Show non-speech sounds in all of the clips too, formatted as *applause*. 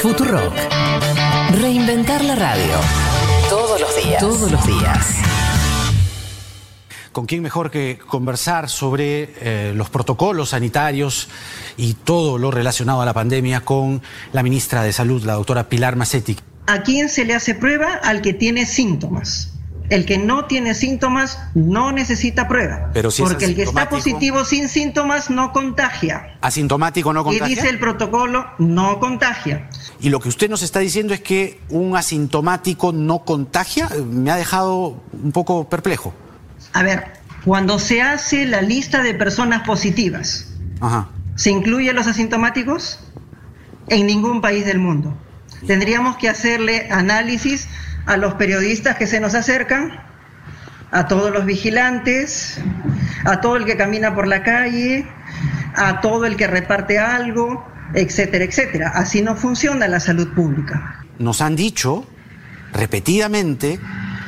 Futurock. Reinventar la radio. Todos los días. Todos los días. ¿Con quién mejor que conversar sobre eh, los protocolos sanitarios y todo lo relacionado a la pandemia con la ministra de Salud, la doctora Pilar Macetti? ¿A quién se le hace prueba? Al que tiene síntomas. El que no tiene síntomas no necesita prueba. Pero si porque el que está positivo sin síntomas no contagia. ¿Asintomático no Y contagia? dice el protocolo, no contagia. Y lo que usted nos está diciendo es que un asintomático no contagia. Eh, Me ha dejado un poco perplejo. A ver, cuando se hace la lista de personas positivas, Ajá. ¿se incluye a los asintomáticos? En ningún país del mundo. Tendríamos que hacerle análisis a los periodistas que se nos acercan, a todos los vigilantes, a todo el que camina por la calle, a todo el que reparte algo, etcétera, etcétera. Así no funciona la salud pública. Nos han dicho repetidamente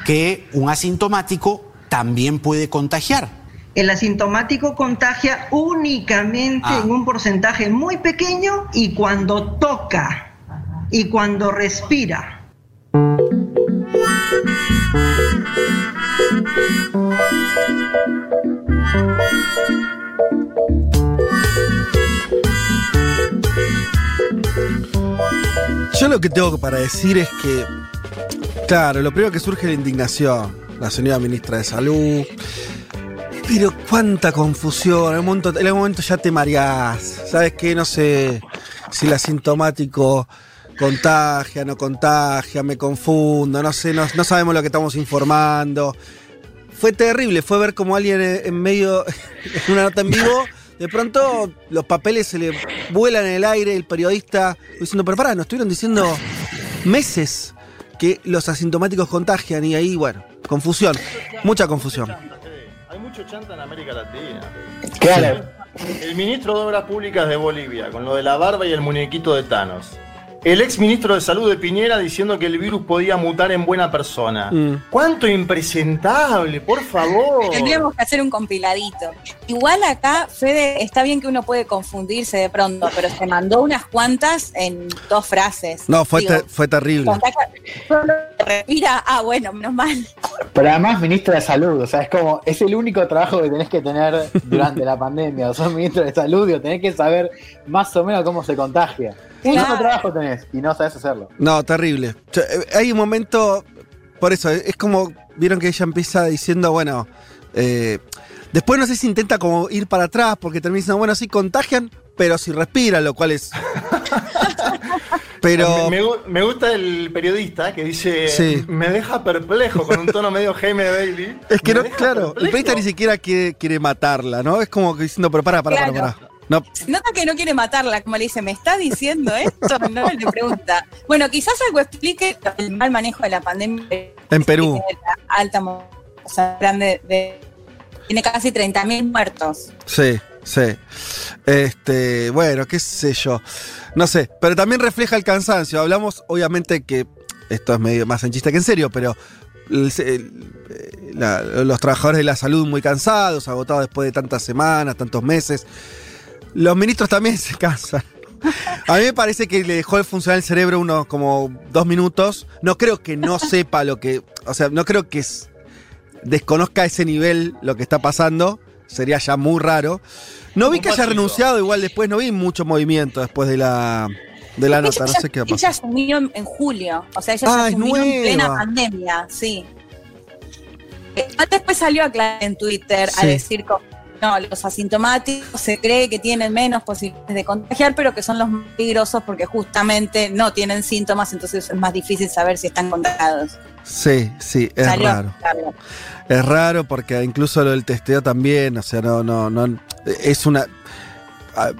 que un asintomático también puede contagiar. El asintomático contagia únicamente Ah. en un porcentaje muy pequeño y cuando toca y cuando respira. Yo lo que tengo para decir es que, claro, lo primero que surge es la indignación. La señora ministra de Salud. Pero cuánta confusión. En un momento, ya te mareás. ¿Sabes qué? No sé si el asintomático contagia, no contagia, me confundo, no sé, no, no sabemos lo que estamos informando. Fue terrible, fue ver como alguien en medio, *laughs* en una nota en vivo, de pronto los papeles se le vuelan en el aire, el periodista diciendo, pero pará, nos estuvieron diciendo meses que los asintomáticos contagian y ahí, bueno, confusión, mucha confusión. Hay mucho chanta en América Latina. Claro. El ministro de Obras Públicas de Bolivia, con lo de la barba y el muñequito de Thanos. El ex ministro de Salud de Piñera diciendo que el virus podía mutar en buena persona. Mm. ¿Cuánto impresentable, por favor? Tendríamos que hacer un compiladito. Igual acá, Fede, está bien que uno puede confundirse de pronto, pero se mandó unas cuantas en dos frases. No, fue, Digo, te- fue terrible. respira, ah, bueno, menos mal. Pero además ministro de salud, o sea, es como, es el único trabajo que tenés que tener durante la pandemia. O sos ministro de salud, digo, tenés que saber más o menos cómo se contagia. Un solo trabajo tenés y no sabes hacerlo. No, terrible. Eh, Hay un momento, por eso, es como, vieron que ella empieza diciendo, bueno, eh, después no sé si intenta como ir para atrás, porque termina diciendo, bueno, sí contagian, pero si respiran, lo cual es... *laughs* pero... Me, me gu- me gusta el periodista que dice, Sí. me deja perplejo con un tono medio Jaime Bailey. Es que no, claro, el periodista ni siquiera quiere, quiere matarla, ¿no? Es como que diciendo, pero para, para, para, Claro. para. No, nota que no quiere matarla, como le dice, ¿me está diciendo esto? No le pregunta. Bueno, quizás algo explique el mal manejo de la pandemia. En Perú. La alta o sea, grande de, tiene casi 30.000 muertos. sí, sí. Este, bueno, qué sé yo. No sé, pero también refleja el cansancio. Hablamos, obviamente, que esto es medio más en chiste que en serio, pero el- el- eh, la- los trabajadores de la salud muy cansados, agotados después de tantas semanas, tantos meses. Los ministros también se cansan. A mí me parece que le dejó de funcionar el cerebro unos como dos minutos. No creo que no sepa lo que. O sea, no creo que es- desconozca a ese nivel lo que está pasando. Sería ya muy raro. No vi que haya renunciado, igual después no vi mucho movimiento después de la, de la nota. No sé qué va a ella asumió en, en julio, o sea, ella Ah, se asumió en plena pandemia, sí. Eh, Después salió a aclarar en Twitter a decir que no, los asintomáticos se cree que tienen menos posibilidades de contagiar, pero que son los más peligrosos porque justamente no tienen síntomas, entonces es más difícil saber si están contagiados. Sí, sí, es Salió raro. Es raro porque incluso lo del testeo también, o sea, no, no, no. Es una. ah,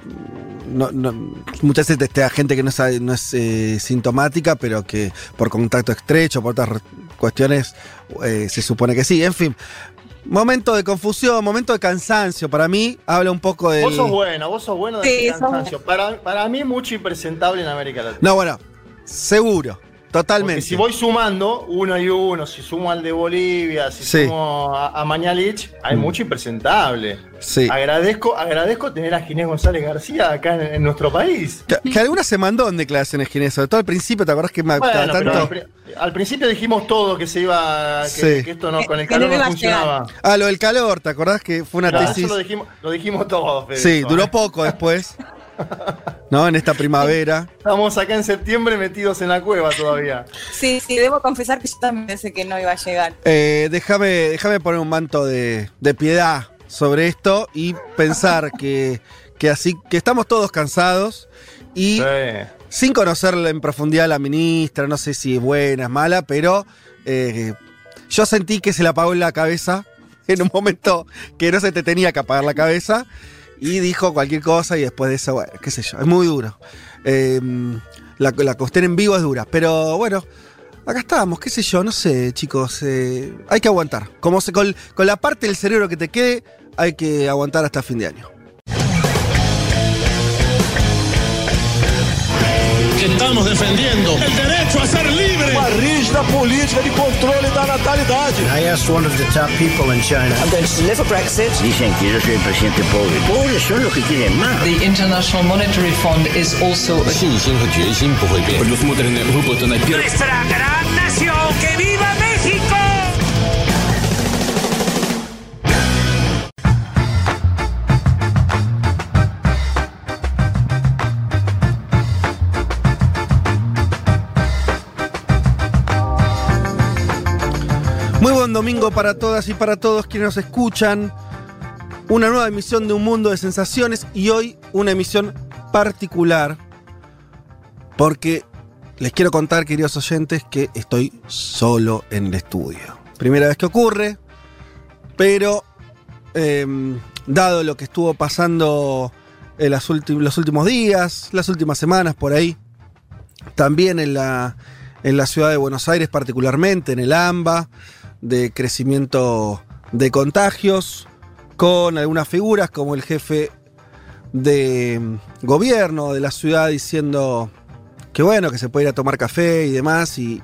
no- no- muchas veces testea gente que no, sabe- no es eh, sintomática, pero que por contacto estrecho, por otras cuestiones, eh, se supone que sí. En fin, momento de confusión, momento de cansancio. Para mí, habla un poco del. Vos sos bueno, vos sos bueno de Sí, cansancio. Para, para mí, mucho impresentable en América Latina. No, bueno, seguro. Totalmente. Porque si voy sumando uno y uno, si sumo al de Bolivia, si Sí. sumo a, a Mañalich, hay mucho impresentable. Sí. Agradezco, agradezco tener a Ginés González García acá en, en nuestro país. Que, que alguna se mandó en declaraciones Ginés, sobre todo al principio, ¿te acordás que me Bueno, pero al, tanto? pri- al principio dijimos todo que se iba, que, Sí. que esto no, con el calor no funcionaba. Ah, lo del calor, ¿te acordás que fue una Claro, tesis? eso lo dijimos, lo dijimos todos. Fede, Sí, duró ¿eh? poco después. *laughs* ¿No? En esta primavera. Estamos acá en septiembre metidos en la cueva todavía. Sí, sí, debo confesar que yo también pensé que no iba a llegar. Eh, déjame, déjame poner un manto de, de piedad sobre esto y pensar que, que así que estamos todos cansados y Sí. sin conocerla en profundidad a la ministra, no sé si es buena, es mala, pero eh, yo sentí que se le apagó en la cabeza en un momento que no se te tenía que apagar la cabeza y dijo cualquier cosa y después de eso, bueno, qué sé yo, es muy duro. Eh, la, la cuestión en vivo es dura, pero bueno. Acá estamos, qué sé yo, no sé, chicos. eh, hay que aguantar. Como se, con, con la parte del cerebro que te quede, hay que aguantar hasta fin de año. que estamos defendiendo el derecho a ser libre. Uma rígida política de controle da natalidade. I asked one of the top people in China. I'm going to live for Brexit. Dicen que yo soy el presidente pobre. Pobres son los que quieren más. The International Monetary Fund is also 信心和决心不会变。Предусмотрены выплаты на первый. Nuestra gran nación, que viva México. Muy buen domingo para todas y para todos quienes nos escuchan. Una nueva emisión de Un Mundo de Sensaciones y hoy una emisión particular porque les quiero contar, queridos oyentes, que estoy solo en el estudio. Primera vez que ocurre, pero em, dado lo que estuvo pasando en los últimos días, las últimas semanas por ahí, también en la, en la ciudad de Buenos Aires, particularmente en el AMBA, de crecimiento de contagios, con algunas figuras como el jefe de mm, gobierno de la ciudad diciendo que bueno, que se puede ir a tomar café y demás, y,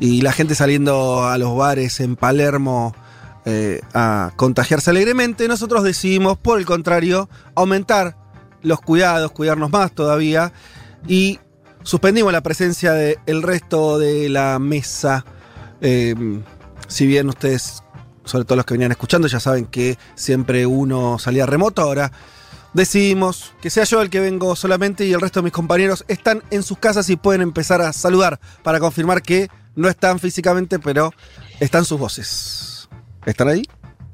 y- la gente saliendo a los bares en Palermo eh, a contagiarse alegremente, nosotros decidimos, por el contrario, aumentar los cuidados, cuidarnos más todavía, y suspendimos la presencia del resto de la mesa. Eh, si bien ustedes, sobre todo los que venían escuchando, ya saben que siempre uno salía remoto, ahora decidimos que sea yo el que vengo solamente y el resto de mis compañeros están en sus casas y pueden empezar a saludar para confirmar que no están físicamente, pero están sus voces. ¿Están ahí?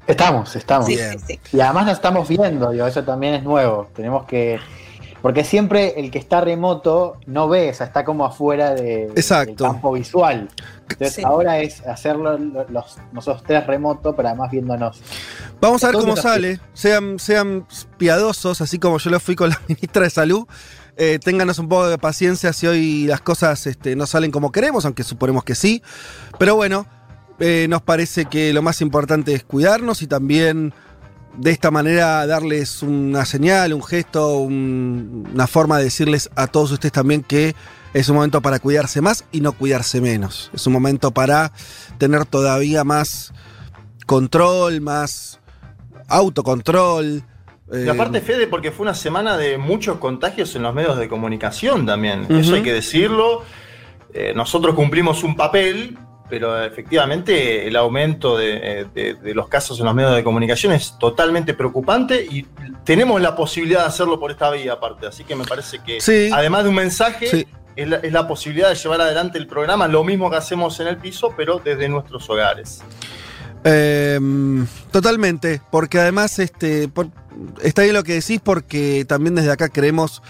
Estamos, estamos. Sí, Bien. sí, sí. Y además nos estamos viendo, digo, eso también es nuevo. Tenemos que. Porque siempre el que está remoto no ve, o sea, está como afuera de, Exacto. del campo visual. Entonces Sí. ahora es hacerlo lo- los, nosotros tres remoto, pero además viéndonos. Vamos a ver cómo sale. Sean, sean piadosos, así como yo lo fui con la *laughs* ministra de Salud. Eh, ténganos un poco de paciencia si hoy las cosas este, no salen como queremos, aunque suponemos que sí. Pero bueno, eh, nos parece que lo más importante es cuidarnos y también de esta manera darles una señal, un gesto, un- una forma de decirles a todos ustedes también que es un momento para cuidarse más y no cuidarse menos. Es un momento para tener todavía más control, más autocontrol. Y eh, aparte, Fede, porque fue una semana de muchos contagios en los medios de comunicación también. Eso hay que decirlo. Eh, nosotros cumplimos un papel, pero efectivamente el aumento de, de- de los casos en los medios de comunicación es totalmente preocupante y tenemos la posibilidad de hacerlo por esta vía aparte. Así que me parece que, Sí. además de un mensaje, Sí. es, la, es la posibilidad de llevar adelante el programa, lo mismo que hacemos en el piso, pero desde nuestros hogares. Eh, totalmente, porque además este, por- está bien lo que decís, porque también desde acá creemos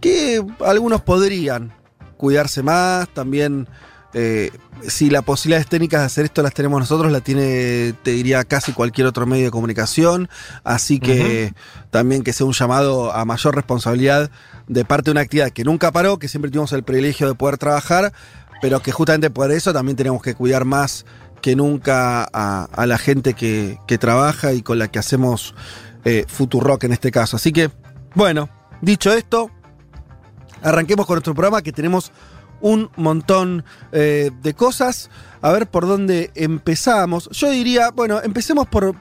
que algunos podrían cuidarse más, también eh, si las posibilidades técnicas de hacer esto las tenemos nosotros, la tiene, te diría, casi cualquier otro medio de comunicación, así que también que sea un llamado a mayor responsabilidad de parte de una actividad que nunca paró, que siempre tuvimos el privilegio de poder trabajar, pero que justamente por eso también tenemos que cuidar más que nunca a, a la gente que, que trabaja y con la que hacemos eh, Futurock en este caso. Así que, bueno, dicho esto, arranquemos con nuestro programa que tenemos un montón eh, de cosas. A ver por dónde empezamos. Yo diría, bueno, empecemos por,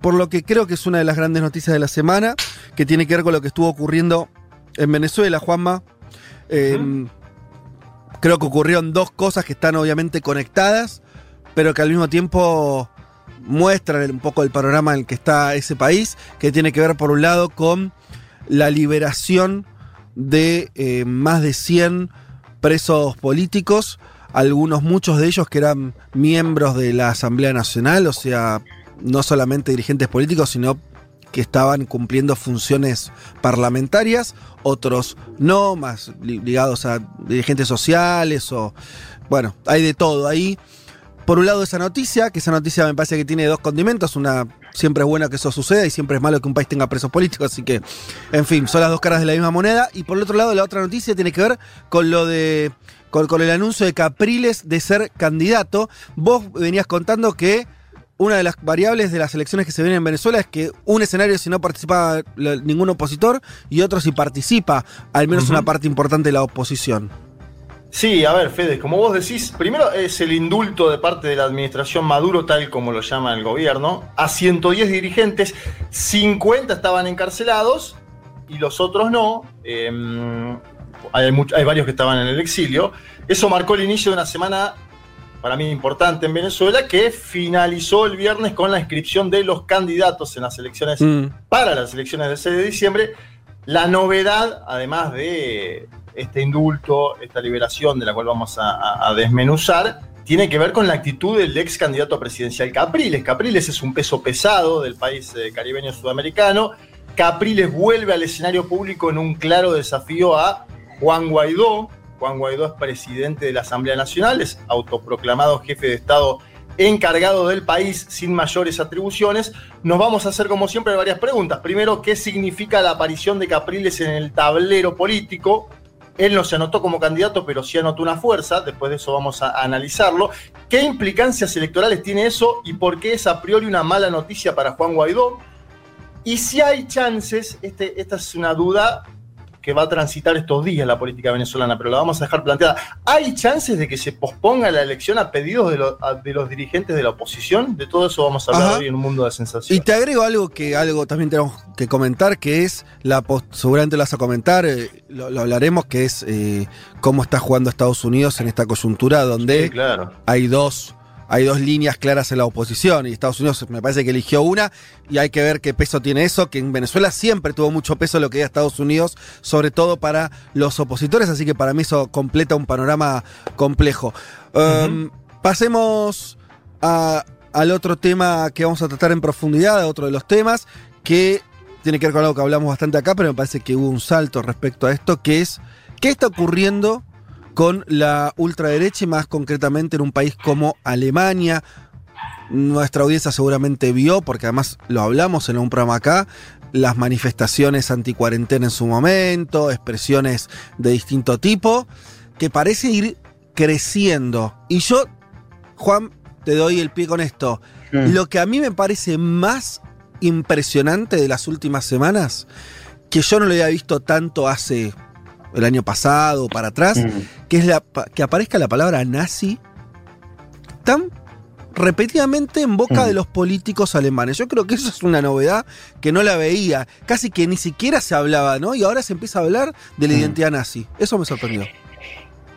por lo que creo que es una de las grandes noticias de la semana, que tiene que ver con lo que estuvo ocurriendo en Venezuela, Juanma. Eh, Creo que ocurrieron dos cosas que están obviamente conectadas, pero que al mismo tiempo muestran un poco el panorama en el que está ese país, que tiene que ver por un lado con la liberación de eh, más de 100 presos políticos, algunos, muchos de ellos que eran miembros de la Asamblea Nacional, o sea, no solamente dirigentes políticos, sino que estaban cumpliendo funciones parlamentarias, otros no, más ligados a dirigentes sociales o... Bueno, hay de todo ahí. Por un lado esa noticia, que esa noticia me parece que tiene dos condimentos, una siempre es bueno que eso suceda y siempre es malo que un país tenga presos políticos, así que, en fin, son las dos caras de la misma moneda. Y por el otro lado, la otra noticia tiene que ver con lo de, con, con el anuncio de Capriles de ser candidato. Vos venías contando que una de las variables de las elecciones que se vienen en Venezuela es que un escenario si no participa ningún opositor y otro si participa al menos una parte importante de la oposición. Sí, a ver, Fede, como vos decís, primero es el indulto de parte de la administración Maduro, tal como lo llama el gobierno, a 110 dirigentes, 50 estaban encarcelados y los otros no. Em, hay, hay varios que estaban en el exilio. Eso marcó el inicio de una semana para mí importante en Venezuela, que finalizó el viernes con la inscripción de los candidatos en las elecciones, mm. para las elecciones del 6 de diciembre. La novedad, además de este indulto, esta liberación de la cual vamos a, desmenuzar, tiene que ver con la actitud del ex candidato presidencial Capriles. Capriles es un peso pesado del país eh, caribeño sudamericano. Capriles vuelve al escenario público en un claro desafío a Juan Guaidó, Juan Guaidó es presidente de la Asamblea Nacional, es autoproclamado jefe de Estado encargado del país sin mayores atribuciones. Nos vamos a hacer, como siempre, varias preguntas. Primero, ¿qué significa la aparición de Capriles en el tablero político? Él no se anotó como candidato, pero sí anotó una fuerza. Después de eso vamos a analizarlo. ¿Qué implicancias electorales tiene eso y por qué es a priori una mala noticia para Juan Guaidó? Y si hay chances, este, esta es una duda que va a transitar estos días la política venezolana, pero la vamos a dejar planteada. ¿Hay chances de que se posponga la elección a pedidos de, los dirigentes de la oposición? De todo eso vamos a hablar hoy en un mundo de sensaciones. Y te agrego algo que algo también tenemos que comentar, que es, la seguramente lo vas a comentar, eh, lo, hablaremos, que es eh, cómo está jugando Estados Unidos en esta coyuntura donde hay dos hay dos líneas claras en la oposición y Estados Unidos me parece que eligió una y hay que ver qué peso tiene eso, que en Venezuela siempre tuvo mucho peso lo que era Estados Unidos, sobre todo para los opositores, así que para mí eso completa un panorama complejo. Um, pasemos al otro tema que vamos a tratar en profundidad, a otro de los temas, que tiene que ver con algo que hablamos bastante acá, pero me parece que hubo un salto respecto a esto, que es qué está ocurriendo con la ultraderecha y más concretamente en un país como Alemania. Nuestra audiencia seguramente vio, porque además lo hablamos en un programa acá, las manifestaciones anticuarentena en su momento, expresiones de distinto tipo, que parece ir creciendo. Y yo, Juan, te doy el pie con esto. Lo que a mí me parece más impresionante de las últimas semanas, que yo no lo había visto tanto hace el año pasado para atrás, mm. que es la, que aparezca la palabra nazi tan repetidamente en boca mm. de los políticos alemanes. Yo creo que eso es una novedad que no la veía, casi que ni siquiera se hablaba, ¿no? Y ahora se empieza a hablar de la mm. identidad nazi. Eso me sorprendió.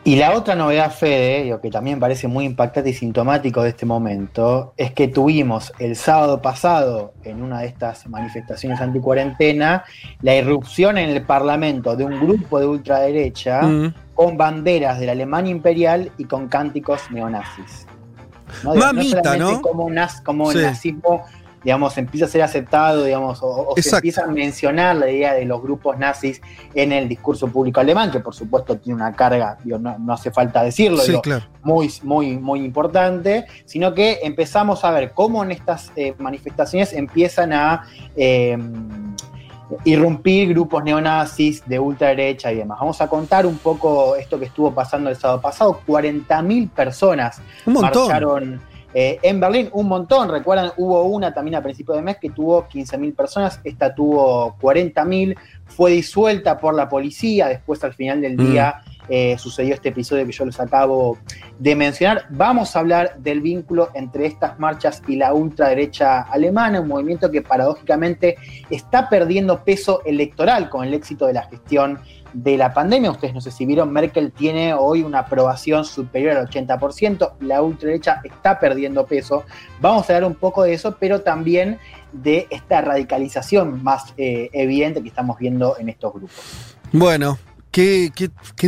Y la otra novedad, Fede, que también parece muy impactante y sintomático de este momento, es que tuvimos el sábado pasado, en una de estas manifestaciones anticuarentena, la irrupción en el Parlamento de un grupo de ultraderecha mm. con banderas de la Alemania imperial y con cánticos neonazis. ¿no? Mamita, ¿no? Como, como nazismo digamos, empieza a ser aceptado, digamos, o, se empieza a mencionar la idea de los grupos nazis en el discurso público alemán, que por supuesto tiene una carga, no, hace falta decirlo, muy, muy, muy importante, sino que empezamos a ver cómo en estas eh, manifestaciones empiezan a em, irrumpir grupos neonazis de ultraderecha y demás. Vamos a contar un poco esto que estuvo pasando el sábado pasado. 40.000 personas marcharon eh, en Berlín, un montón, recuerdan, hubo una también a principio de mes que tuvo 15.000 personas, esta tuvo 40.000, fue disuelta por la policía, después al final del mm. día eh, sucedió este episodio que yo les acabo de mencionar. Vamos a hablar del vínculo entre estas marchas y la ultraderecha alemana, un movimiento que paradójicamente está perdiendo peso electoral con el éxito de la gestión de la pandemia. Ustedes no sé si vieron, Merkel tiene hoy una aprobación superior al 80%, la ultraderecha está perdiendo peso. Vamos a hablar un poco de eso, pero también de esta radicalización más eh, evidente que estamos viendo en estos grupos. Bueno, qué,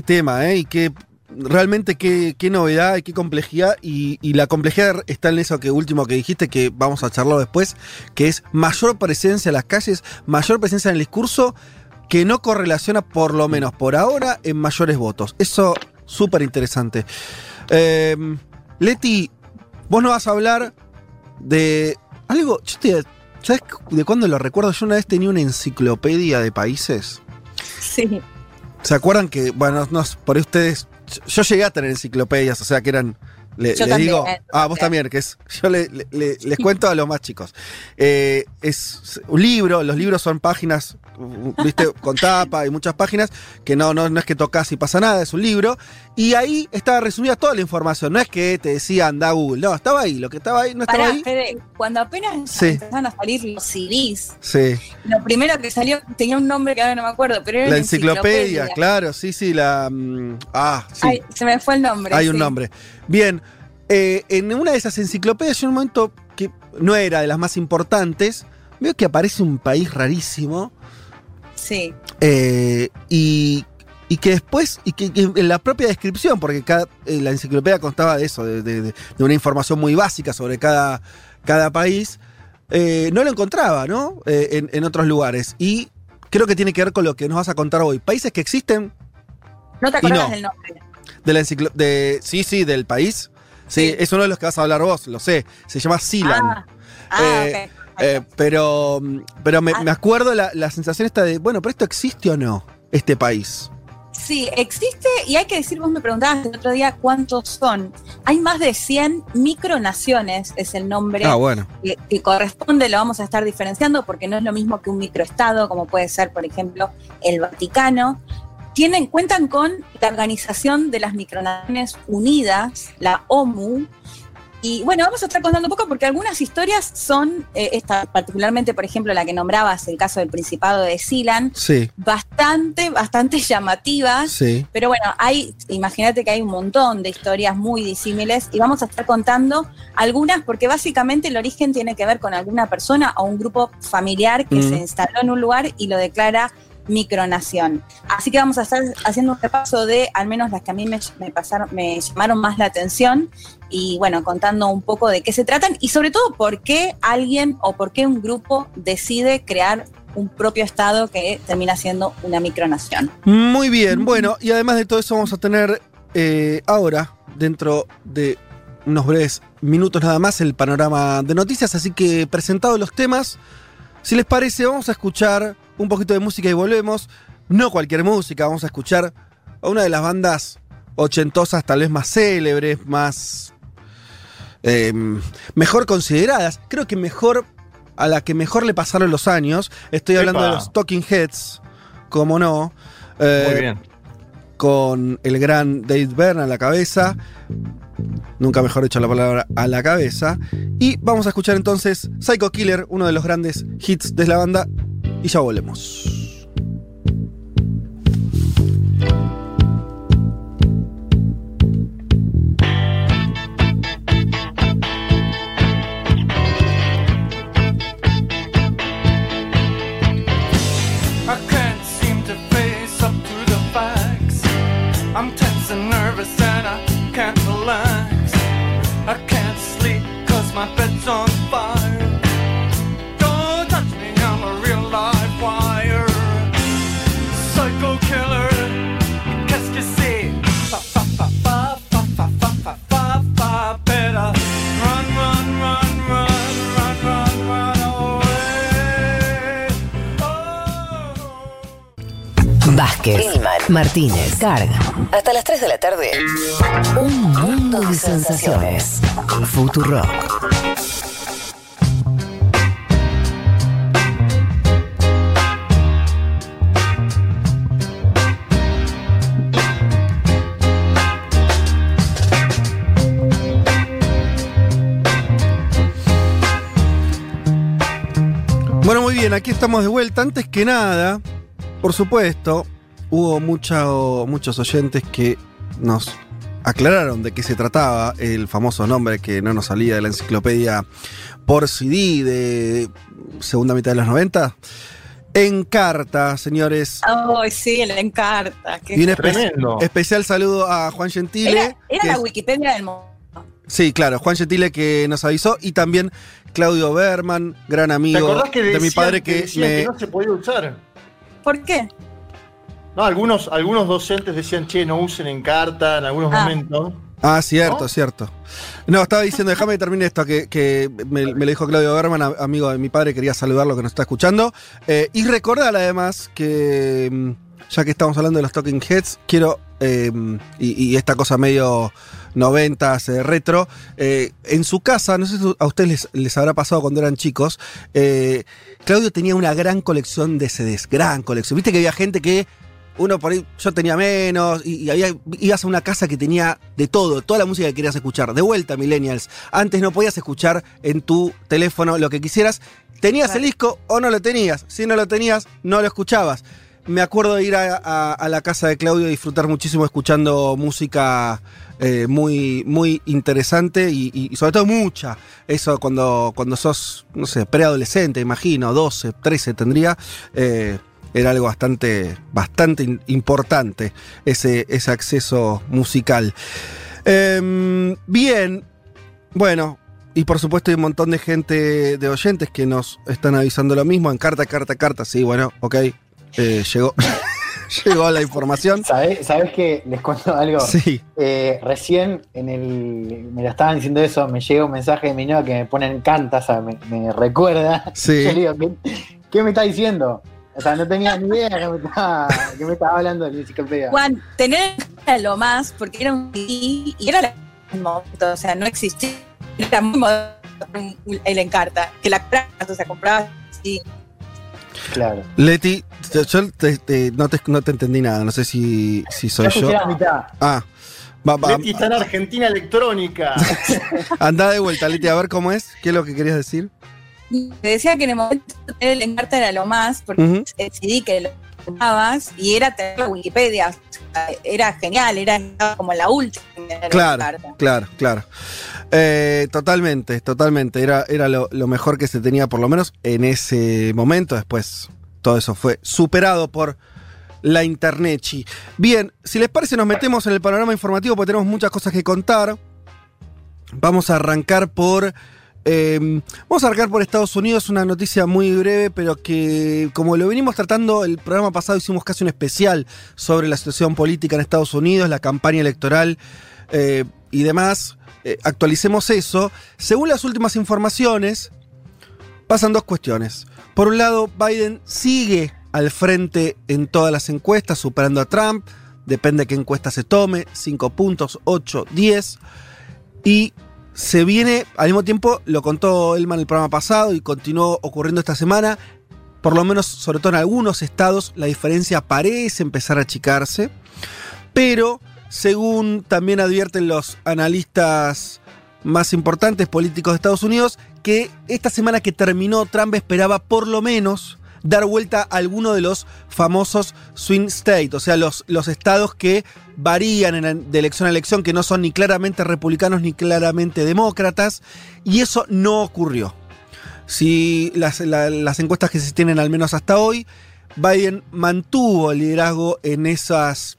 tema, ¿eh? Y qué, realmente qué, novedad y qué complejidad. Y, la complejidad está en eso que último que dijiste, que vamos a charlar después, que es mayor presencia en las calles, mayor presencia en el discurso, que no correlaciona, por lo menos por ahora, en mayores votos. Eso, súper interesante. Eh, Leti, vos nos vas a hablar de algo. ¿Sabes de cuándo lo recuerdo? Yo una vez tenía una enciclopedia de países. Sí. ¿Se acuerdan que, bueno, no, por ahí ustedes. Yo llegué a tener enciclopedias, o sea que eran le, les digo, ah, vos también, que es, yo *laughs* les cuento a los más chicos. Eh, es un libro, los libros son páginas, viste, *laughs* con tapa y muchas páginas, que no, no, no es que tocas y pasa nada, es un libro. Y ahí estaba resumida toda la información, no es que te decía anda Google, no, estaba ahí, lo que estaba ahí no estaba ahí. cuando apenas empezaron a salir los CDs, lo primero que salió tenía un nombre que ahora no me acuerdo, pero era la enciclopedia, claro, sí, sí, la. Mm, ah, sí. se me fue el nombre. Hay un nombre. Bien, eh, en una de esas enciclopedias, en un momento que no era de las más importantes, veo que aparece un país rarísimo. Sí. Eh, y, que después, y que, en la propia descripción, porque cada, eh, la enciclopedia constaba de eso, de, una información muy básica sobre cada, cada país, no lo encontraba, ¿no? En, otros lugares. Y creo que tiene que ver con lo que nos vas a contar hoy. Países que existen. No te acuerdas del nombre. De la de Sí, sí, del país. Sí, es uno de los que vas a hablar vos, lo sé. Se llama Silan. Ah, ah eh, eh, pero pero me, ah. acuerdo la, sensación esta de, bueno, pero esto existe o no, este país. Sí, existe y hay que decir, vos me preguntabas el otro día cuántos son. Hay más de 100 micronaciones, es el nombre ah, bueno. que, que, corresponde, lo vamos a estar diferenciando porque no es lo mismo que un microestado, como puede ser, por ejemplo, el Vaticano tienen, cuentan con la Organización de las Micronaciones Unidas, la OMU, y bueno, vamos a estar contando un poco porque algunas historias son, eh, esta, particularmente, por ejemplo, la que nombrabas, el caso del Principado de Silan, bastante, bastante llamativas. Pero bueno, hay, imagínate que hay un montón de historias muy disímiles y vamos a estar contando algunas porque básicamente el origen tiene que ver con alguna persona o un grupo familiar que se instaló en un lugar y lo declara micronación. Así que vamos a estar haciendo un repaso de al menos las que a mí me, pasaron, me llamaron más la atención y bueno, contando un poco de qué se tratan y sobre todo por qué alguien o por qué un grupo decide crear un propio estado que termina siendo una micronación. Muy bien, bueno, y además de todo eso vamos a tener eh, ahora, dentro de unos breves minutos nada más, el panorama de noticias, así que presentados los temas, si les parece, vamos a escuchar un poquito de música y volvemos. No cualquier música, vamos a escuchar a una de las bandas ochentosas, tal vez más célebres, más. Em, mejor consideradas. Creo que mejor. A la que mejor le pasaron los años. Estoy hablando de los Talking Heads, como no. Eh, Muy bien. Con el gran David Byrne a la cabeza. Nunca mejor hecho la palabra a la cabeza. Y vamos a escuchar entonces Psycho Killer, uno de los grandes hits de la banda, y ya volvemos. Vázquez, Martínez, Carga. Hasta las 3 de la tarde. Un mundo de sensaciones. Futuro. Bueno, muy bien, aquí estamos de vuelta. Antes que nada, por supuesto, hubo mucho- muchos oyentes que nos aclararon de qué se trataba el famoso nombre que no nos salía de la enciclopedia por CD de segunda mitad de los 90. Encarta, señores. Ay, sí, le encarta. qué- Y un espe- Tremendo. especial saludo a Juan Gentile. Era, la es- Wikipedia del mundo. Sí, claro, Juan Gentile que nos avisó y también Claudio Berman, gran ¿Te amigo que de mi padre que que me... que no se podía usar? ¿Por qué? No, algunos, algunos docentes decían, che, no usen en carta en algunos Ah. momentos. Ah, cierto, ¿No? cierto. No, estaba diciendo, déjame que termine esto, que, que me, me lo dijo Claudio Berman, amigo de mi padre, quería saludarlo que nos está escuchando. Eh, y recordar además que, mm, ya que estamos hablando de los Talking Heads, quiero, eh, y, y esta cosa medio noventas, eh, retro, eh, en su casa, no sé si a ustedes les, les habrá pasado cuando eran chicos, eh, Claudio tenía una gran colección de CDs, gran colección. Viste que había gente que uno por ahí, yo tenía menos, y, y había, ibas a una casa que tenía de todo, toda la música que querías escuchar. De vuelta, Millennials. Antes no podías escuchar en tu teléfono lo que quisieras. ¿Tenías Claro. el disco o no lo tenías? Si no lo tenías, no lo escuchabas. Me acuerdo de ir a, a- a la casa de Claudio y disfrutar muchísimo escuchando música eh, muy, muy interesante y, y- y sobre todo mucha. Eso cuando, cuando sos, no sé, preadolescente, imagino, 12, 13 tendría. eh, era algo bastante, bastante importante ese, ese acceso musical. Em, bien, bueno, y por supuesto hay un montón de gente, de oyentes que nos están avisando lo mismo en carta, carta, carta. Sí, bueno, ok, eh, llegó, *laughs* llegó la información. ¿Sabés, ¿Sabés que les cuento algo? Sí, Eh, recién en el. Me lo estaban diciendo eso, me llega un mensaje de mi novia que me pone en canta, o sea, me, me recuerda. Sí. *laughs* Yo le digo, ¿qué, qué me está diciendo? O sea, no tenía ni idea que me estaba, que me estaba hablando de la enciclopedia. Juan, tener era lo más, porque era un y era la- el momento, o sea, no existía. Era muy moderno el encarta, que la comprabas, o sea, comprabas sí. Claro. Leti, yo- yo te- te- no, te, no te entendí nada, no sé si, si soy yo. la mitad. Ah, va, va, Leti está en Argentina Electrónica. *laughs* anda de vuelta, Leti, a ver cómo es, qué es lo que querías decir. Te decía que en el momento el encarta era lo más, porque CD que lo comprabas y era tener la Wikipedia, era genial, era como la última. era la Claro, Encarta. claro, claro. Eh, totalmente, totalmente. Era, era lo, lo mejor que se tenía, por lo menos en ese momento. Después todo eso fue superado por la internet. Bien, si les parece, nos metemos en el panorama informativo porque tenemos muchas cosas que contar. Vamos a arrancar por. Eh, vamos a arrancar por Estados Unidos, una noticia muy breve, pero que como lo venimos tratando, el programa pasado hicimos casi un especial sobre la situación política en Estados Unidos, la campaña electoral eh, y demás. Eh, actualicemos eso. Según las últimas informaciones, pasan dos cuestiones. Por un lado, Biden sigue al frente en todas las encuestas, superando a Trump. Depende de qué encuesta se tome, 5 puntos, 8, 10. Y se viene, al mismo tiempo, lo contó Elman el programa pasado y continuó ocurriendo esta semana, por lo menos, sobre todo en algunos estados, la diferencia parece empezar a achicarse, pero según también advierten los analistas más importantes políticos de Estados Unidos, que esta semana que terminó Trump esperaba por lo menos dar vuelta a alguno de los famosos swing states, o sea, los, los estados que varían de elección a elección, que no son ni claramente republicanos ni claramente demócratas, y eso no ocurrió. Si las, la- las encuestas que se tienen al menos hasta hoy, Biden mantuvo el liderazgo en esas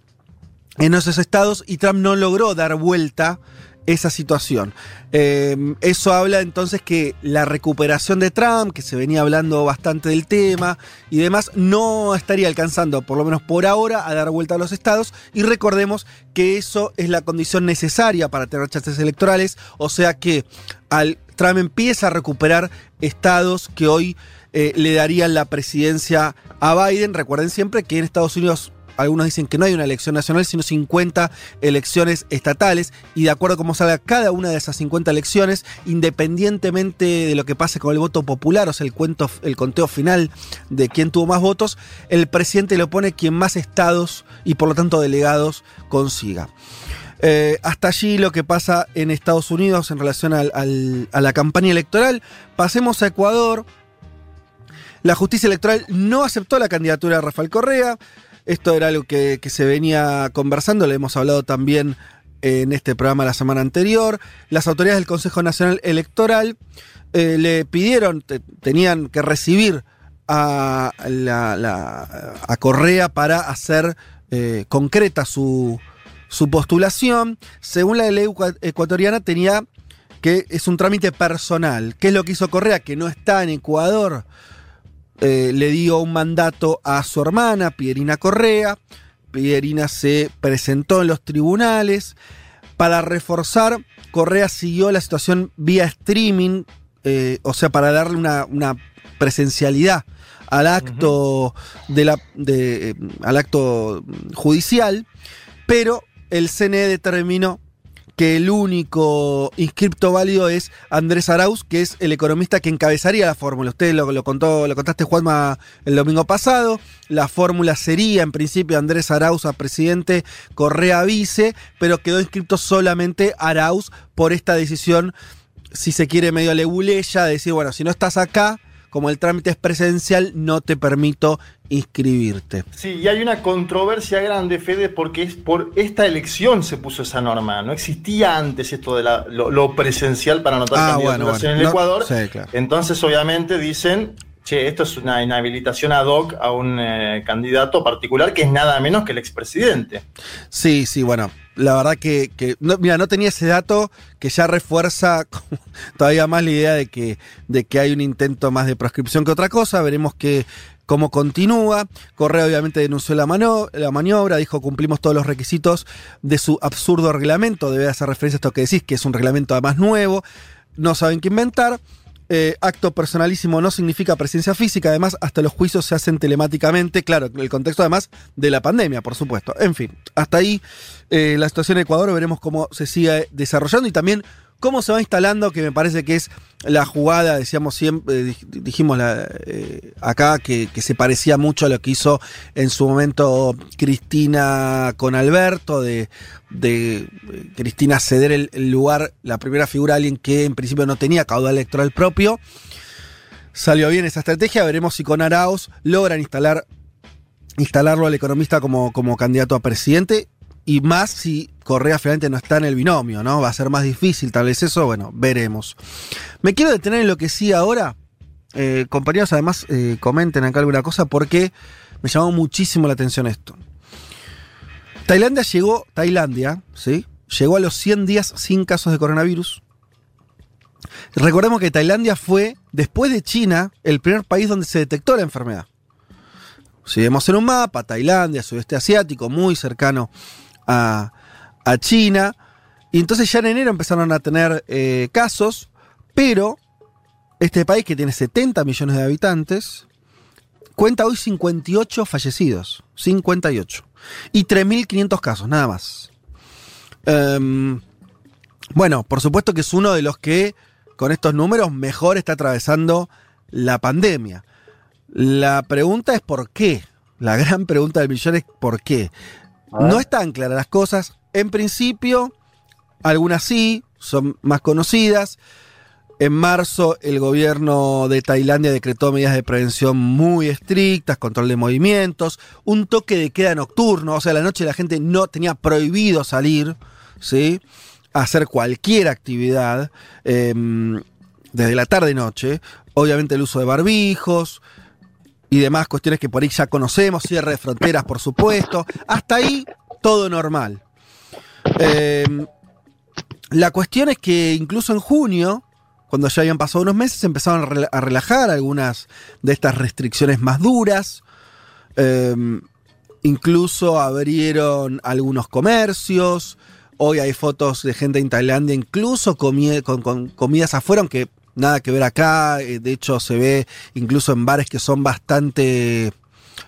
en esos estados y Trump no logró dar vuelta esa situación. Eh, eso habla entonces que la recuperación de Trump, que se venía hablando bastante del tema y demás, no estaría alcanzando, por lo menos por ahora, a dar vuelta a los estados. Y recordemos que eso es la condición necesaria para tener chances electorales, o sea que al Trump empieza a recuperar estados que hoy eh, le darían la presidencia a Biden. Recuerden siempre que en Estados Unidos algunos dicen que no hay una elección nacional, sino 50 elecciones estatales, y de acuerdo a cómo salga cada una de esas 50 elecciones, independientemente de lo que pase con el voto popular, o sea, el, cuento, el conteo final de quién tuvo más votos, el presidente lo pone quien más estados y por lo tanto delegados consiga. Eh, hasta allí lo que pasa en Estados Unidos en relación al- a la campaña electoral. Pasemos a Ecuador. La justicia electoral no aceptó la candidatura de Rafael Correa. Esto era algo que, que se venía conversando, le hemos hablado también en este programa la semana anterior. Las autoridades del Consejo Nacional Electoral eh, le pidieron, te- tenían que recibir a, la- a Correa para hacer eh, concreta su, su postulación. Según la ley ecua- ecuatoriana tenía que es un trámite personal. ¿Qué es lo que hizo Correa? Que no está en Ecuador. Eh, le dio un mandato a su hermana, Pierina Correa. Pierina se presentó en los tribunales. Para reforzar, Correa siguió la situación vía streaming, eh, o sea, para darle una, una presencialidad al acto, de la, de, eh, al acto judicial, pero el CNE determinó que el único inscripto válido es Andrés Arauz, que es el economista que encabezaría la fórmula. Usted lo, contó, lo contaste Juanma el domingo pasado. La fórmula sería en principio Andrés Arauz a presidente, Correa vice, pero quedó inscripto solamente Arauz por esta decisión, si se quiere medio leguleya, de decir, bueno, si no estás acá, como el trámite es presencial, no te permito inscribirte. Sí, y hay una controversia grande, Fede, porque es por esta elección se puso esa norma. No existía antes esto de la- lo, lo presencial para anotar Ah, candidaturas bueno, bueno. en el No- Ecuador. sí, claro. Entonces, obviamente, dicen, che, esto es una inhabilitación ad hoc a un eh, candidato particular que es nada menos que el expresidente. Sí, sí, bueno, la verdad que, no, mira, no tenía ese dato que ya refuerza *laughs* todavía más la idea de que, de que hay un intento más de proscripción que otra cosa. Veremos que cómo continúa. Correa obviamente denunció la, la maniobra, dijo cumplimos todos los requisitos de su absurdo reglamento. Debe hacer referencia a esto que decís, que es un reglamento además nuevo. No saben qué inventar. Eh, acto personalísimo no significa presencia física, además hasta los juicios se hacen telemáticamente, claro, el contexto además de la pandemia, por supuesto. En fin, hasta ahí eh, la situación en Ecuador, veremos cómo se sigue desarrollando y también cómo se va instalando, que me parece que es la jugada, decíamos siempre, eh, dij- dijimos eh, acá que, se parecía mucho a lo que hizo en su momento Cristina con Alberto, de, eh, Cristina ceder el, lugar, la primera figura, alguien que en principio no tenía caudal electoral propio. Salió bien esa estrategia, veremos si con Arauz logran instalar, instalarlo al economista como, como candidato a presidente y más si Correa finalmente no está en el binomio, ¿no? Va a ser más difícil, tal vez eso, bueno, veremos. Me quiero detener en lo que sí ahora. Eh, compañeros, además, eh, comenten acá alguna cosa porque me llamó muchísimo la atención esto. Tailandia llegó, Tailandia, ¿sí? Llegó a los 100 días sin casos de coronavirus. Recordemos que Tailandia fue, después de China, el primer país donde se detectó la enfermedad. Si vemos en un mapa, Tailandia, sudeste asiático, muy cercano a, China. Y entonces ya en enero empezaron a tener eh, casos, pero este país que tiene 70 millones de habitantes, cuenta hoy 58 fallecidos. 58. Y 3.500 casos, nada más. Em, bueno, por supuesto que es uno de los que con estos números mejor está atravesando la pandemia. La pregunta es por qué. La gran pregunta del millón es por qué. No están claras las cosas. En principio, algunas sí, son más conocidas. En marzo, el gobierno de Tailandia decretó medidas de prevención muy estrictas, control de movimientos, un toque de queda nocturno, o sea, a la noche la gente no tenía prohibido salir, ¿sí? A hacer cualquier actividad eh, desde la tarde-noche. Obviamente el uso de barbijos y demás cuestiones que por ahí ya conocemos, cierre de fronteras, por supuesto. Hasta ahí, todo normal. Eh, la cuestión es que incluso en junio, cuando ya habían pasado unos meses, empezaron a rela- a relajar algunas de estas restricciones más duras. Eh, incluso abrieron algunos comercios. Hoy hay fotos de gente en Tailandia, incluso con, con comidas afuera, aunque nada que ver acá. Eh, De hecho, se ve incluso en bares que son bastante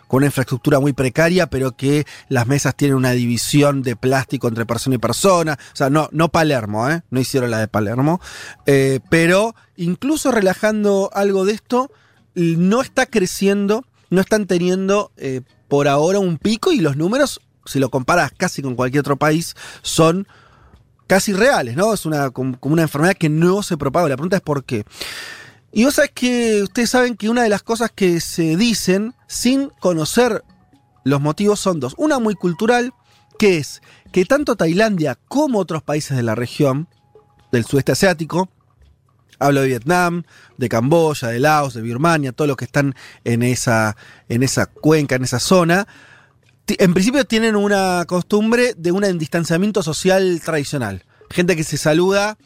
con una infraestructura muy precaria, pero que las mesas tienen una división de plástico entre persona y persona. O sea, no, no Palermo, ¿eh? No hicieron la de Palermo. Eh, pero incluso relajando algo de esto, no está creciendo, no están teniendo eh, por ahora un pico y los números, si lo comparas casi con cualquier otro país, son casi reales, ¿no? Es una, como una enfermedad que no se propaga. La pregunta es por qué. Y vos sabés que ustedes saben que una de las cosas que se dicen sin conocer los motivos son dos. Una muy cultural, que es que tanto Tailandia como otros países de la región, del sudeste asiático, hablo de Vietnam, de Camboya, de Laos, de Birmania, todos los que están en esa, en esa cuenca, en esa zona, en principio tienen una costumbre de un distanciamiento social tradicional. Gente que se saluda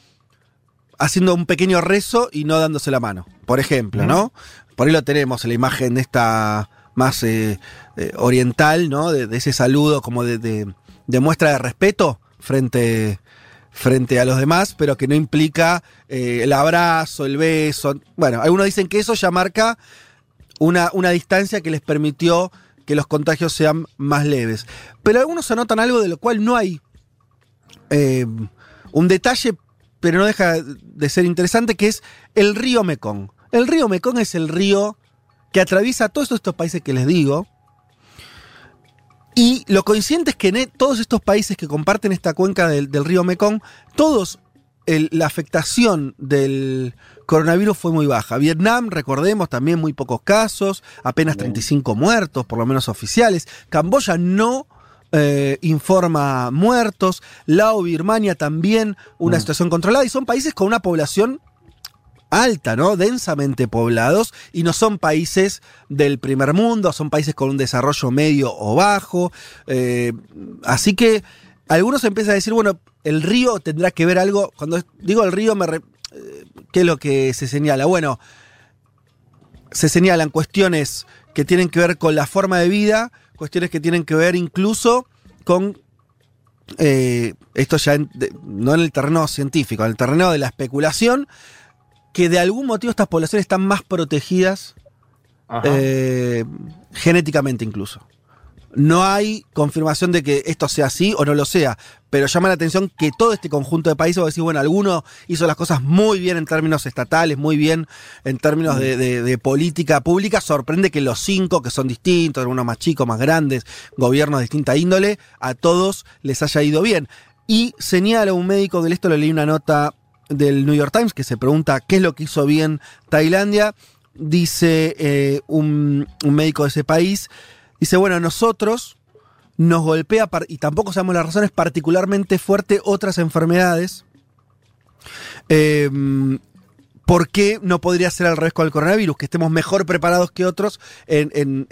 haciendo un pequeño rezo y no dándose la mano, por ejemplo, ¿no? Por ahí lo tenemos en la imagen de esta más eh, eh, oriental, ¿no? De, ese saludo como de, muestra de respeto frente, frente a los demás, pero que no implica eh, el abrazo, el beso. Bueno, algunos dicen que eso ya marca una, una distancia que les permitió que los contagios sean más leves. Pero algunos anotan algo de lo cual no hay un detalle pero no deja de ser interesante, que es el río Mekong. El río Mekong es el río que atraviesa todos estos países que les digo. Y lo coincidente es que en todos estos países que comparten esta cuenca del, río Mekong, todos la afectación del coronavirus fue muy baja. Vietnam, recordemos, también muy pocos casos, apenas 35 muertos, por lo menos oficiales. Camboya no eh, informa muertos. Lao, Birmania también una mm. situación controlada. Y son países con una población alta, ¿no? Densamente poblados y no son países del primer mundo, son países con un desarrollo medio o bajo. Eh, así que algunos empiezan a decir, bueno, el río tendrá que ver algo. Cuando digo el río, me ¿qué es lo que se señala? Bueno, se señalan cuestiones que tienen que ver con la forma de vida, cuestiones que tienen que ver incluso con eh, esto ya no en el terreno científico, en el terreno de la especulación, que de algún motivo estas poblaciones están más protegidas eh, genéticamente incluso. No hay confirmación de que esto sea así o no lo sea, pero llama la atención que todo este conjunto de países, vos decís, bueno, alguno hizo las cosas muy bien en términos estatales, muy bien en términos de, política pública, sorprende que los cinco, que son distintos, algunos más chicos, más grandes, gobiernos de distinta índole, a todos les haya ido bien. Y señala un médico, de esto le leí una nota del New York Times que se pregunta qué es lo que hizo bien Tailandia, dice eh, un médico de ese país, Dice, bueno, nosotros nos golpea, y tampoco sabemos las razones, particularmente fuerte otras enfermedades. Em, ¿Por qué no podría ser al revés con el coronavirus? Que estemos mejor preparados que otros en,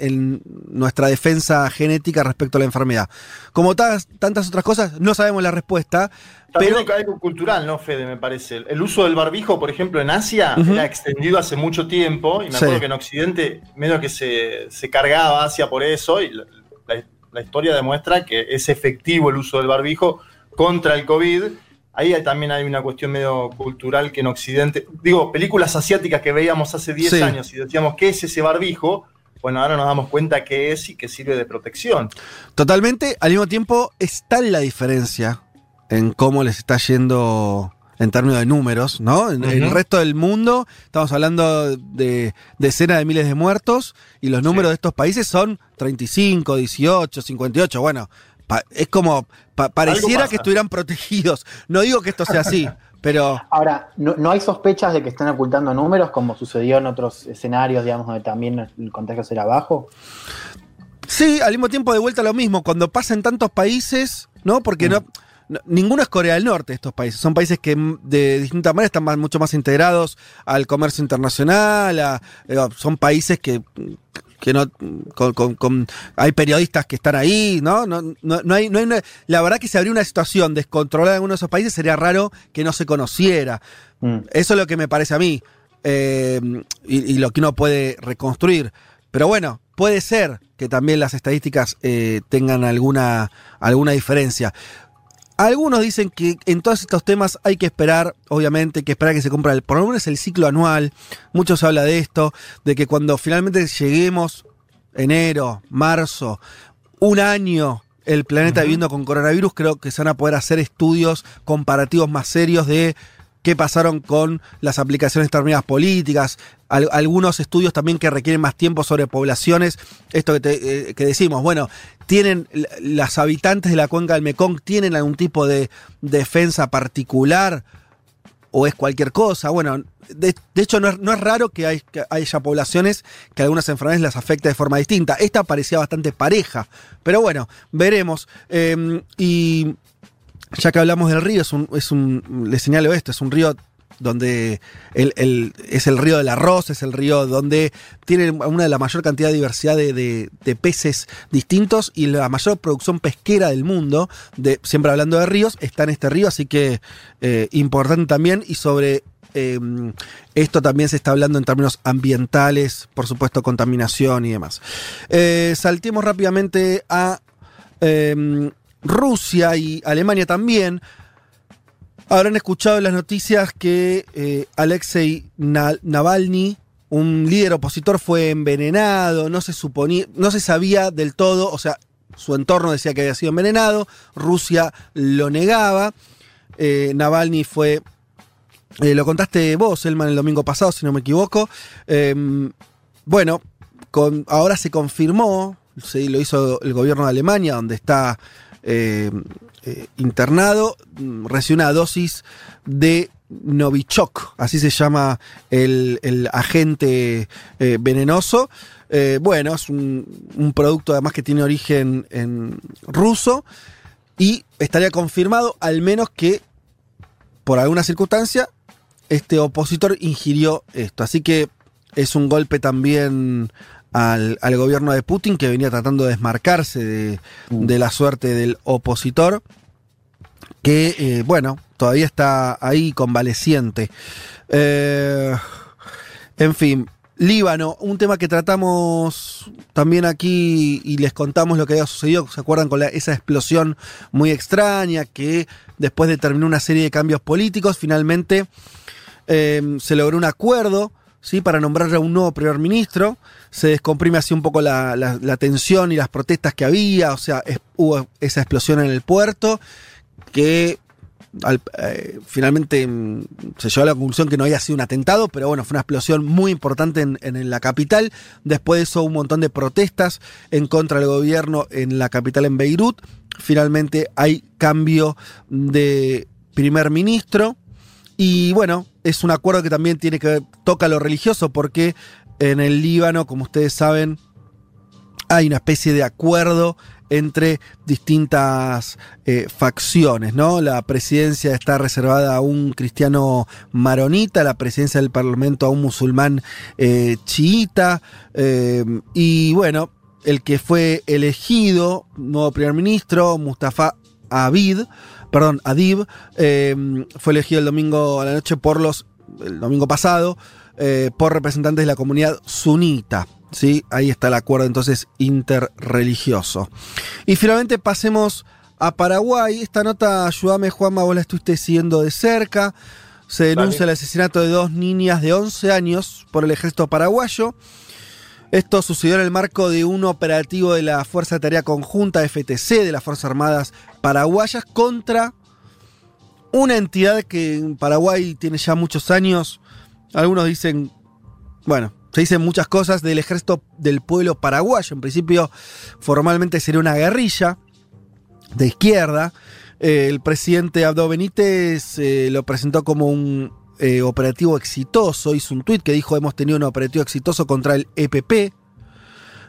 nuestra defensa genética respecto a la enfermedad. Como tantas otras cosas, no sabemos la respuesta. También pero... hay algo cultural, ¿no, Fede? Me parece. El uso del barbijo, por ejemplo, en Asia, era extendido hace mucho tiempo. Y me acuerdo que en Occidente, medio que se, cargaba Asia por eso. Y la historia demuestra que es efectivo el uso del barbijo contra el COVID ahí también hay una cuestión medio cultural que en Occidente, digo, películas asiáticas que veíamos hace 10 años y decíamos, ¿qué es ese barbijo? Bueno, ahora nos damos cuenta que es y que sirve de protección. Totalmente, al mismo tiempo está la diferencia en cómo les está yendo en términos de números, ¿no? En, el resto del mundo estamos hablando de decenas de miles de muertos y los números de estos países son 35, 18, 58. Bueno, es como, pareciera que estuvieran protegidos. No digo que esto sea así, *laughs* pero... Ahora, ¿no, hay sospechas de que estén ocultando números como sucedió en otros escenarios, digamos, donde también el contagio será bajo? Sí, al mismo tiempo de vuelta lo mismo, cuando pasa en tantos países, ¿no? Porque no, ninguno es Corea del Norte estos países, son países que de distinta manera están mucho más integrados al comercio internacional, eh, son países que que no con, hay periodistas que están ahí, ¿no? No, no, hay, no hay la verdad que si habría una situación descontrolada en alguno de esos países sería raro que no se conociera. Mm. Eso es lo que me parece a mí eh, y, lo que uno puede reconstruir. Pero bueno, puede ser que también las estadísticas eh, tengan alguna, alguna diferencia. Algunos dicen que en todos estos temas hay que esperar, obviamente, que esperar que se cumpla el, por lo menos el ciclo anual. Muchos habla de esto, de que cuando finalmente lleguemos enero, marzo, un año el planeta viviendo con coronavirus, creo que se van a poder hacer estudios comparativos más serios de qué pasaron con las aplicaciones determinadas políticas, algunos estudios también que requieren más tiempo sobre poblaciones, esto que, eh, que, decimos, bueno, tienen las habitantes de la cuenca del Mekong, tienen algún tipo de defensa particular. o es cualquier cosa. Bueno, de, hecho no es, raro que, haya poblaciones que algunas enfermedades las afecte de forma distinta. Esta parecía bastante pareja, pero bueno, veremos. Em, y ya que hablamos del río, es un, es le señalo esto, es un río donde es el río del arroz, es el río donde tiene una de la mayor cantidad de diversidad de, peces distintos y la mayor producción pesquera del mundo, de, siempre hablando de ríos, está en este río, así que eh, importante también y sobre em, esto también se está hablando en términos ambientales, por supuesto contaminación y demás. Eh, saltemos rápidamente a em, Rusia y Alemania también. Habrán escuchado las noticias que eh, Alexei Navalny, un líder opositor, fue envenenado, no se suponía, no se sabía del todo, o sea, su entorno decía que había sido envenenado, Rusia lo negaba. Eh, Navalny fue. Eh, lo contaste vos, Elman, el domingo pasado, si no me equivoco. Em, bueno, ahora se confirmó, lo hizo el gobierno de Alemania, donde está internado, mm, recibió una dosis de Novichok, así se llama el, agente eh, venenoso. Eh, bueno, es un, producto además que tiene origen en ruso y estaría confirmado al menos que por alguna circunstancia este opositor ingirió esto. Así que es un golpe también al, gobierno de Putin que venía tratando de desmarcarse de, mm. de la suerte del opositor que, eh, bueno, todavía está ahí convaleciente. Eh, en fin, Líbano, un tema que tratamos también aquí y les contamos lo que había sucedido. ¿Se acuerdan con esa explosión muy extraña que después de terminar una serie de cambios políticos, finalmente eh, se logró un acuerdo ¿sí? para nombrar a un nuevo primer ministro? Se descomprime así un poco la, tensión y las protestas que había, o sea, hubo esa explosión en el puerto que eh, finalmente mm, se llegó a la conclusión que no había sido un atentado, pero bueno, fue una explosión muy importante en, la capital. Después de eso, un montón de protestas en contra del gobierno en la capital, en Beirut. Finalmente hay cambio de primer ministro. Y bueno, es un acuerdo que también tiene que toca lo religioso, porque en el Líbano, como ustedes saben, hay una especie de acuerdo entre distintas eh, facciones, ¿no? La presidencia está reservada a un cristiano maronita, la presidencia del parlamento a un musulmán eh, chiita, eh, y bueno, el que fue elegido, nuevo primer ministro, Mustafa Abid, perdón, Adib, fue elegido el domingo a la noche por los, el domingo pasado, por representantes de la comunidad sunita. ¿sí? Ahí está el acuerdo entonces interreligioso. Y finalmente pasemos a Paraguay. Esta nota, ayúdame Juanma, vos la estuviste siguiendo de cerca. Se denuncia el asesinato de dos niñas de 11 años por el ejército paraguayo. Esto sucedió en el marco de un operativo de la Fuerza de Tarea Conjunta FTC de las Fuerzas Armadas Paraguayas contra una entidad que en Paraguay tiene ya muchos años. Algunos dicen, bueno, se dicen muchas cosas del ejército del pueblo paraguayo. En principio, formalmente sería una guerrilla de izquierda. El presidente Abdo Benítez eh, lo presentó como un eh, operativo exitoso. Hizo un tuit que dijo: Hemos tenido un operativo exitoso contra el EPP.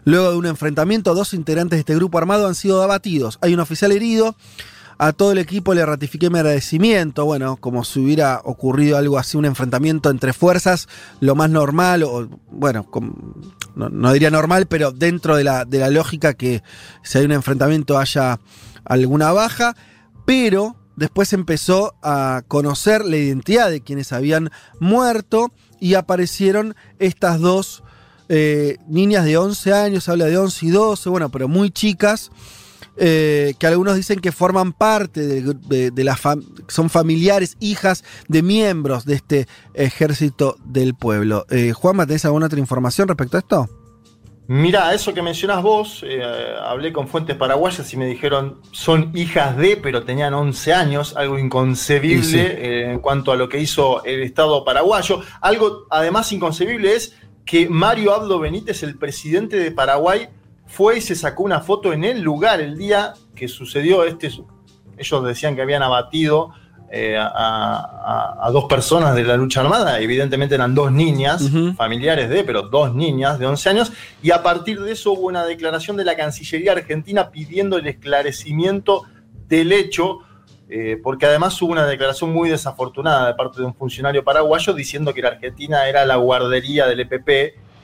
Luego de un enfrentamiento, dos integrantes de este grupo armado han sido abatidos. Hay un oficial herido a todo el equipo le ratifiqué mi agradecimiento. Bueno, como si hubiera ocurrido algo así, un enfrentamiento entre fuerzas, lo más normal, o bueno, no, diría normal, pero dentro de la, de la lógica que si hay un enfrentamiento haya alguna baja. Pero después empezó a conocer la identidad de quienes habían muerto y aparecieron estas dos eh, niñas de 11 años, habla de 11 y 12, bueno, pero muy chicas eh, que algunos dicen que forman parte de, de, la son familiares, hijas de miembros de este ejército del pueblo. Eh, Juanma, ¿tenés alguna otra información respecto a esto? Mira, eso que mencionás vos, eh, hablé con fuentes paraguayas y me dijeron son hijas de, pero tenían 11 años, algo inconcebible en cuanto a lo que hizo el Estado paraguayo. Algo además inconcebible es que Mario Abdo Benítez, el presidente de Paraguay, fue y se sacó una foto en el lugar el día que sucedió este. Ellos decían que habían abatido eh, a, dos personas de la lucha armada, evidentemente eran dos niñas, familiares de, pero dos niñas de 11 años, y a partir de eso hubo una declaración de la Cancillería Argentina pidiendo el esclarecimiento del hecho, eh, porque además hubo una declaración muy desafortunada de parte de un funcionario paraguayo diciendo que la Argentina era la guardería del EPP,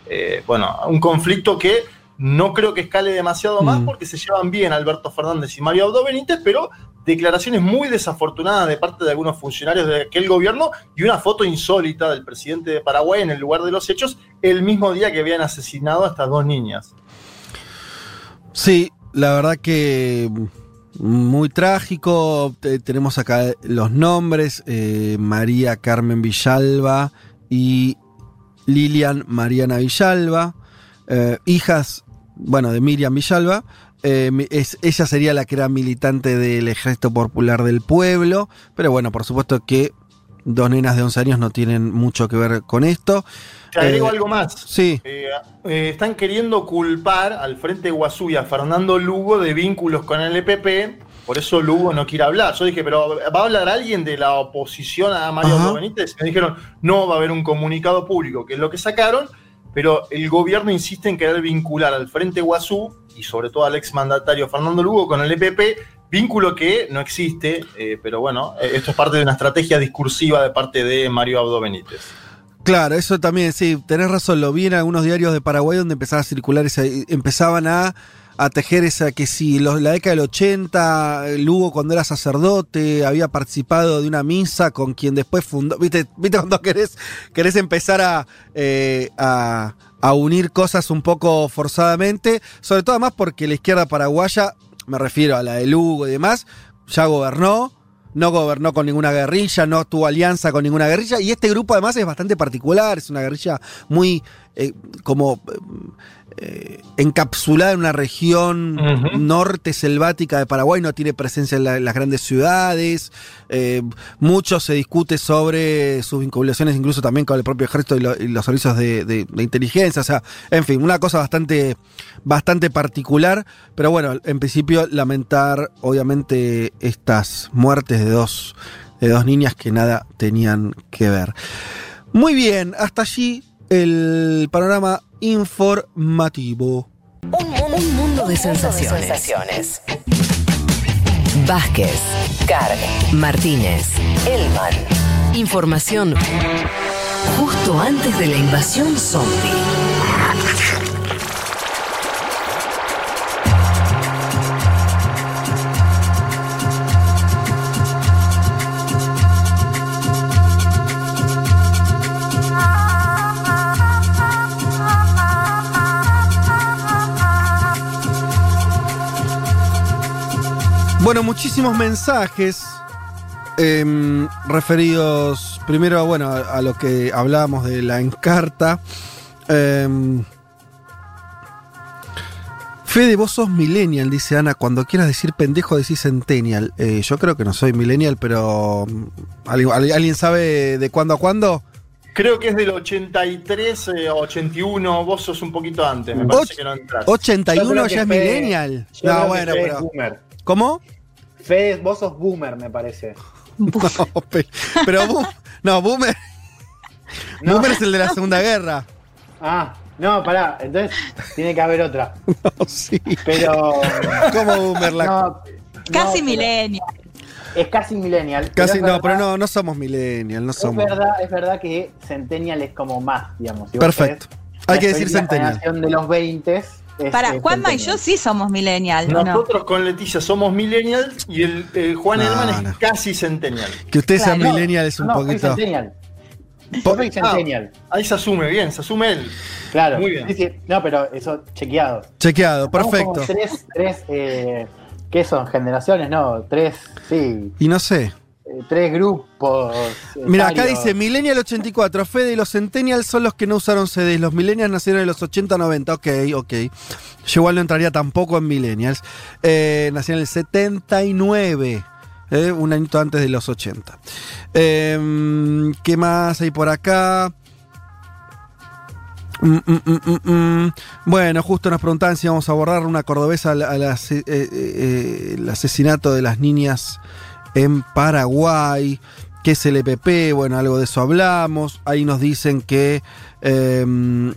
eh, bueno, un conflicto que no creo que escale demasiado más mm. porque se llevan bien Alberto Fernández y Mario Abdo Benítez, pero declaraciones muy desafortunadas de parte de algunos funcionarios de aquel gobierno y una foto insólita del presidente de Paraguay en el lugar de los hechos el mismo día que habían asesinado a estas dos niñas. Sí, la verdad que muy trágico. tenemos acá los nombres: eh, María Carmen Villalba y Lilian Mariana Villalba, eh, hijas, bueno, de Miriam Villalba. Eh, ella sería la que era militante del Ejército Popular del Pueblo, pero bueno, por supuesto que dos nenas de 11 años no tienen mucho que ver con esto. Te agrego eh, algo más. Sí. Eh, están queriendo culpar al Frente Guazú y a Fernando Lugo de vínculos con el EPP, por eso Lugo no quiere hablar. Yo dije, pero ¿va a hablar alguien de la oposición a Mario Benítez? Me dijeron, no, va a haber un comunicado público, que es lo que sacaron, pero el gobierno insiste en querer vincular al Frente Guazú y sobre todo al exmandatario Fernando Lugo con el EPP, vínculo que no existe, eh, pero bueno, eh, esto es parte de una estrategia discursiva de parte de Mario Abdo Benítez. Claro, eso también, sí, tenés razón, lo vi en algunos diarios de Paraguay donde empezaba a circular, esa, empezaban a, tejer esa que si la década del 80, Lugo cuando era sacerdote había participado de una misa con quien después fundó, viste, ¿Viste cuando querés, empezar a, eh, a a unir cosas un poco forzadamente, sobre todo además porque la izquierda paraguaya, me refiero a la de Lugo y demás, ya gobernó, no gobernó con ninguna guerrilla, no tuvo alianza con ninguna guerrilla, y este grupo además es bastante particular, es una guerrilla muy eh, como eh, encapsulada en una región norte selvática de Paraguay, no tiene presencia en, las grandes ciudades. Eh, mucho se discute sobre sus vinculaciones incluso también con el propio ejército y, los servicios de, inteligencia. O sea, en fin, una cosa bastante, bastante particular. Pero bueno, en principio lamentar obviamente estas muertes de dos, de dos niñas que nada tenían que ver. Muy bien, hasta allí el panorama informativo. Un mundo, de, sensaciones. Vázquez, Carg, Martínez, Elman. Información justo antes de la invasión zombie. Bueno, muchísimos mensajes em, referidos primero a, bueno, a, lo que hablábamos de la encarta. Eh, Fede, vos sos millennial, dice Ana. Cuando quieras decir pendejo, decís centennial. Eh, yo creo que no soy millennial, pero mm, ¿alguien, sabe de cuándo a cuándo? Creo que es del 83 81. Eh, vos sos un poquito antes, me parece que no entras. 81 ya es millennial. No, bueno, pero. ¿Cómo? Fede, vos sos boomer, me parece. *laughs* pero, no, boomer. Boomer es el de la Segunda *laughs* Guerra. Ah, no, pará, entonces tiene que haber otra. *laughs* No, sí. Pero. ¿Cómo boomer? casi millennial. Es casi millennial. Casi, no, pero no, no somos millennial, no somos. Es verdad, es verdad que centennial es como más, digamos. Perfecto. Hay que decir centennial. La de los 20 para, Juanma y yo sí somos millennials. Nosotros con Leticia somos millennials y el, Juan Elman es casi centennial. Que usted sea millennial es un poquito. Soy centennial. Soy centennial. Ah, ahí se asume bien, se asume él. Claro. Muy bien. no, pero eso chequeado. Chequeado, perfecto. tres, tres eh, ¿qué son? Generaciones, no, tres, sí. Y no sé. Eh, tres grupos. Mira, acá dice Millennial 84, Fede y los Centennials son los que no usaron CDs, los Millennials nacieron en los 80, 90, ok, ok. Yo igual no entraría tampoco en Millennials. Eh, nacieron en el 79. Eh, un añito antes de los 80. Em, ¿Qué más hay por acá? Mm, mm, mm, bueno, justo nos preguntaban si vamos a abordar una cordobesa al, el asesinato de las niñas en Paraguay. ¿Qué es el EPP? Bueno, algo de eso hablamos. Ahí nos dicen que em,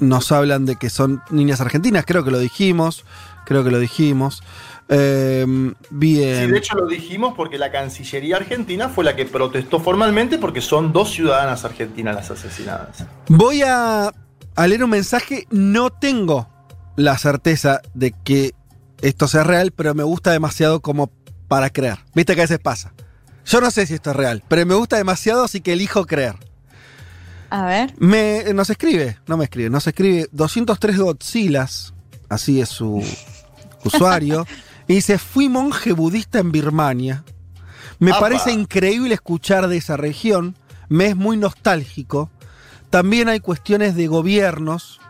nos hablan de que son niñas argentinas, creo que lo dijimos. Creo que lo dijimos. Em, bien. Sí, de hecho lo dijimos porque la Cancillería Argentina fue la que protestó formalmente porque son dos ciudadanas argentinas las asesinadas. Voy a, a leer un mensaje. No tengo la certeza de que esto sea real, pero me gusta demasiado como para creer. Viste que a veces pasa. Yo no sé si esto es real, pero me gusta demasiado, así que elijo creer. A ver. Me, nos escribe, no me escribe, nos escribe 203 Godzillas, así es su *laughs* usuario, y dice, fui monje budista en Birmania. Me Apa. parece increíble escuchar de esa región, me es muy nostálgico. También hay cuestiones de gobiernos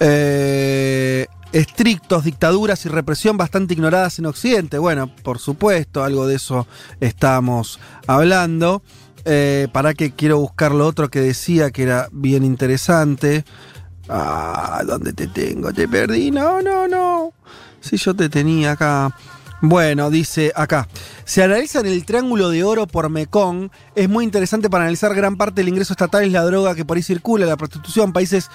eh, estrictos, dictaduras y represión bastante ignoradas en Occidente. Bueno, por supuesto, algo de eso estamos hablando. Eh, para que quiero buscar lo otro que decía que era bien interesante. Ah, ¿dónde te tengo? Te perdí. No, no, no. Si yo te tenía acá. Bueno, dice acá. Se analiza en el Triángulo de Oro por Mekong. Es muy interesante para analizar gran parte del ingreso estatal es la droga que por ahí circula, la prostitución, países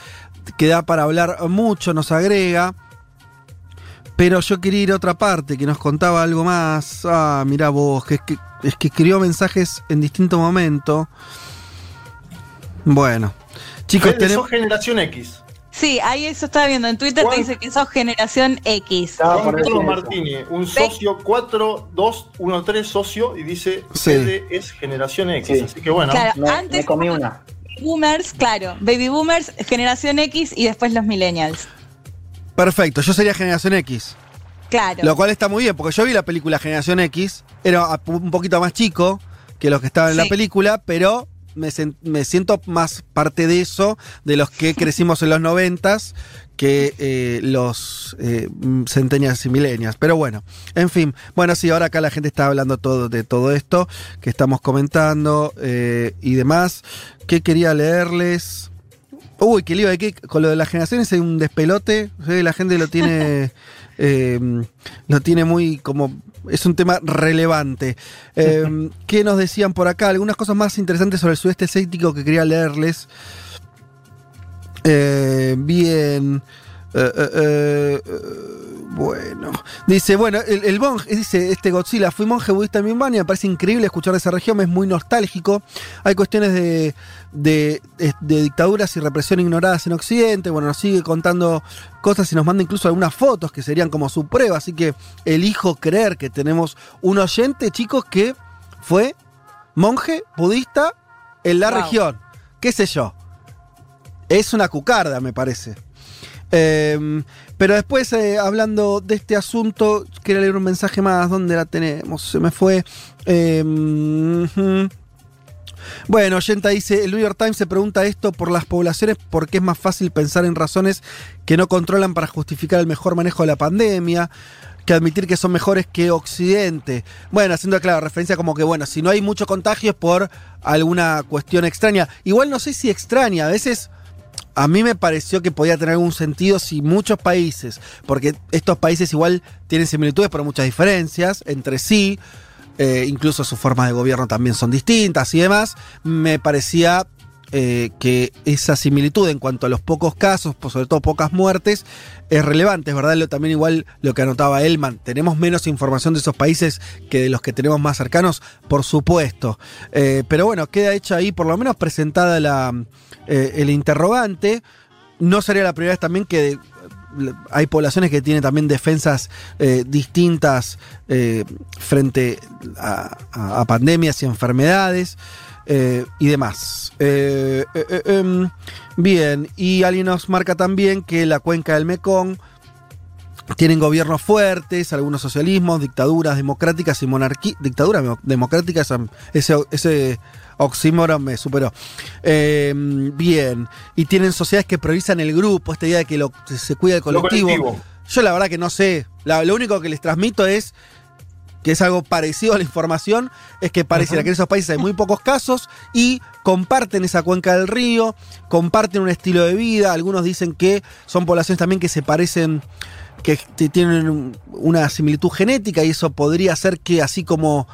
que da para hablar mucho, nos agrega. Pero yo quería ir a otra parte que nos contaba algo más. Ah, mirá vos, que es que, es que escribió mensajes en distinto momento. Bueno, chicos, Fede, tenemos. sos generación X. Sí, ahí eso estaba viendo. En Twitter te dice que sos generación X. Ah. Martini, un socio 4213 socio y dice Sí. Fede es generación X. Sí. Así que bueno. Claro, Me, antes me comí una. boomers, claro, baby boomers, generación X y después los millennials. Perfecto, yo sería Generación X. Claro. Lo cual está muy bien, porque yo vi la película Generación X, era un poquito más chico que los que estaban en la película, pero me, siento más parte de eso, de los que *laughs* crecimos en los noventas, que eh, los eh, centenias y milenias. Pero bueno, en fin. Bueno, sí, ahora acá la gente está hablando todo de todo esto que estamos comentando eh, y demás. ¿Qué quería leerles? Uy, que lío, hay que, con lo de las generaciones hay un despelote. sí, La gente lo tiene. *laughs* eh, lo tiene muy como. Es un tema relevante. Eh, *laughs* ¿Qué nos decían por acá? Algunas cosas más interesantes sobre el sudeste asiático que quería leerles. Eh, bien. Bueno. Dice, bueno, el, el monje, dice este Godzilla, fui monje budista en Birmania, me parece increíble escuchar de esa región, es muy nostálgico. Hay cuestiones de, de, de- de dictaduras y represión ignoradas en Occidente. Bueno, nos sigue contando cosas y nos manda incluso algunas fotos que serían como su prueba. Así que elijo creer que tenemos un oyente, chicos, que fue monje budista en la Wow. región. ¿Qué sé yo? Es una cucarda, me parece. Eh, pero después, eh, hablando de este asunto, quería leer un mensaje más. ¿Dónde la tenemos? Se me fue. Ujú. Bueno, Oyenta dice, el New York Times se pregunta esto por las poblaciones porque es más fácil pensar en razones que no controlan para justificar el mejor manejo de la pandemia que admitir que son mejores que Occidente. Bueno, haciendo claro, referencia como que, bueno, si no hay mucho contagio es por alguna cuestión extraña. Igual no sé si extraña, a veces a mí me pareció que podía tener algún sentido si muchos países, porque estos países igual tienen similitudes pero muchas diferencias entre sí, eh, incluso sus formas de gobierno también son distintas y demás, me parecía eh, que esa similitud en cuanto a los pocos casos, pues sobre todo pocas muertes, es relevante, es verdad, lo, también igual lo que anotaba Elman, tenemos menos información de esos países que de los que tenemos más cercanos, por supuesto, Eh, pero bueno, queda hecha ahí por lo menos presentada la, eh, el interrogante, no sería la primera vez también que hay poblaciones que tienen también defensas distintas frente a pandemias y enfermedades eh, y demás. Eh, eh, em, bien, y alguien nos marca también que la cuenca del Mekong tienen gobiernos fuertes, algunos socialismos, dictaduras democráticas y monarquías. Dictaduras mo- democráticas, ese, ese oxímoron me superó. Eh, bien, y tienen sociedades que priorizan el grupo, esta idea de que lo- se, cuida el colectivo. colectivo. Yo la verdad que no sé. La- lo único que les transmito es que es algo parecido a la información, es que pareciera que en esos países hay muy pocos casos y comparten esa cuenca del río, comparten un estilo de vida, algunos dicen que son poblaciones también que se parecen que tienen una similitud genética y eso podría ser que así como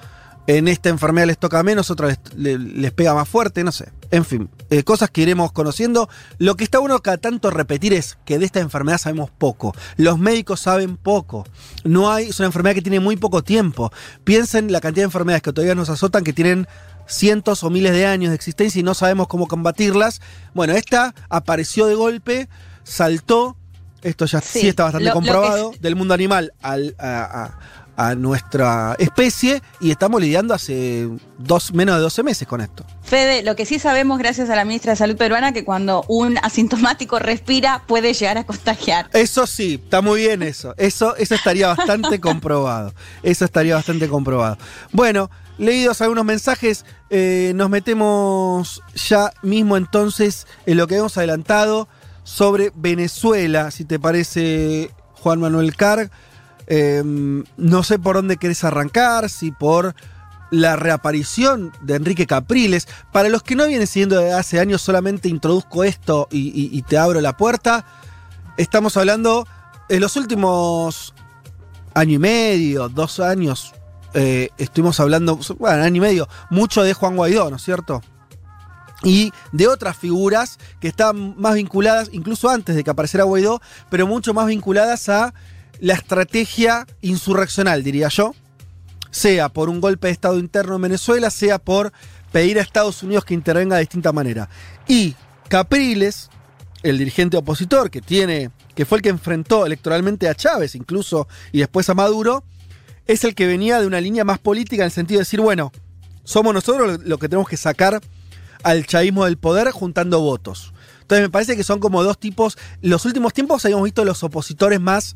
en esta enfermedad les toca menos, otra les, pega más fuerte, no sé. En fin, eh, cosas que iremos conociendo. Lo que está bueno cada tanto repetir es que de esta enfermedad sabemos poco. Los médicos saben poco. No hay, es una enfermedad que tiene muy poco tiempo. Piensen la cantidad de enfermedades que todavía nos azotan que tienen cientos o miles de años de existencia y no sabemos cómo combatirlas. Bueno, esta apareció de golpe, saltó, esto ya sí, está bastante comprobado, del mundo animal al, a, a nuestra especie y estamos lidiando hace dos, menos de 12 meses con esto. Fede, lo que sí sabemos gracias a la ministra de Salud peruana que cuando un asintomático respira puede llegar a contagiar. Eso sí, está muy bien eso. Eso, eso estaría bastante *laughs* comprobado. Eso estaría bastante comprobado. Bueno, leídos algunos mensajes, eh, nos metemos ya mismo entonces en lo que hemos adelantado sobre Venezuela, si te parece, Juan Manuel Carg. Em, no sé por dónde querés arrancar, si por la reaparición de Enrique Capriles. Para los que no vienen siguiendo desde hace años, solamente introduzco esto y, te abro la puerta. Estamos hablando en los últimos año y medio, dos años, eh, estuvimos hablando, bueno, año y medio, mucho de Juan Guaidó, ¿no es cierto? Y de otras figuras que están más vinculadas, incluso antes de que apareciera Guaidó, pero mucho más vinculadas a la estrategia insurreccional, diría yo, sea por un golpe de Estado interno en Venezuela, sea por pedir a Estados Unidos que intervenga de distinta manera. Y Capriles, el dirigente opositor que tiene, que fue el que enfrentó electoralmente a Chávez incluso y después a Maduro, es el que venía de una línea más política en el sentido de decir, bueno, somos nosotros los que tenemos que sacar al chavismo del poder juntando votos. Entonces me parece que son como dos tipos. Los últimos tiempos habíamos visto los opositores más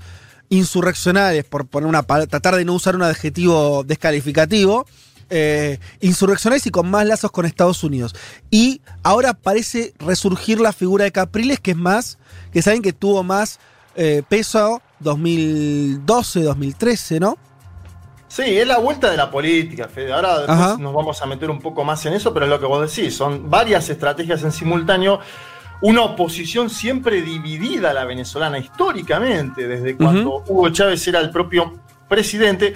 insurreccionales, por poner una tratar de no usar un adjetivo descalificativo, eh, insurreccionales y con más lazos con Estados Unidos. Y ahora parece resurgir la figura de Capriles, que es más, que saben que tuvo más eh, peso 2012, 2013, ¿no? Sí, es la vuelta de la política, Fede. Ahora después nos vamos a meter un poco más en eso, pero es lo que vos decís, son varias estrategias en simultáneo una oposición siempre dividida a la venezolana históricamente, desde cuando Hugo Chávez era el propio presidente.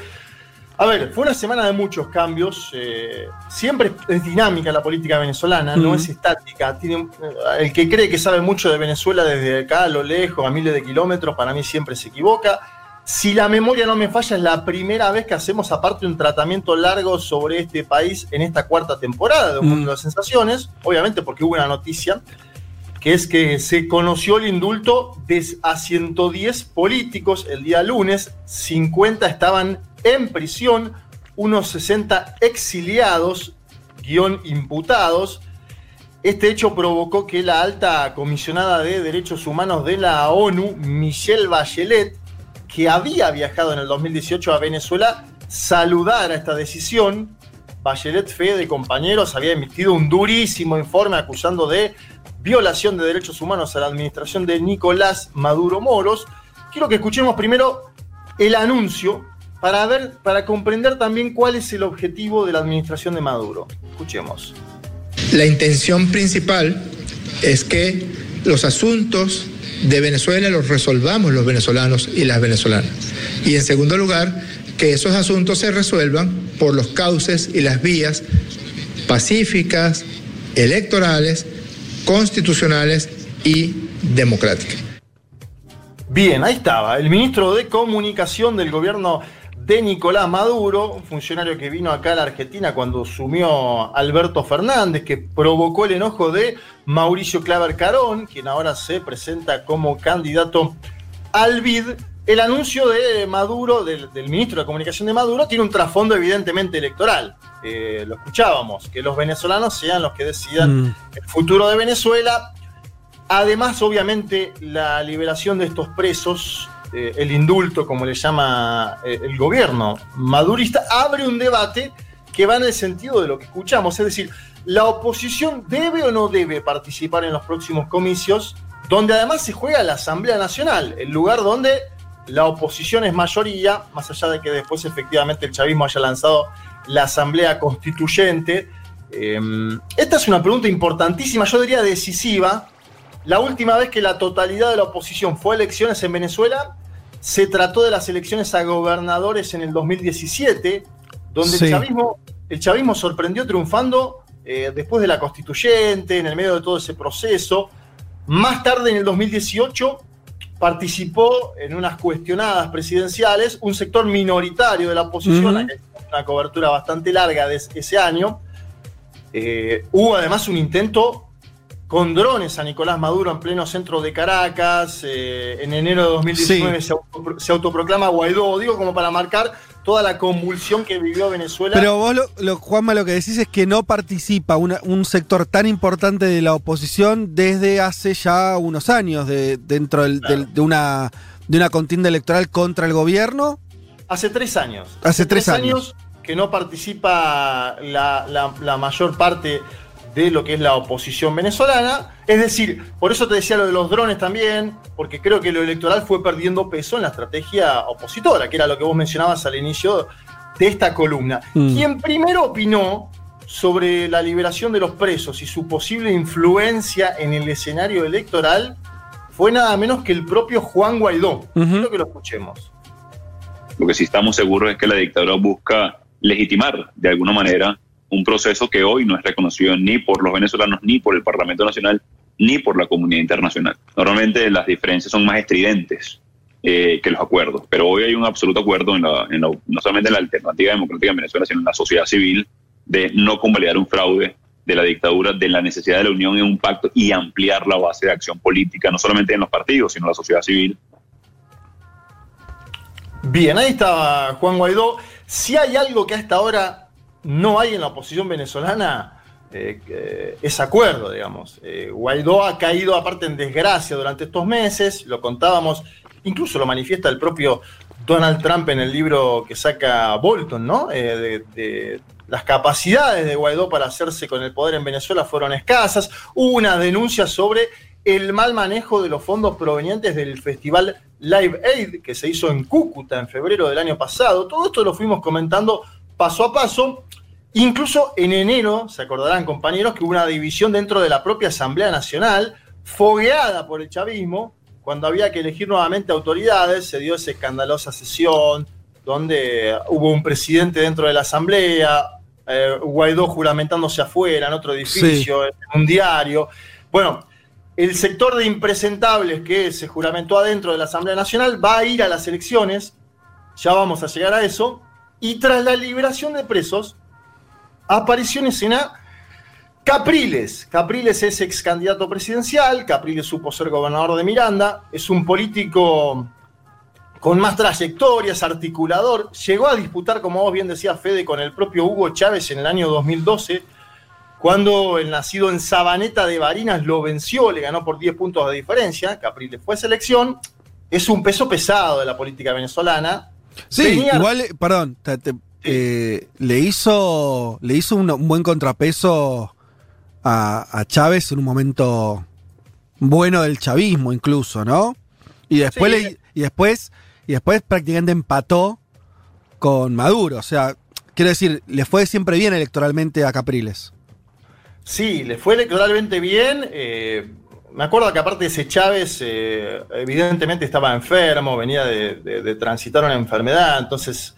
A ver, fue una semana de muchos cambios. Eh, siempre es dinámica la política venezolana, no es estática. Tiene, eh, el que cree que sabe mucho de Venezuela desde acá a lo lejos, a miles de kilómetros, para mí siempre se equivoca. Si la memoria no me falla, es la primera vez que hacemos aparte un tratamiento largo sobre este país en esta cuarta temporada de Un Mundo de Sensaciones, obviamente porque hubo una noticia que es que se conoció el indulto de a 110 políticos el día lunes, 50 estaban en prisión, unos 60 exiliados, guion imputados. Este hecho provocó que la alta comisionada de derechos humanos de la ONU, Michelle Bachelet, que había viajado en el 2018 a Venezuela, saludara esta decisión. Bachelet Fede, compañeros, había emitido un durísimo informe acusando de violación de derechos humanos a la administración de Nicolás Maduro Moros. Quiero que escuchemos primero el anuncio para ver, para comprender también cuál es el objetivo de la administración de Maduro. Escuchemos. La intención principal es que los asuntos de Venezuela los resolvamos los venezolanos y las venezolanas. Y en segundo lugar, que esos asuntos se resuelvan por los cauces y las vías pacíficas, electorales, constitucionales y democráticas. Bien, ahí estaba, el ministro de Comunicación del gobierno de Nicolás Maduro, un funcionario que vino acá a la Argentina cuando sumió Alberto Fernández, que provocó el enojo de Mauricio Claver Carón, quien ahora se presenta como candidato al BID. El anuncio de Maduro, del, ministro de Comunicación de Maduro, tiene un trasfondo evidentemente electoral. Eh, lo escuchábamos, que los venezolanos sean los que decidan mm. el futuro de Venezuela. Además, obviamente, la liberación de estos presos, eh, el indulto, como le llama eh, el gobierno madurista, abre un debate que va en el sentido de lo que escuchamos. Es decir, la oposición debe o no debe participar en los próximos comicios, donde además se juega la Asamblea Nacional, el lugar donde la oposición es mayoría, más allá de que después efectivamente el chavismo haya lanzado la Asamblea Constituyente. Em, esta es una pregunta importantísima, yo diría decisiva. La última vez que la totalidad de la oposición fue a elecciones en Venezuela Se trató de las elecciones a gobernadores en el 2017, donde el, chavismo, el chavismo sorprendió triunfando eh, después de la constituyente, en el medio de todo ese proceso. Más tarde, en el 2018, participó en unas cuestionadas presidenciales un sector minoritario de la oposición, una cobertura bastante larga de ese año. Eh, hubo además un intento con drones a Nicolás Maduro en pleno centro de Caracas. Eh, en enero de 2019 se, autoproclama Guaidó, digo como para marcar toda la convulsión que vivió Venezuela. Pero vos, lo, Juanma, lo que decís es que no participa un sector tan importante de la oposición desde hace ya unos años de, dentro de, una, de una contienda electoral contra el gobierno. Hace tres años. Hace, tres, años. que no participa la mayor parte de lo que es la oposición venezolana. Es decir, por eso te decía lo de los drones también, porque creo que lo electoral fue perdiendo peso en la estrategia opositora, que era lo que vos mencionabas al inicio de esta columna. Mm. Quien primero opinó sobre la liberación de los presos y su posible influencia en el escenario electoral fue nada menos que el propio Juan Guaidó. Quiero que lo escuchemos. Lo que sí estamos seguros es que la dictadura busca legitimar de alguna manera un proceso que hoy no es reconocido ni por los venezolanos, ni por el Parlamento Nacional, ni por la comunidad internacional. Normalmente las diferencias son más estridentes eh, que los acuerdos, pero hoy hay un absoluto acuerdo en la, no solamente en la alternativa democrática en Venezuela, sino en la sociedad civil de no convalidar un fraude de la dictadura, de la necesidad de la unión en un pacto y ampliar la base de acción política, no solamente en los partidos, sino en la sociedad civil. Bien, ahí estaba Juan Guaidó. Si hay algo que hasta ahora no hay en la oposición venezolana eh, ese acuerdo, digamos. Eh, Guaidó ha caído aparte en desgracia durante estos meses, lo contábamos, incluso lo manifiesta el propio Donald Trump en el libro que saca Bolton, ¿no? Eh, de, las capacidades de Guaidó para hacerse con el poder en Venezuela fueron escasas. Hubo una denuncia sobre el mal manejo de los fondos provenientes del festival Live Aid que se hizo en Cúcuta en febrero del año pasado. Todo esto lo fuimos comentando paso a paso. Incluso en enero, se acordarán compañeros, que hubo una división dentro de la propia Asamblea Nacional, fogueada por el chavismo, cuando había que elegir nuevamente autoridades, se dio esa escandalosa sesión donde hubo un presidente dentro de la Asamblea, eh, Guaidó juramentándose afuera, en otro edificio, en un diario. Bueno, el sector de impresentables que se juramentó adentro de la Asamblea Nacional va a ir a las elecciones, ya vamos a llegar a eso, y tras la liberación de presos, apareció en escena Capriles. Capriles es ex candidato presidencial, Capriles supo ser gobernador de Miranda, es un político con más trayectorias, articulador, llegó a disputar, como vos bien decías, Fede, con el propio Hugo Chávez en el año 2012, cuando el nacido en Sabaneta de Barinas lo venció, le ganó por 10 puntos de diferencia, Capriles fue selección, es un peso pesado de la política venezolana, Sí, igual, perdón, eh, le hizo, le hizo un, buen contrapeso a, Chávez en un momento bueno del chavismo incluso, ¿no? Y después, y después, y después prácticamente empató con Maduro. O sea, quiero decir, le fue siempre bien electoralmente a Capriles. Sí, le fue electoralmente bien. Eh, me acuerdo que aparte ese Chávez eh, evidentemente estaba enfermo, venía de, transitar una enfermedad, entonces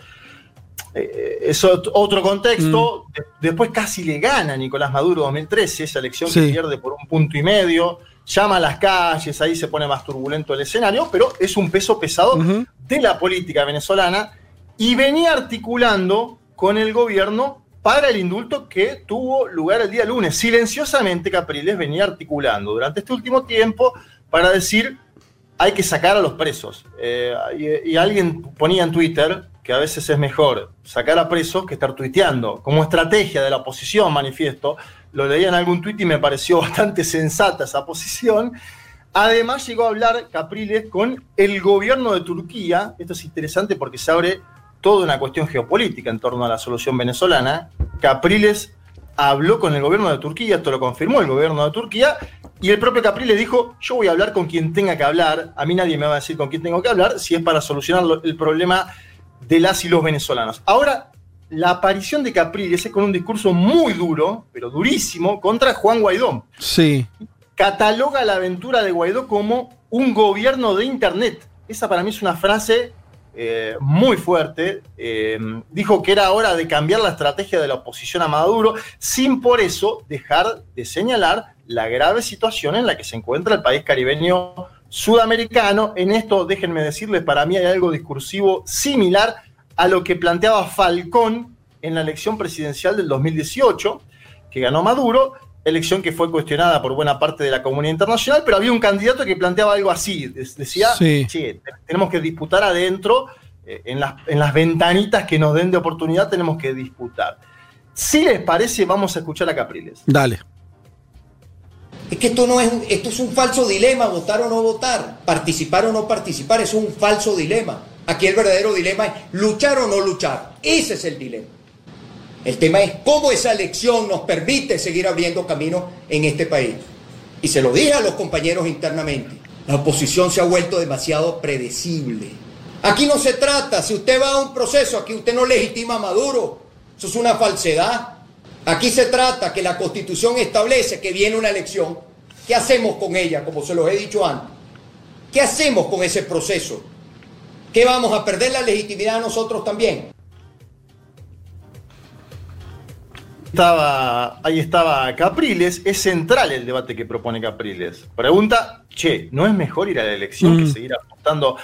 eh, es otro contexto. Mm. después casi le gana Nicolás Maduro 2013, esa elección que pierde por un punto y medio, llama a las calles, ahí se pone más turbulento el escenario, pero es un peso pesado de la política venezolana y venía articulando con el gobierno para el indulto que tuvo lugar el día lunes. Silenciosamente Capriles venía articulando durante este último tiempo para decir hay que sacar a los presos. Eh, y, alguien ponía en Twitter que a veces es mejor sacar a presos que estar tuiteando. Como estrategia de la oposición, manifiesto, lo leía en algún tuit y me pareció *laughs* bastante sensata esa posición. Además llegó a hablar Capriles con el gobierno de Turquía. Esto es interesante porque se abre toda una cuestión geopolítica en torno a la solución venezolana. Capriles habló con el gobierno de Turquía, esto lo confirmó el gobierno de Turquía, y el propio Capriles dijo, yo voy a hablar con quien tenga que hablar, a mí nadie me va a decir con quién tengo que hablar, si es para solucionar el problema de las y los venezolanos. Ahora, la aparición de Capriles es con un discurso muy duro, pero durísimo, contra Juan Guaidó. Sí. Cataloga la aventura de Guaidó como un gobierno de Internet esa para mí es una frase eh, muy fuerte. Eh, dijo que era hora de cambiar la estrategia de la oposición a Maduro, sin por eso dejar de señalar la grave situación en la que se encuentra el país caribeño sudamericano. En esto, déjenme decirles, para mí hay algo discursivo similar a lo que planteaba Falcón en la elección presidencial del 2018, que ganó Maduro, elección que fue cuestionada por buena parte de la comunidad internacional, pero había un candidato que planteaba algo así, decía, sí. tenemos que disputar adentro, eh, en, las, en las ventanitas que nos den de oportunidad tenemos que disputar. Si les parece, vamos a escuchar a Capriles. Dale. Es que esto no es un, esto es un falso dilema, votar o no votar, participar o no participar, es un falso dilema. Aquí el verdadero dilema es luchar o no luchar. Ese es el dilema. El tema es cómo esa elección nos permite seguir abriendo camino en este país. Y se lo dije a los compañeros internamente. La oposición se ha vuelto demasiado predecible. Aquí no se trata, si usted va a un proceso, aquí usted no legitima a Maduro. Eso es una falsedad. Aquí se trata que la constitución establece que viene una elección. ¿Qué hacemos con ella, como se los he dicho antes? ¿Qué hacemos con ese proceso? ¿Qué vamos a perder la legitimidad nosotros también? Estaba, ahí estaba Capriles, es central el debate que propone Capriles. Pregunta, che, ¿no es mejor ir a la elección que mm. seguir apuntando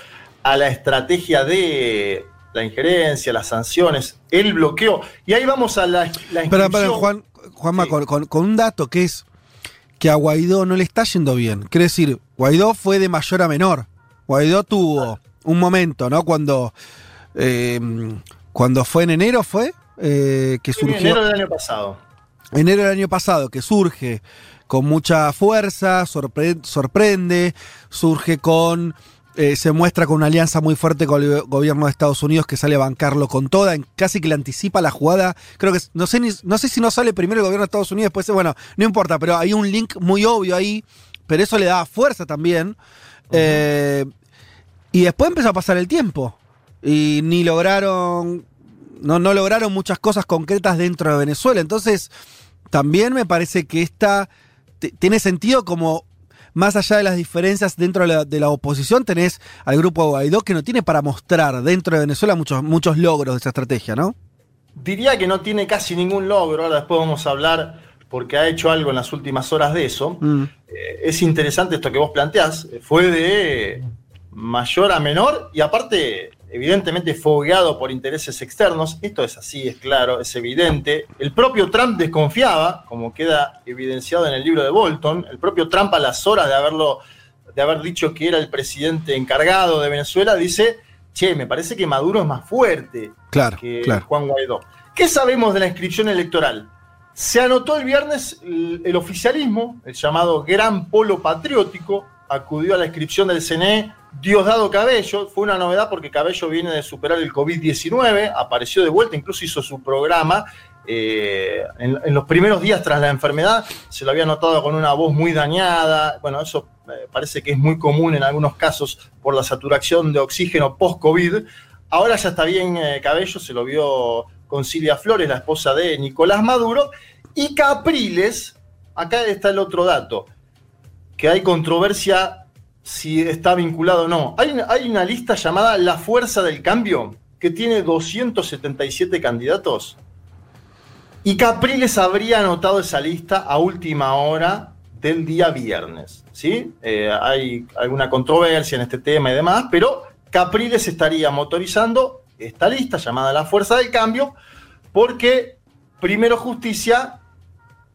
a la estrategia de la injerencia, las sanciones, el bloqueo? Y ahí vamos a la, la Pero, Juan, Juanma, con, un dato que es que a Guaidó no le está yendo bien. Quiere decir, Guaidó fue de mayor a menor. Guaidó tuvo un momento, ¿no? Cuando, eh, cuando fue en enero, ¿fue? Eh, que surgió. enero del año pasado. Enero del año pasado, que surge con mucha fuerza, sorprende, surge con. Eh, se muestra con una alianza muy fuerte con el gobierno de Estados Unidos que sale a bancarlo con toda, casi que le anticipa la jugada. Creo que no sé, no sé si no sale primero el gobierno de Estados Unidos, después, bueno, no importa, pero hay un link muy obvio ahí, pero eso le da fuerza también. Eh, y después empezó a pasar el tiempo. Y ni lograron no, no lograron muchas cosas concretas dentro de Venezuela. Entonces, también me parece que esta tiene sentido como más allá de las diferencias dentro de la, oposición, tenés al grupo Guaidó que no tiene para mostrar dentro de Venezuela muchos, muchos logros de esa estrategia, ¿no? Diría que no tiene casi ningún logro, ahora después vamos a hablar porque ha hecho algo en las últimas horas de eso. Mm. Eh, es interesante esto que vos planteás, fue de mayor a menor y aparte evidentemente fogueado por intereses externos. Esto es así, es claro, es evidente. El propio Trump desconfiaba, como queda evidenciado en el libro de Bolton, el propio Trump a las horas de haberlo de haber dicho que era el presidente encargado de Venezuela, dice, che, me parece que Maduro es más fuerte que Juan Guaidó. ¿Qué sabemos de la inscripción electoral? Se anotó el viernes el oficialismo, el llamado Gran Polo Patriótico, acudió a la inscripción del CNE Diosdado Cabello, fue una novedad porque Cabello viene de superar el COVID-19, apareció de vuelta, incluso hizo su programa. Eh, en, los primeros días tras la enfermedad se lo había notado con una voz muy dañada. Bueno, eso eh, parece que es muy común en algunos casos por la saturación de oxígeno post-COVID. Ahora ya está bien eh, Cabello, se lo vio con Silvia Flores, la esposa de Nicolás Maduro. Y Capriles, acá está el otro dato, que hay controversia si está vinculado o no. Hay, hay una lista llamada La Fuerza del Cambio, que tiene 277 candidatos. Y Capriles habría anotado esa lista a última hora del día viernes. ¿sí? Eh, hay alguna controversia en este tema y demás, pero Capriles estaría motorizando esta lista llamada La Fuerza del Cambio, porque Primero Justicia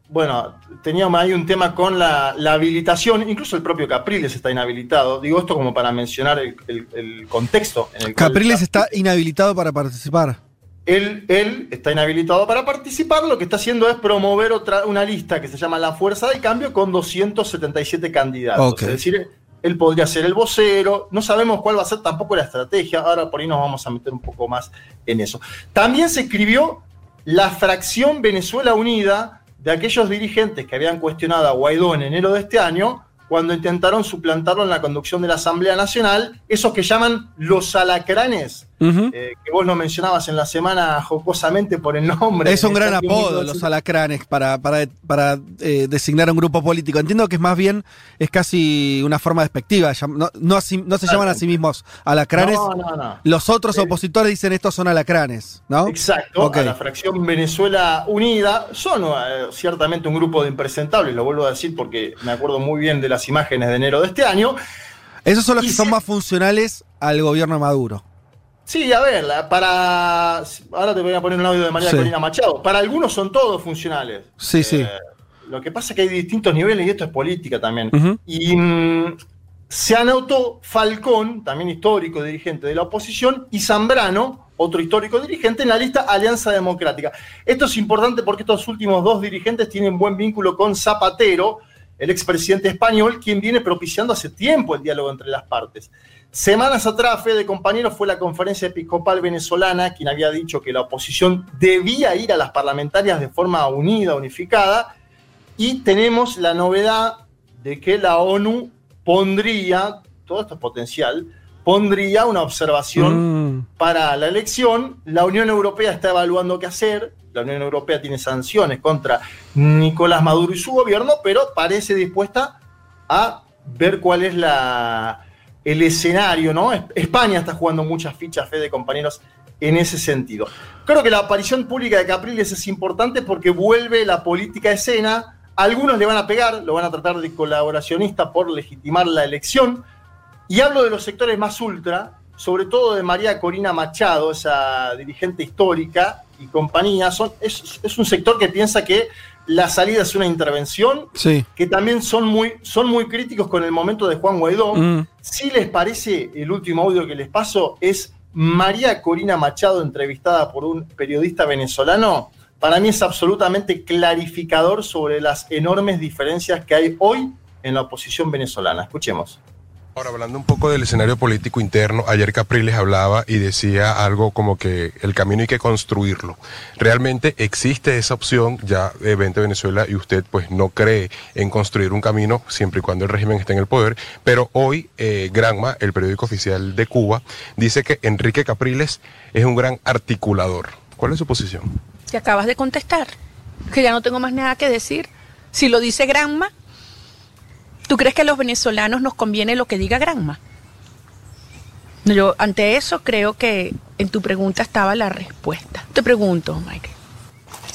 bueno, teníamos ahí un tema con la, habilitación, incluso el propio Capriles está inhabilitado. Digo esto como para mencionar el, contexto. En el Capriles está inhabilitado para participar. Él, él, está inhabilitado para participar, lo que está haciendo es promover otra, una lista que se llama La Fuerza del Cambio con 277 candidatos. Es decir, él podría ser el vocero, no sabemos cuál va a ser tampoco la estrategia, ahora por ahí nos vamos a meter un poco más en eso. También se escribió la fracción Venezuela Unida, de aquellos dirigentes que habían cuestionado a Guaidó en enero de este año, cuando intentaron suplantarlo en la conducción de la Asamblea Nacional, esos que llaman los alacranes eh, que vos lo mencionabas en la semana jocosamente por el nombre. Es un gran apodo, los alacranes, para, para, para eh, designar a un grupo político. Entiendo que es más bien, es casi una forma despectiva. No, no, se llaman a sí mismos alacranes. No, no, no. Los otros opositores dicen estos son alacranes, ¿no? Exacto. A la fracción Venezuela Unida son ciertamente un grupo de impresentables, lo vuelvo a decir porque me acuerdo muy bien de las imágenes de enero de este año. Esos son los que son más funcionales al gobierno Maduro. Sí, a ver, para. Ahora te voy a poner un audio de María Corina Machado. Para algunos son todos funcionales. Sí, sí. Eh, lo que pasa es que hay distintos niveles y esto es política también. Y mm, se anotó Falcón, también histórico dirigente de la oposición, y Zambrano, otro histórico dirigente, en la lista Alianza Democrática. Esto es importante porque estos últimos dos dirigentes tienen buen vínculo con Zapatero, el expresidente español, quien viene propiciando hace tiempo el diálogo entre las partes. Semanas atrás, Fede compañero, fue la conferencia episcopal venezolana quien había dicho que la oposición debía ir a las parlamentarias de forma unida, unificada, y tenemos la novedad de que la ONU pondría, todo esto es potencial, pondría una observación mm. para la elección. La Unión Europea está evaluando qué hacer, la Unión Europea tiene sanciones contra Nicolás Maduro y su gobierno, pero parece dispuesta a ver cuál es la, el escenario, ¿no? España está jugando muchas fichas, fe de compañeros, en ese sentido. Creo que la aparición pública de Capriles es importante porque vuelve la política escena. Algunos le van a pegar, lo van a tratar de colaboracionista por legitimar la elección. Y hablo de los sectores más ultra, sobre todo de María Corina Machado, esa dirigente histórica, y compañía, son, es, un sector que piensa que la salida es una intervención, que también son muy, son muy críticos con el momento de Juan Guaidó. Mm. Si les parece, el último audio que les paso es María Corina Machado entrevistada por un periodista venezolano. Para mí es absolutamente clarificador sobre las enormes diferencias que hay hoy en la oposición venezolana. Escuchemos. Ahora, hablando un poco del escenario político interno, ayer Capriles hablaba y decía algo como que el camino hay que construirlo. ¿Realmente existe esa opción? Ya eh, vente Venezuela y usted pues no cree en construir un camino siempre y cuando el régimen esté en el poder, pero hoy eh, Granma, el periódico oficial de Cuba, dice que Enrique Capriles es un gran articulador. ¿Cuál es su posición? Te acabas de contestar, que ya no tengo más nada que decir. Si lo dice Granma, ¿Tú crees que a los venezolanos nos conviene lo que diga Granma? Yo ante eso creo que en tu pregunta estaba la respuesta. Te pregunto, Mike,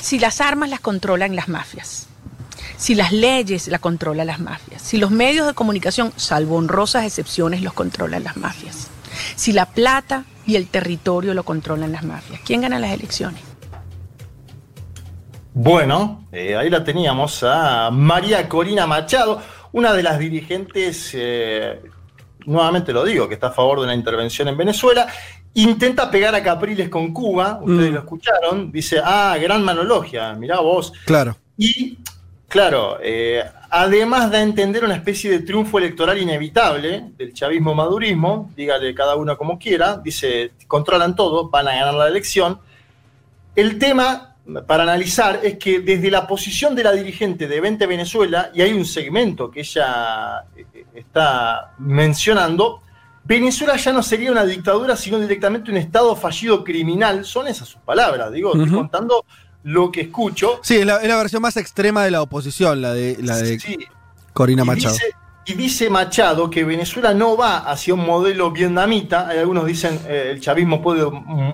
si las armas las controlan las mafias, si las leyes las controlan las mafias, si los medios de comunicación, salvo honrosas excepciones, los controlan las mafias, si la plata y el territorio lo controlan las mafias, ¿quién gana las elecciones? Bueno, eh, ahí la teníamos a María Corina Machado una de las dirigentes, eh, nuevamente lo digo, que está a favor de una intervención en Venezuela, intenta pegar a Capriles con Cuba, ustedes mm. lo escucharon, dice, ah, gran manologia, mirá vos. Claro. Y, claro, eh, además da a entender una especie de triunfo electoral inevitable del chavismo-madurismo, dígale cada uno como quiera, dice, controlan todo, van a ganar la elección. El tema para analizar es que desde la posición de la dirigente de Vente Venezuela, y hay un segmento que ella eh, está mencionando, Venezuela ya no sería una dictadura, sino directamente un Estado fallido criminal. Son esas sus palabras, digo, estoy contando lo que escucho. Sí, es la, versión más extrema de la oposición, la de, la de Corina Machado. Y dice Machado que Venezuela no va hacia un modelo vietnamita. Hay algunos dicen eh, el chavismo puede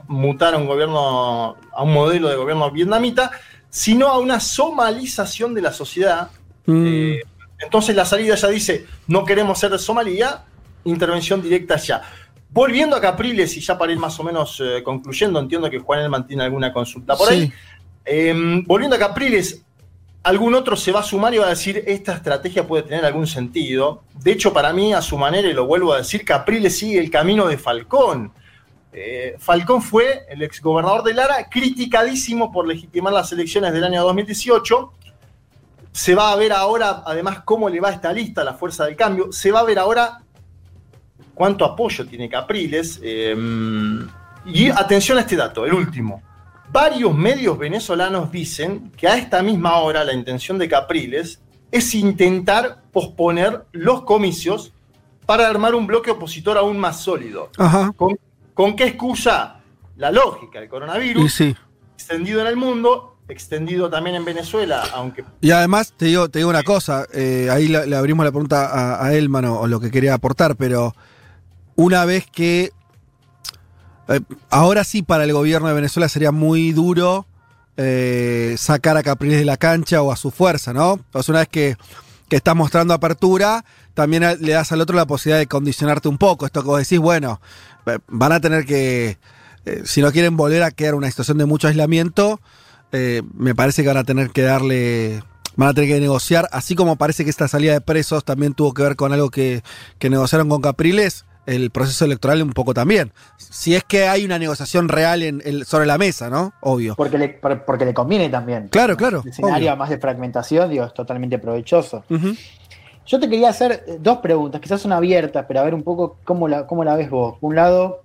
mutar a un gobierno, a un modelo de gobierno vietnamita, sino a una somalización de la sociedad. Mm. Eh, entonces la salida ya dice, no queremos ser de Somalia, intervención directa ya. Volviendo a Capriles, y ya para ir más o menos eh, concluyendo, entiendo que Juanel mantiene alguna consulta por ahí. Em, volviendo a Capriles, algún otro se va a sumar y va a decir, esta estrategia puede tener algún sentido. De hecho, para mí, a su manera, y lo vuelvo a decir, Capriles sigue el camino de Falcón. Eh, Falcón fue el exgobernador de Lara, criticadísimo por legitimar las elecciones del año 2018. Se va a ver ahora, además, cómo le va esta lista, la fuerza del cambio. Se va a ver ahora cuánto apoyo tiene Capriles. Eh, y atención a este dato, el último. Varios medios venezolanos dicen que a esta misma hora la intención de Capriles es intentar posponer los comicios para armar un bloque opositor aún más sólido. ¿Con qué excusa? La lógica, el coronavirus, extendido en el mundo, extendido también en Venezuela, aunque... Y además, te digo, te digo una cosa, eh, ahí le, abrimos la pregunta a, a Elman o, lo que quería aportar, pero una vez que... Eh, ahora sí para el gobierno de Venezuela sería muy duro eh, sacar a Capriles de la cancha o a su fuerza, ¿no? Entonces una vez que, que estás mostrando apertura, también le das al otro la posibilidad de condicionarte un poco. Esto que vos decís, bueno, van a tener que, si no quieren volver a quedar una situación de mucho aislamiento, eh, me parece que van a tener que darle, van a tener que negociar, así como parece que esta salida de presos también tuvo que ver con algo que, negociaron con Capriles, el proceso electoral un poco también. Si es que hay una negociación real en, sobre la mesa, ¿no? Obvio. Porque le, porque le conviene también. Claro, claro. El escenario más de fragmentación, digo, es totalmente provechoso. Yo te quería hacer dos preguntas, quizás son abiertas, pero a ver un poco cómo la, cómo la ves vos. Por un lado,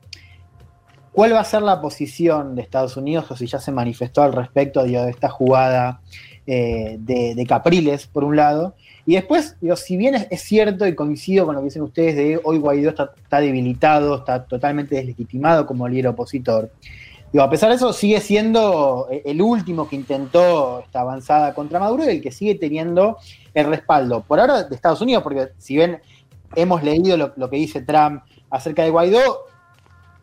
¿Cuál va a ser la posición de Estados Unidos o si ya se manifestó al respecto de esta jugada eh, de, Capriles, por un lado? Y después, si bien es, cierto y coincido con lo que dicen ustedes de hoy Guaidó está, debilitado, está totalmente deslegitimado como líder opositor, digo, a pesar de eso sigue siendo el último que intentó esta avanzada contra Maduro y el que sigue teniendo el respaldo, por ahora de Estados Unidos, porque si bien hemos leído lo que dice Trump acerca de Guaidó,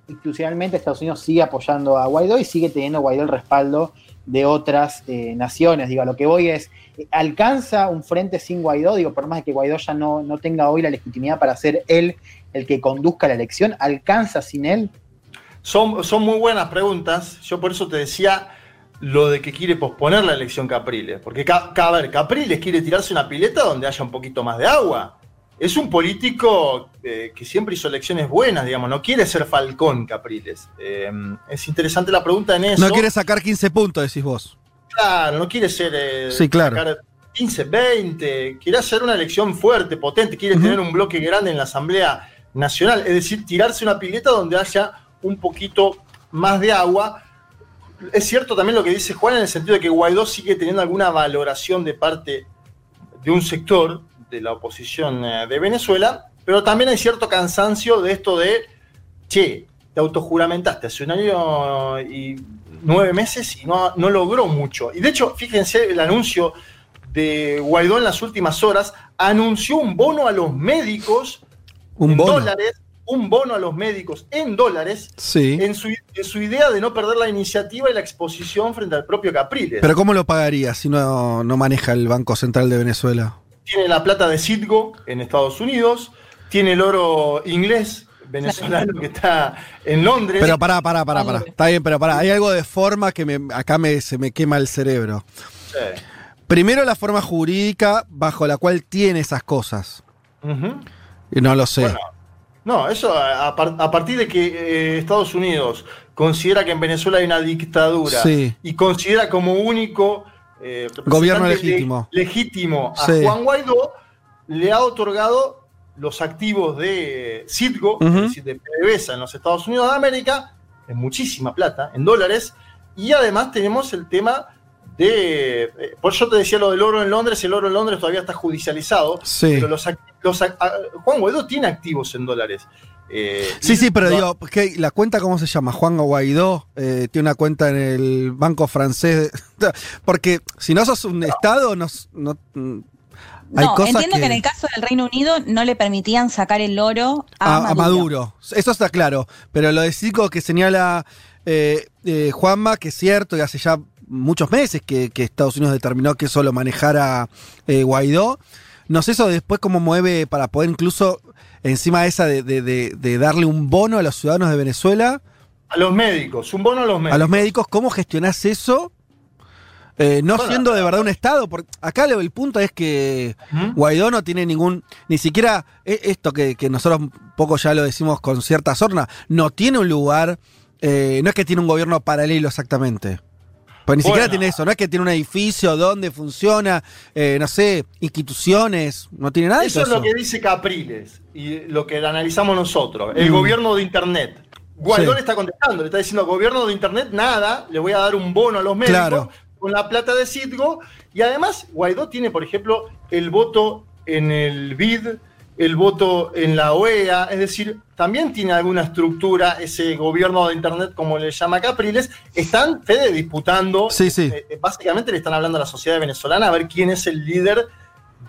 institucionalmente Estados Unidos sigue apoyando a Guaidó y sigue teniendo Guaidó el respaldo de otras eh, naciones. Digo, lo que voy es, ¿alcanza un frente sin Guaidó? Digo, por más que Guaidó ya no, no tenga hoy la legitimidad para ser él el que conduzca la elección, ¿alcanza sin él? Son, son muy buenas preguntas. Yo por eso te decía lo de que quiere posponer la elección Capriles. Porque, a ver, Capriles quiere tirarse una pileta donde haya un poquito más de agua es un político eh, que siempre hizo elecciones buenas, digamos, no quiere ser Falcón Capriles. Eh, es interesante la pregunta en eso. No quiere sacar 15 puntos, decís vos. Claro, no quiere ser. Eh, sí, claro. Sacar 15, 20, quiere hacer una elección fuerte, potente, quiere tener un bloque grande en la Asamblea Nacional, es decir, tirarse una pileta donde haya un poquito más de agua. Es cierto también lo que dice Juan en el sentido de que Guaidó sigue teniendo alguna valoración de parte de un sector, de la oposición eh, de Venezuela, pero también hay cierto cansancio de esto de, che, te autojuramentaste hace un año y nueve meses y no, no logró mucho. Y de hecho, fíjense el anuncio de Guaidó en las últimas horas, anunció un bono a los médicos ¿Un en bono? dólares, un bono a los médicos en dólares, sí. en, su, en, su, idea de no perder la iniciativa y la exposición frente al propio Capriles. Pero ¿cómo lo pagaría si no, no maneja el Banco Central de Venezuela? Tiene la plata de Citgo en Estados Unidos, tiene el oro inglés venezolano que está en Londres. Pero pará, pará, pará, pará. Está bien, pero pará. Hay algo de forma que me, acá me, se me quema el cerebro. Sí. Primero la forma jurídica bajo la cual tiene esas cosas. Y no lo sé. Bueno, no, eso a, a, partir de que eh, Estados Unidos considera que en Venezuela hay una dictadura sí. y considera como único eh, gobierno legítimo, legítimo a sí. Juan Guaidó, le ha otorgado los activos de Citgo, Uh -huh. es decir, de PDVSA en los Estados Unidos de América, en muchísima plata, en dólares, y además tenemos el tema de. Eh, por eso te decía lo del oro en Londres, el oro en Londres todavía está judicializado, sí. pero los, los, Juan Guaidó tiene activos en dólares. Eh, sí, sí, pero no, digo, la cuenta, ¿cómo se llama? Juan Guaidó eh, tiene una cuenta en el banco francés. *laughs* Porque si no sos un no. Estado, no, no, hay no, cosas entiendo que... que... en el caso del Reino Unido no le permitían sacar el oro a, a, Maduro. a Maduro. Eso está claro. Pero lo de Cico que señala eh, Juanma, que es cierto, y hace ya muchos meses que, que Estados Unidos determinó que eso lo manejara eh, Guaidó. No sé eso después cómo mueve para poder incluso encima de esa de, de, de, de, darle un bono a los ciudadanos de Venezuela. A los médicos, un bono a los médicos. A los médicos, ¿cómo gestionás eso? Eh, no bueno, siendo de verdad un Estado, porque acá el punto es que ¿Mm? Guaidó no tiene ningún, ni siquiera esto que, que, nosotros un poco ya lo decimos con cierta sorna, no tiene un lugar, eh, no es que tiene un gobierno paralelo exactamente. Pues ni bueno. siquiera tiene eso, no es que tiene un edificio donde funciona, eh, no sé, instituciones, no tiene nada de eso. Eso es lo que dice Capriles y lo que analizamos nosotros, el mm. gobierno de Internet. Guaidó sí. le está contestando, le está diciendo, gobierno de Internet, nada, le voy a dar un bono a los médicos claro. con la plata de Citgo. Y además, Guaidó tiene, por ejemplo, el voto en el BID el voto en la OEA, es decir, también tiene alguna estructura ese gobierno de Internet, como le llama Capriles, están, Fede, disputando, sí, sí. Eh, básicamente le están hablando a la sociedad venezolana a ver quién es el líder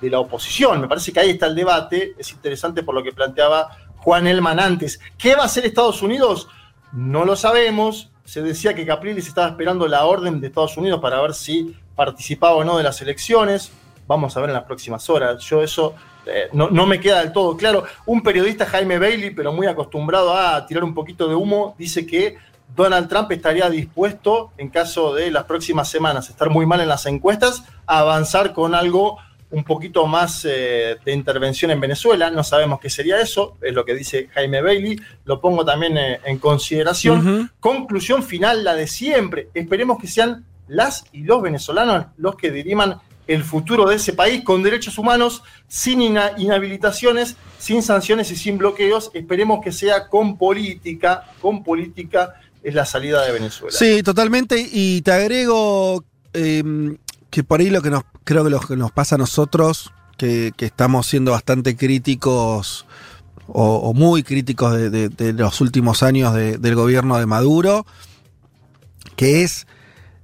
de la oposición. Me parece que ahí está el debate, es interesante por lo que planteaba Juan Elman antes. ¿Qué va a hacer Estados Unidos? No lo sabemos. Se decía que Capriles estaba esperando la orden de Estados Unidos para ver si participaba o no de las elecciones. Vamos a ver en las próximas horas. Yo eso eh, no, me queda del todo claro. Un periodista, Jaime Bailey, pero muy acostumbrado a tirar un poquito de humo, dice que Donald Trump estaría dispuesto, en caso de las próximas semanas estar muy mal en las encuestas, a avanzar con algo un poquito más eh, de intervención en Venezuela. No sabemos qué sería eso, es lo que dice Jaime Bailey. Lo pongo también eh, en consideración. Conclusión final, la de siempre. Esperemos que sean las y los venezolanos los que diriman el futuro de ese país con derechos humanos, sin inhabilitaciones, sin sanciones y sin bloqueos. Esperemos que sea con política, con política es la salida de Venezuela. Sí, totalmente. Y te agrego em, que por ahí lo que creo que lo que nos pasa a nosotros, que, estamos siendo bastante críticos o, muy críticos de, los últimos años del gobierno de Maduro, que es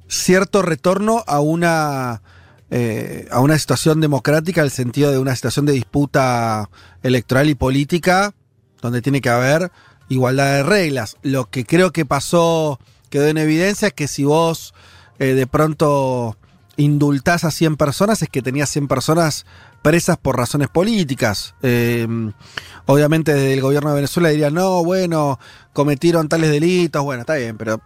cierto retorno a una eh, a una situación democrática, en el sentido de una situación de disputa electoral y política, donde tiene que haber igualdad de reglas. Lo que creo que pasó, quedó en evidencia, es que si vos eh, de pronto indultás a 100 personas, es que tenías 100 personas presas por razones políticas. Eh, obviamente desde el gobierno de Venezuela dirían, no, bueno, cometieron tales delitos, bueno, está bien, pero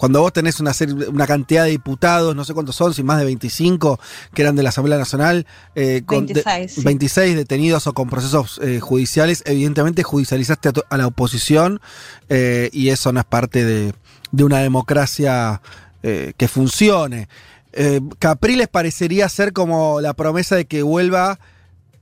cuando vos tenés una, una cantidad de diputados, no sé cuántos son, si más de 25 que eran de la Asamblea Nacional, eh, con 26, detenidos o con procesos eh, judiciales, evidentemente judicializaste a, la oposición eh, y eso no es parte de, una democracia que funcione. Capriles parecería ser como la promesa de que vuelva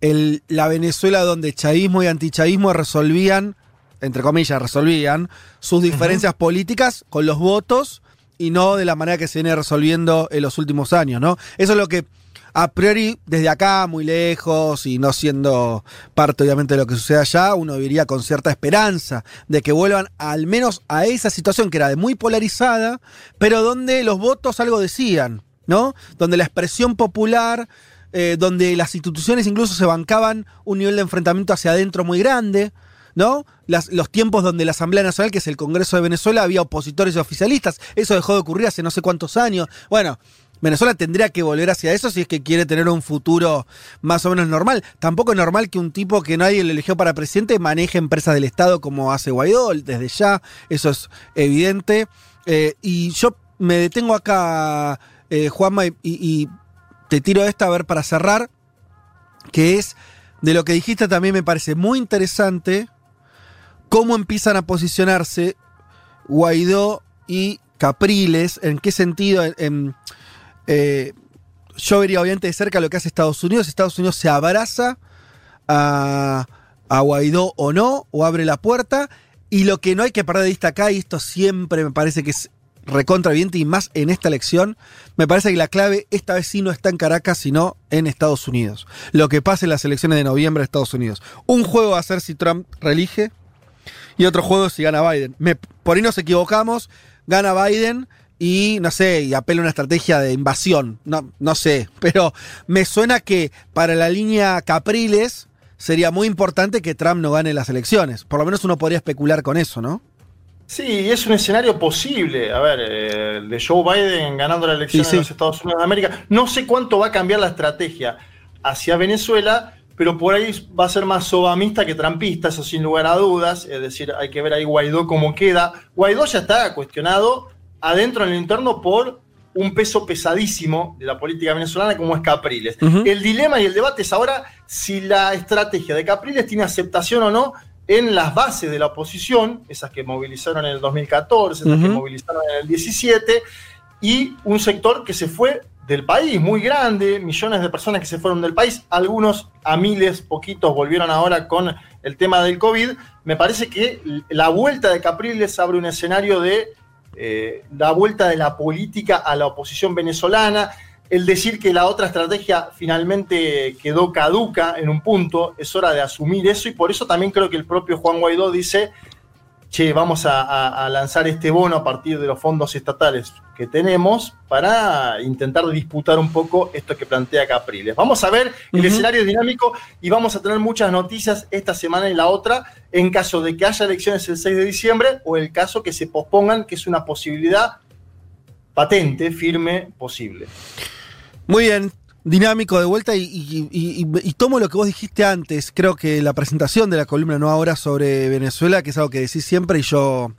la Venezuela donde chavismo y antichavismo resolvían entre comillas, resolvían sus diferencias políticas con los votos y no de la manera que se viene resolviendo en los últimos años, ¿no? Eso es lo que a priori, desde acá, muy lejos y no siendo parte obviamente de lo que sucede allá, uno diría con cierta esperanza de que vuelvan al menos a esa situación que era de muy polarizada, pero donde los votos algo decían, ¿no? Donde la expresión popular, eh, donde las instituciones incluso se bancaban un nivel de enfrentamiento hacia adentro muy grande, ¿no? los tiempos donde la Asamblea Nacional, que es el Congreso de Venezuela, había opositores y oficialistas. Eso dejó de ocurrir hace no sé cuántos años. Bueno, Venezuela tendría que volver hacia eso si es que quiere tener un futuro más o menos normal. Tampoco es normal que un tipo que nadie le eligió para presidente maneje empresas del Estado como hace Guaidó desde ya. Eso es evidente. Eh, y yo me detengo acá, eh, Juanma, y te tiro esta a ver para cerrar, que es de lo que dijiste también me parece muy interesante cómo empiezan a posicionarse Guaidó y Capriles, en qué sentido, eh, yo vería obviamente de cerca lo que hace Estados Unidos, Estados Unidos se abraza a, a Guaidó o no, o abre la puerta, y lo que no hay que perder de vista acá, y esto siempre me parece que es recontra y más en esta elección, me parece que la clave esta vez sí no está en Caracas, sino en Estados Unidos. Lo que pasa en las elecciones de noviembre de Estados Unidos. Un juego va a ser si Trump reelige, y otro juego si gana Biden. por ahí nos equivocamos, gana Biden y no sé, y apela a una estrategia de invasión. No, no sé, *laughs* pero me suena que para la línea Capriles sería muy importante que Trump no gane las elecciones. Por lo menos uno podría especular con eso, ¿no? Sí, es un escenario posible. A ver, eh, de Joe Biden ganando la elección en los Estados Unidos de América. No sé cuánto va a cambiar la estrategia hacia Venezuela pero por ahí va a ser más sobamista que trampista, eso sin lugar a dudas. Es decir, hay que ver ahí Guaidó cómo queda. Guaidó ya está cuestionado adentro en el interno por un peso pesadísimo de la política venezolana como es Capriles. El dilema y el debate es ahora si la estrategia de Capriles tiene aceptación o no en las bases de la oposición, esas que movilizaron en el 2014, esas que movilizaron en el 17, y un sector que se fue del país, muy grande, millones de personas que se fueron del país, algunos a miles, poquitos volvieron ahora con el tema del COVID. Me parece que la vuelta de Capriles abre un escenario de eh, la vuelta de la política a la oposición venezolana. el decir que la otra estrategia finalmente quedó caduca en un punto, es hora de asumir eso y por eso también creo que el propio Juan Guaidó dice, che, vamos a, a lanzar este bono a partir de los fondos estatales que tenemos para intentar disputar un poco esto que plantea Capriles. Vamos a ver el escenario dinámico y vamos a tener muchas noticias esta semana y la otra en caso de que haya elecciones el 6 de diciembre o el caso que se pospongan, que es una posibilidad patente, firme, posible. Muy bien, dinámico de vuelta y, tomo lo que vos dijiste antes. Creo que la presentación de la columna No Ahora sobre Venezuela, que es algo que decís siempre y yo,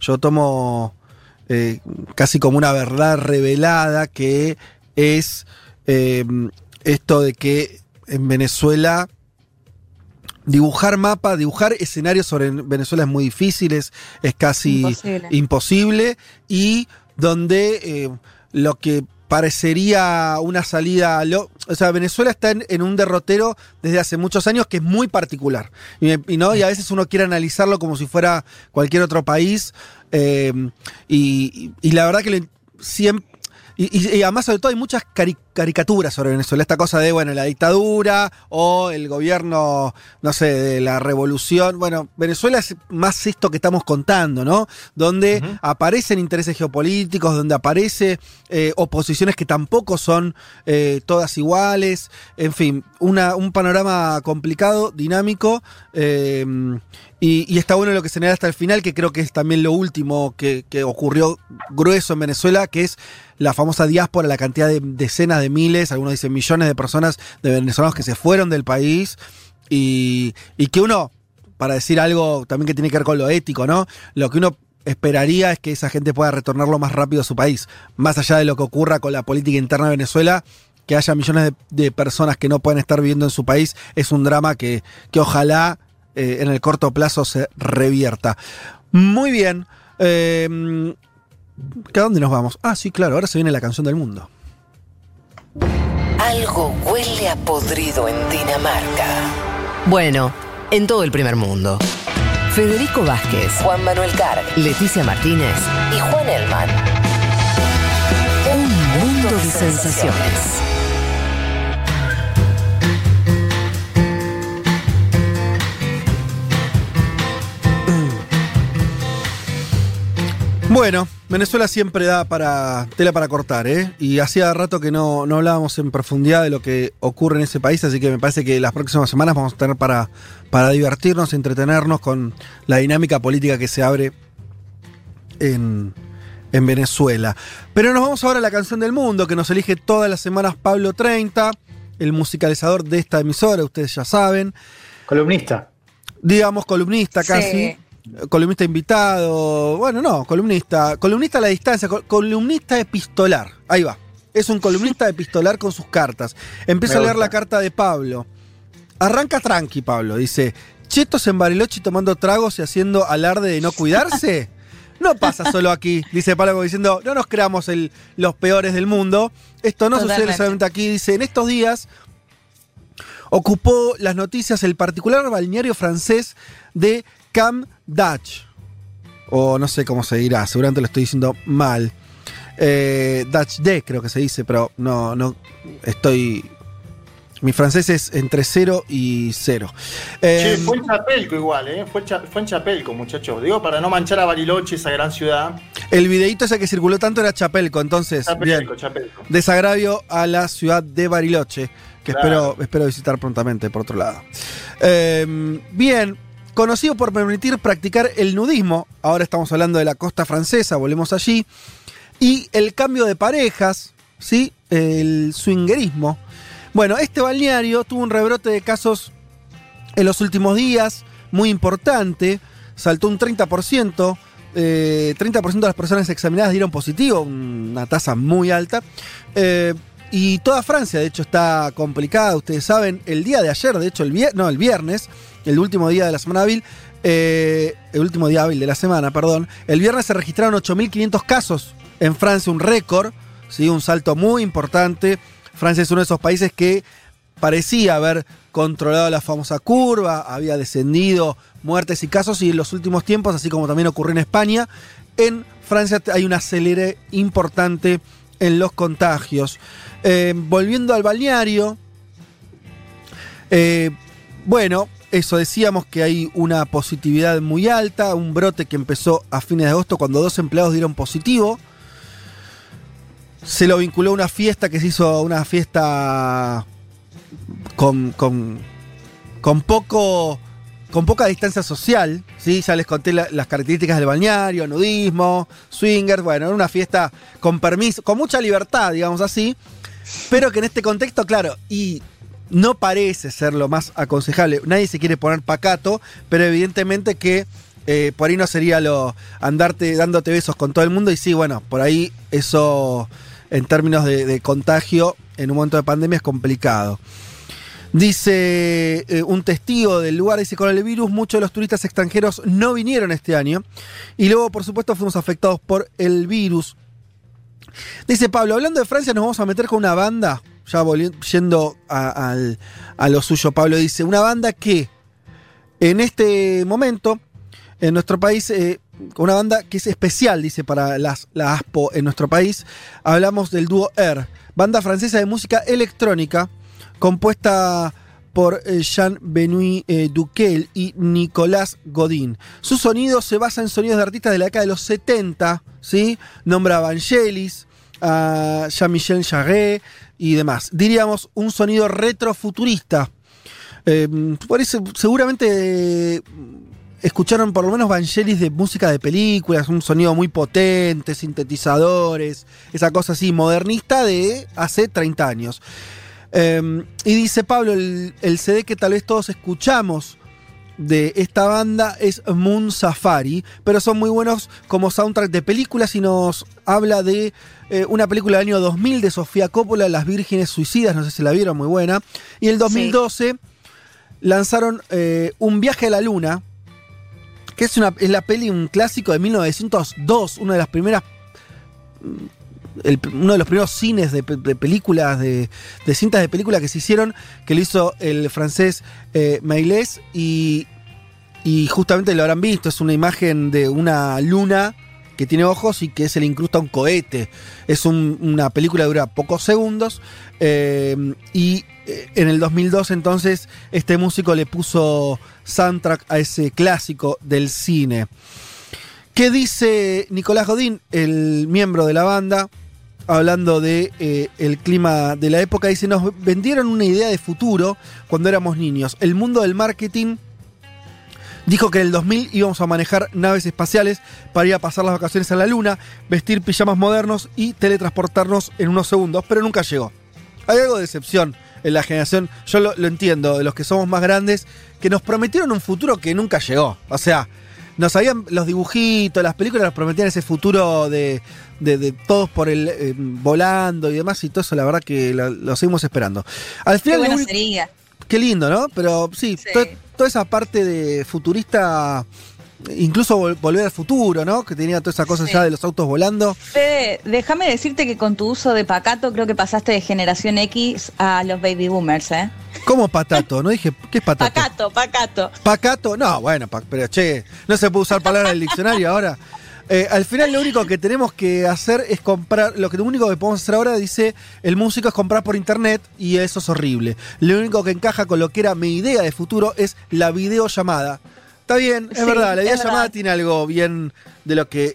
yo tomo eh, casi como una verdad revelada, que es em, esto de que en Venezuela dibujar mapa, dibujar escenarios sobre Venezuela es muy difícil, es, casi imposible. y donde eh, lo que parecería una salida. o sea, Venezuela está en, un derrotero desde hace muchos años que es muy particular. Y, ¿no? y a veces uno quiere analizarlo como si fuera cualquier otro país. Eh, y, la verdad que siempre, y, además, sobre todo, hay muchas caricaturas sobre Venezuela. Esta cosa de, bueno, la dictadura o el gobierno, no sé, de la revolución. Bueno, Venezuela es más esto que estamos contando, ¿no? Donde aparecen intereses geopolíticos, donde aparece eh, oposiciones que tampoco son eh, todas iguales. En fin, una, un panorama complicado, dinámico. Eh, y, está bueno lo que se hasta el final, que creo que es también lo último que, ocurrió grueso en Venezuela, que es la famosa diáspora, la cantidad de decenas de miles, algunos dicen millones de personas de venezolanos que se fueron del país y, y que uno, para decir algo también que tiene que ver con lo ético, ¿no? Lo que uno esperaría es que esa gente pueda retornar lo más rápido a su país, más allá de lo que ocurra con la política interna de Venezuela que haya millones de, personas que no pueden estar viviendo en su país es un drama que, que ojalá eh, en el corto plazo se revierta. Muy bien. Eh, ¿A dónde nos vamos? Ah, sí, claro, ahora se viene la canción del mundo. Algo huele a podrido en Dinamarca. Bueno, en todo el primer mundo. Federico Vázquez, Juan Manuel Carr, Leticia Martínez y Juan Elman. Un mundo de sensaciones. Bueno, Venezuela siempre da para tela para cortar, ¿eh? Y hacía rato que no, hablábamos en profundidad de lo que ocurre en ese país, así que me parece que las próximas semanas vamos a tener para, para divertirnos, entretenernos con la dinámica política que se abre en, en Venezuela. Pero nos vamos ahora a la canción del mundo, que nos elige todas las semanas Pablo 30, el musicalizador de esta emisora, ustedes ya saben. Columnista. Digamos, columnista casi columnista invitado, bueno, no, columnista, columnista a la distancia, columnista epistolar, ahí va. Es un columnista *laughs* epistolar con sus cartas. Empieza a leer la carta de Pablo. Arranca tranqui, Pablo. Dice, chetos en Bariloche tomando tragos y haciendo alarde de no cuidarse. *laughs* No pasa solo aquí, dice Pablo diciendo, no nos creamos el, los peores del mundo. Esto no sucede solamente aquí. Dice, en estos días ocupó las noticias el particular balneario francés de Cam Dutch. O no sé cómo se dirá, seguramente lo estoy diciendo mal. Eh, Dutch D creo que se dice, pero no, no estoy. Mi francés es entre 0 y 0. Eh, fue en Chapelco igual, ¿eh? Fue, en Chapelco, muchachos. Digo, para no manchar a Bariloche, esa gran ciudad. El videito ese que circuló tanto era Chapelco, entonces. Chapelco, Chapelco. Desagravio a la ciudad de Bariloche, que espero, espero visitar prontamente, por otro lado. Eh, bien, conocido por permitir practicar el nudismo, ahora estamos hablando de la costa francesa, volvemos allí, y el cambio de parejas, ¿sí? el swingerismo. Bueno, este balneario tuvo un rebrote de casos en los últimos días, muy importante, saltó un 30%, 30% eh, de las personas examinadas dieron positivo, una tasa muy alta. Eh, y toda Francia, de hecho, está complicada, ustedes saben, el día de ayer, de hecho, el no, el viernes, el último día de la semana hábil, eh, el último día hábil de la semana, perdón, el viernes se registraron 8.500 casos en Francia, un récord, ¿sí? un salto muy importante. Francia es uno de esos países que parecía haber controlado la famosa curva, había descendido muertes y casos y en los últimos tiempos, así como también ocurrió en España, en Francia hay un acelere importante en los contagios. Eh, volviendo al balneario, eh, bueno, eso decíamos que hay una positividad muy alta, un brote que empezó a fines de agosto cuando dos empleados dieron positivo. Se lo vinculó a una fiesta que se hizo, una fiesta con, con, con poco con poca distancia social, ¿sí? ya les conté las características del balneario, nudismo, swingers, bueno, era una fiesta con permiso, con mucha libertad, digamos así, pero que en este contexto, claro, y no parece ser lo más aconsejable, nadie se quiere poner pacato, pero evidentemente que eh, por ahí no sería lo andarte dándote besos con todo el mundo, y sí, bueno, por ahí eso en términos de contagio en un momento de pandemia es complicado. Dice eh, un testigo del lugar, dice, con el virus muchos de los turistas extranjeros no vinieron este año y luego, por supuesto, fuimos afectados por el virus. Dice Pablo, hablando de Francia, nos vamos a meter con una banda, ya yendo a, lo suyo, Pablo dice, una banda que en este momento, en nuestro país, eh, una banda que es especial, dice, para las, la ASPO en nuestro país, hablamos del dúo Air, banda francesa de música electrónica compuesta por eh, Jean-Benoît eh, Duquel y Nicolas Godin. Su sonido se basa en sonidos de artistas de la década de los 70, ¿sí? Nombra Vangelis, a Jean-Michel Jarre y demás. Diríamos un sonido retrofuturista. Em, por eso, seguramente escucharon por lo menos Vangelis de música de películas, un sonido muy potente, sintetizadores, esa cosa así modernista de hace 30 años. Em, y dice Pablo, el, CD que tal vez todos escuchamos de esta banda es Moon Safari, pero son muy buenos como soundtrack de películas y nos habla de eh, una película del año 2000 de Sofía Coppola, Las Vírgenes Suicidas, no sé si la vieron, muy buena. Y el 2012 lanzaron eh, Un viaje a la luna, que es, una, es la peli, un clásico de 1902, una de las primeras uno de los primeros cines de, películas, de, cintas de películas que se hicieron, que lo hizo el francés eh, y, y justamente lo habrán visto, es una imagen de una luna que tiene ojos y que se le incrusta un cohete. Es una película que dura pocos segundos eh, y eh, en el 2002 entonces este músico le puso soundtrack a ese clásico del cine. ¿Qué dice Nicolás Godín, el miembro de la banda? Hablando de eh, el clima de la época, dice, nos vendieron una idea de futuro cuando éramos niños. El mundo del marketing dijo que en el 2000 íbamos a manejar naves espaciales para ir a pasar las vacaciones a la luna, vestir pijamas modernos y teletransportarnos en unos segundos, pero nunca llegó. Hay algo de excepción en la generación, yo lo entiendo, de los que somos más grandes, que nos prometieron un futuro que nunca llegó. O sea, nos habían los dibujitos, las películas nos prometían ese futuro de, de, todos por el eh, volando y demás, y todo eso la verdad que lo, seguimos esperando. Al final, qué, sería. qué lindo, ¿no? Pero sí, toda esa parte de futurista incluso volver al futuro, ¿no? Que tenía toda esa cosa ya de los autos volando. Fede, déjame decirte que con tu uso de pacato creo que pasaste de generación X a los baby boomers, ¿eh? ¿Cómo patato? No dije, ¿qué es patato? Pacato, pacato. Pacato, no, bueno, pero che, no se puede usar palabras del diccionario ahora. Eh, al final lo único que tenemos que hacer es comprar, lo, que, lo único que podemos hacer ahora, dice el músico, es comprar por internet y eso es horrible. Lo único que encaja con lo que era mi idea de futuro es la videollamada. Está bien, es verdad, la videollamada tiene algo bien de lo que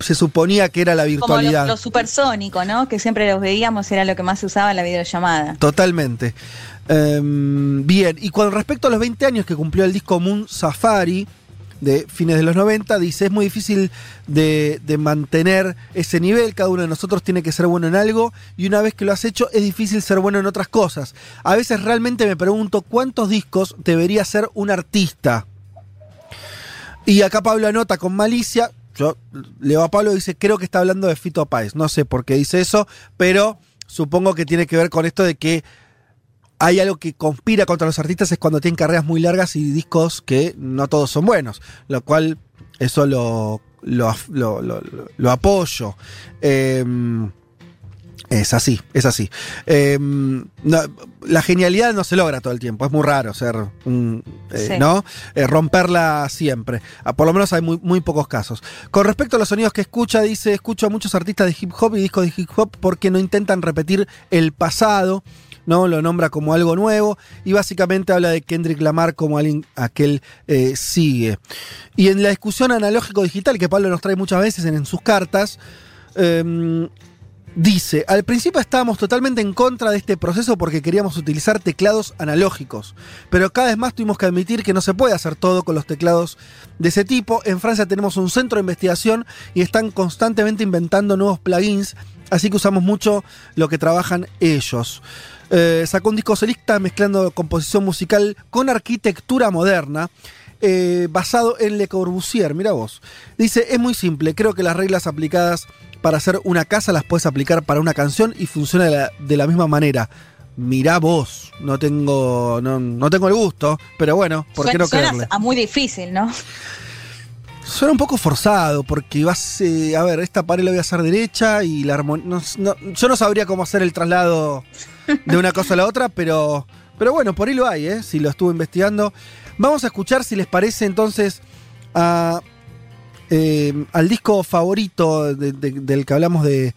se suponía que era la virtualidad. Como lo, supersónico, ¿no? Que siempre los veíamos, era lo que más se usaba en la videollamada. Totalmente. Em, bien, y con respecto a los 20 años que cumplió el disco Moon Safari, de fines de los 90, dice, es muy difícil de, mantener ese nivel, cada uno de nosotros tiene que ser bueno en algo y una vez que lo has hecho es difícil ser bueno en otras cosas. A veces realmente me pregunto cuántos discos debería ser un artista. Y acá Pablo anota con malicia. Yo leo a Pablo dice, creo que está hablando de Fito Páez. No sé por qué dice eso, pero supongo que tiene que ver con esto de que hay algo que conspira contra los artistas es cuando tienen carreras muy largas y discos que no todos son buenos. Lo cual, eso lo, lo, apoyo. Em, Es así, es así. Em, la genialidad no se logra todo el tiempo, es muy raro ser, eh, ¿no? Eh, romperla siempre. Ah, por lo menos hay muy, muy, pocos casos. Con respecto a los sonidos que escucha, dice, escucho a muchos artistas de hip hop y discos de hip hop porque no intentan repetir el pasado. ¿No? Lo nombra como algo nuevo y básicamente habla de Kendrick Lamar como alguien a que eh, sigue. Y en la discusión analógico-digital que Pablo nos trae muchas veces en, en sus cartas, em, Dice, al principio estábamos totalmente en contra de este proceso porque queríamos utilizar teclados analógicos, pero cada vez más tuvimos que admitir que no se puede hacer todo con los teclados de ese tipo. En Francia tenemos un centro de investigación y están constantemente inventando nuevos plugins, así que usamos mucho lo que trabajan ellos. Eh, sacó un disco solista mezclando composición musical con arquitectura moderna. Eh, basado en Le Corbusier, mira vos. Dice, es muy simple, creo que las reglas aplicadas para hacer una casa las puedes aplicar para una canción y funciona de la, misma manera. Mirá vos, no tengo, no, tengo el gusto, pero bueno, ¿por qué no creerle? a muy difícil, ¿no? Suena un poco forzado, porque vas, eh, a ver, esta pared la voy a hacer derecha y la armonía... yo no sabría cómo hacer el traslado de una cosa a la otra, pero, pero bueno, por ahí lo hay, ¿eh? si lo estuve investigando. Vamos a escuchar, si les parece, entonces, a eh, al disco favorito del que hablamos de,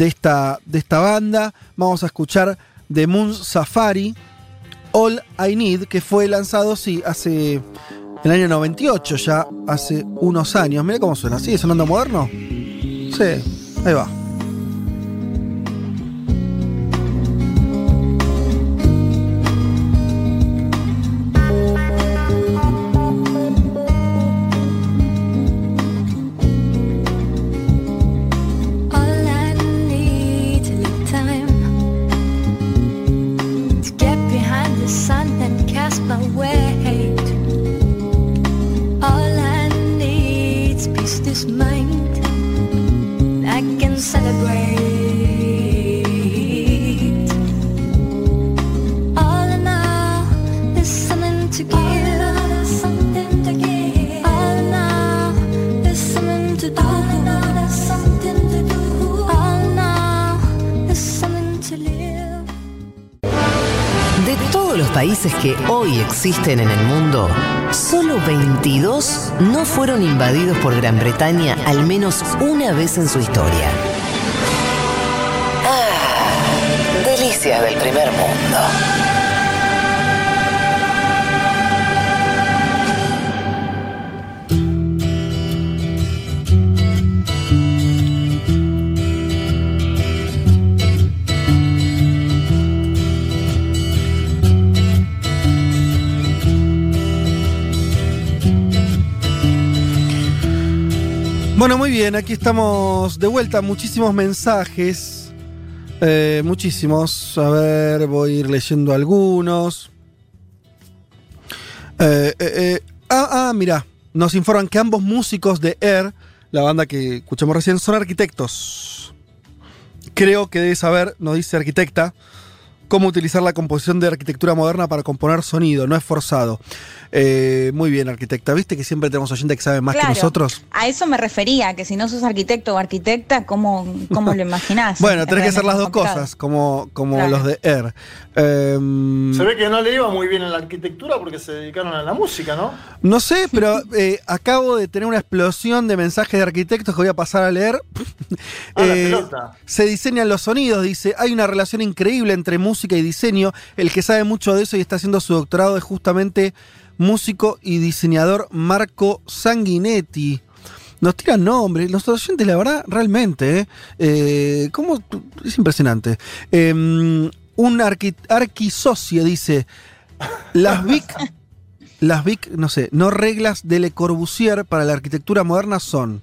esta, de esta banda. Vamos a escuchar The Moon Safari, All I Need, que fue lanzado, sí, hace. el año 98, ya hace unos años. Mira cómo suena. ¿Sigue sonando moderno? Sí, ahí va. Fueron invadidos por Gran Bretaña al menos una vez en su historia. Ah, delicias del primer mundo. Bueno, muy bien, aquí estamos de vuelta. Muchísimos mensajes. Eh, muchísimos. A ver, voy a ir leyendo algunos. Eh, eh, ah, ah, mira. Nos informan que ambos músicos de Air, la banda que escuchamos recién, son arquitectos. Creo que debe saber, nos dice arquitecta, cómo utilizar la composición de arquitectura moderna para componer sonido, no es forzado. Eh, muy bien, arquitecta. ¿Viste que siempre tenemos oyentes que saben más que nosotros? A eso me refería, que si no sos arquitecto o arquitecta, ¿cómo, cómo lo imaginás? *laughs* bueno, tenés que hacer las dos cosas, como, como los de Air. Em, se ve que no le iba muy bien en la arquitectura porque se dedicaron a la música, ¿no? No sé, pero *laughs* eh, acabo de tener una explosión de mensajes de arquitectos que voy a pasar a leer. *laughs* Ah, eh, se diseñan los sonidos, dice. Hay una relación increíble entre música y diseño. El que sabe mucho de eso y está haciendo su doctorado es justamente músico y diseñador Marco Sanguinetti. Nos tiran nombres, los oyentes, la verdad, realmente, ¿eh? eh ¿cómo? Es impresionante. Em, un arqui, arquisocie dice, las VIC, *laughs* las VIC, no sé, no reglas de Le Corbusier para la arquitectura moderna son,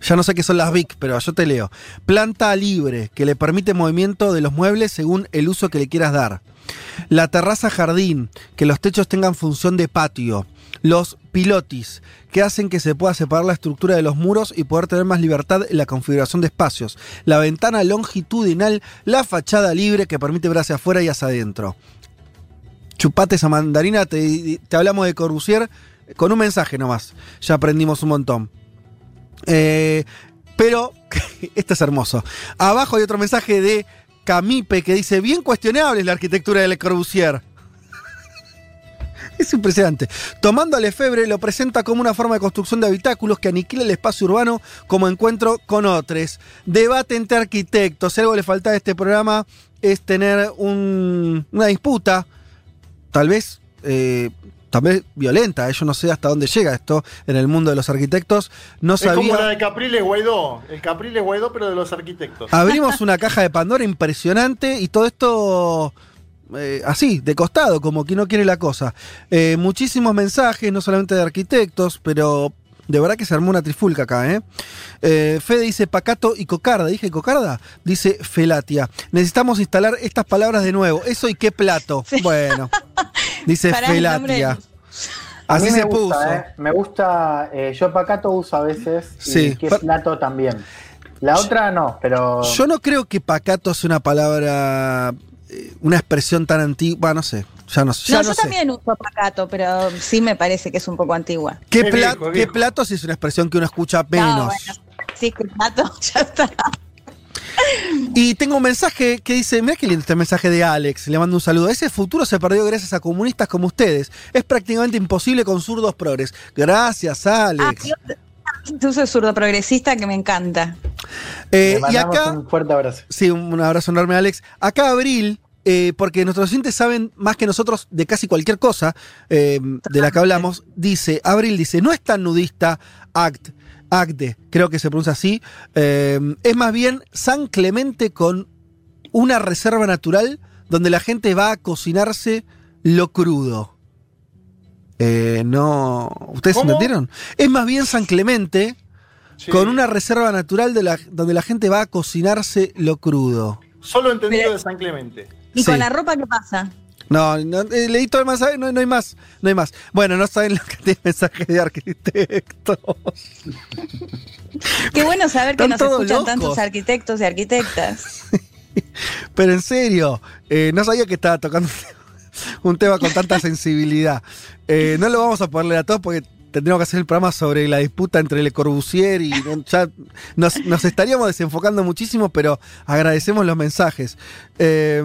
ya no sé qué son las VIC, pero yo te leo, planta libre, que le permite movimiento de los muebles según el uso que le quieras dar. La terraza jardín, que los techos tengan función de patio. Los pilotis, que hacen que se pueda separar la estructura de los muros y poder tener más libertad en la configuración de espacios. La ventana longitudinal, la fachada libre que permite ver hacia afuera y hacia adentro. Chupate esa mandarina, te, hablamos de Corbusier con un mensaje nomás. Ya aprendimos un montón. Eh, Pero, *laughs* este es hermoso. Abajo hay otro mensaje de Camipe que dice, bien cuestionable la arquitectura de Le Corbusier. *laughs* Es impresionante. Tomando a Lefebvre lo presenta como una forma de construcción de habitáculos que aniquila el espacio urbano como encuentro con otros. Debate entre arquitectos. Si algo le falta a este programa es tener un- una disputa, tal vez, eh, tal vez violenta. Yo no sé hasta dónde llega esto en el mundo de los arquitectos. No Es como la de Capriles Guaidó. El Capriles Guaidó, pero de los arquitectos. Abrimos *laughs* una caja de Pandora impresionante y todo esto eh, así, de costado, como que no quiere la cosa. Eh, muchísimos mensajes, no solamente de arquitectos, pero de verdad que se armó una trifulca acá, ¿eh? Eh, Fede dice Pacato y Cocarda. ¿Dije Cocarda? Dice Felatia. Necesitamos instalar estas palabras de nuevo. Eso y qué plato. Bueno. *laughs* Dice Pará, el nombre Felatia. A Así mí se me gusta, puso. eh. Me gusta, eh, yo pacato uso a veces y Sí. qué Pa- plato también. La otra no, pero Yo no creo que pacato sea una palabra, eh, una expresión tan antigua, no sé, ya no, ya no, no yo sé. también uso pacato, pero sí me parece que es un poco antigua. ¿Qué, Es pla- viejo, es qué plato si es una expresión que uno escucha menos? No, bueno, sí, que plato, *laughs* ya está. Y tengo un mensaje que dice, mira qué lindo este mensaje de Alex, le mando un saludo. Ese futuro se perdió gracias a comunistas como ustedes. Es prácticamente imposible con zurdos progres. Gracias, Ah, Alex. yo yo soy zurdo progresista que me encanta. Eh, y acá, un fuerte abrazo. sí, un abrazo enorme, Alex. Acá Abril, eh, porque nuestros oyentes saben más que nosotros de casi cualquier cosa eh, de la que hablamos, dice, Abril dice, no es tan nudista act, acte, creo que se pronuncia así, eh, es más bien San Clemente con una reserva natural donde la gente va a cocinarse lo crudo. Eh, no. ¿Ustedes ¿Cómo? entendieron? Es más bien San Clemente Sí. con una reserva natural de la, donde la gente va a cocinarse lo crudo. Solo entendido Pero- de San Clemente. ¿Y Sí. con la ropa qué pasa? No, no eh, leí todo el mensaje, no, no hay más, no hay más. Bueno, no saben lo que tiene mensajes de arquitectos. *laughs* Qué bueno saber que nos escuchan locos. tantos arquitectos y arquitectas. *laughs* Pero en serio, eh, no sabía que estaba tocando un tema con tanta *laughs* sensibilidad. Eh, no lo vamos a poder leer a todos porque tendríamos que hacer el programa sobre la disputa entre Le Corbusier y ya nos, nos estaríamos desenfocando muchísimo, pero agradecemos los mensajes. Eh,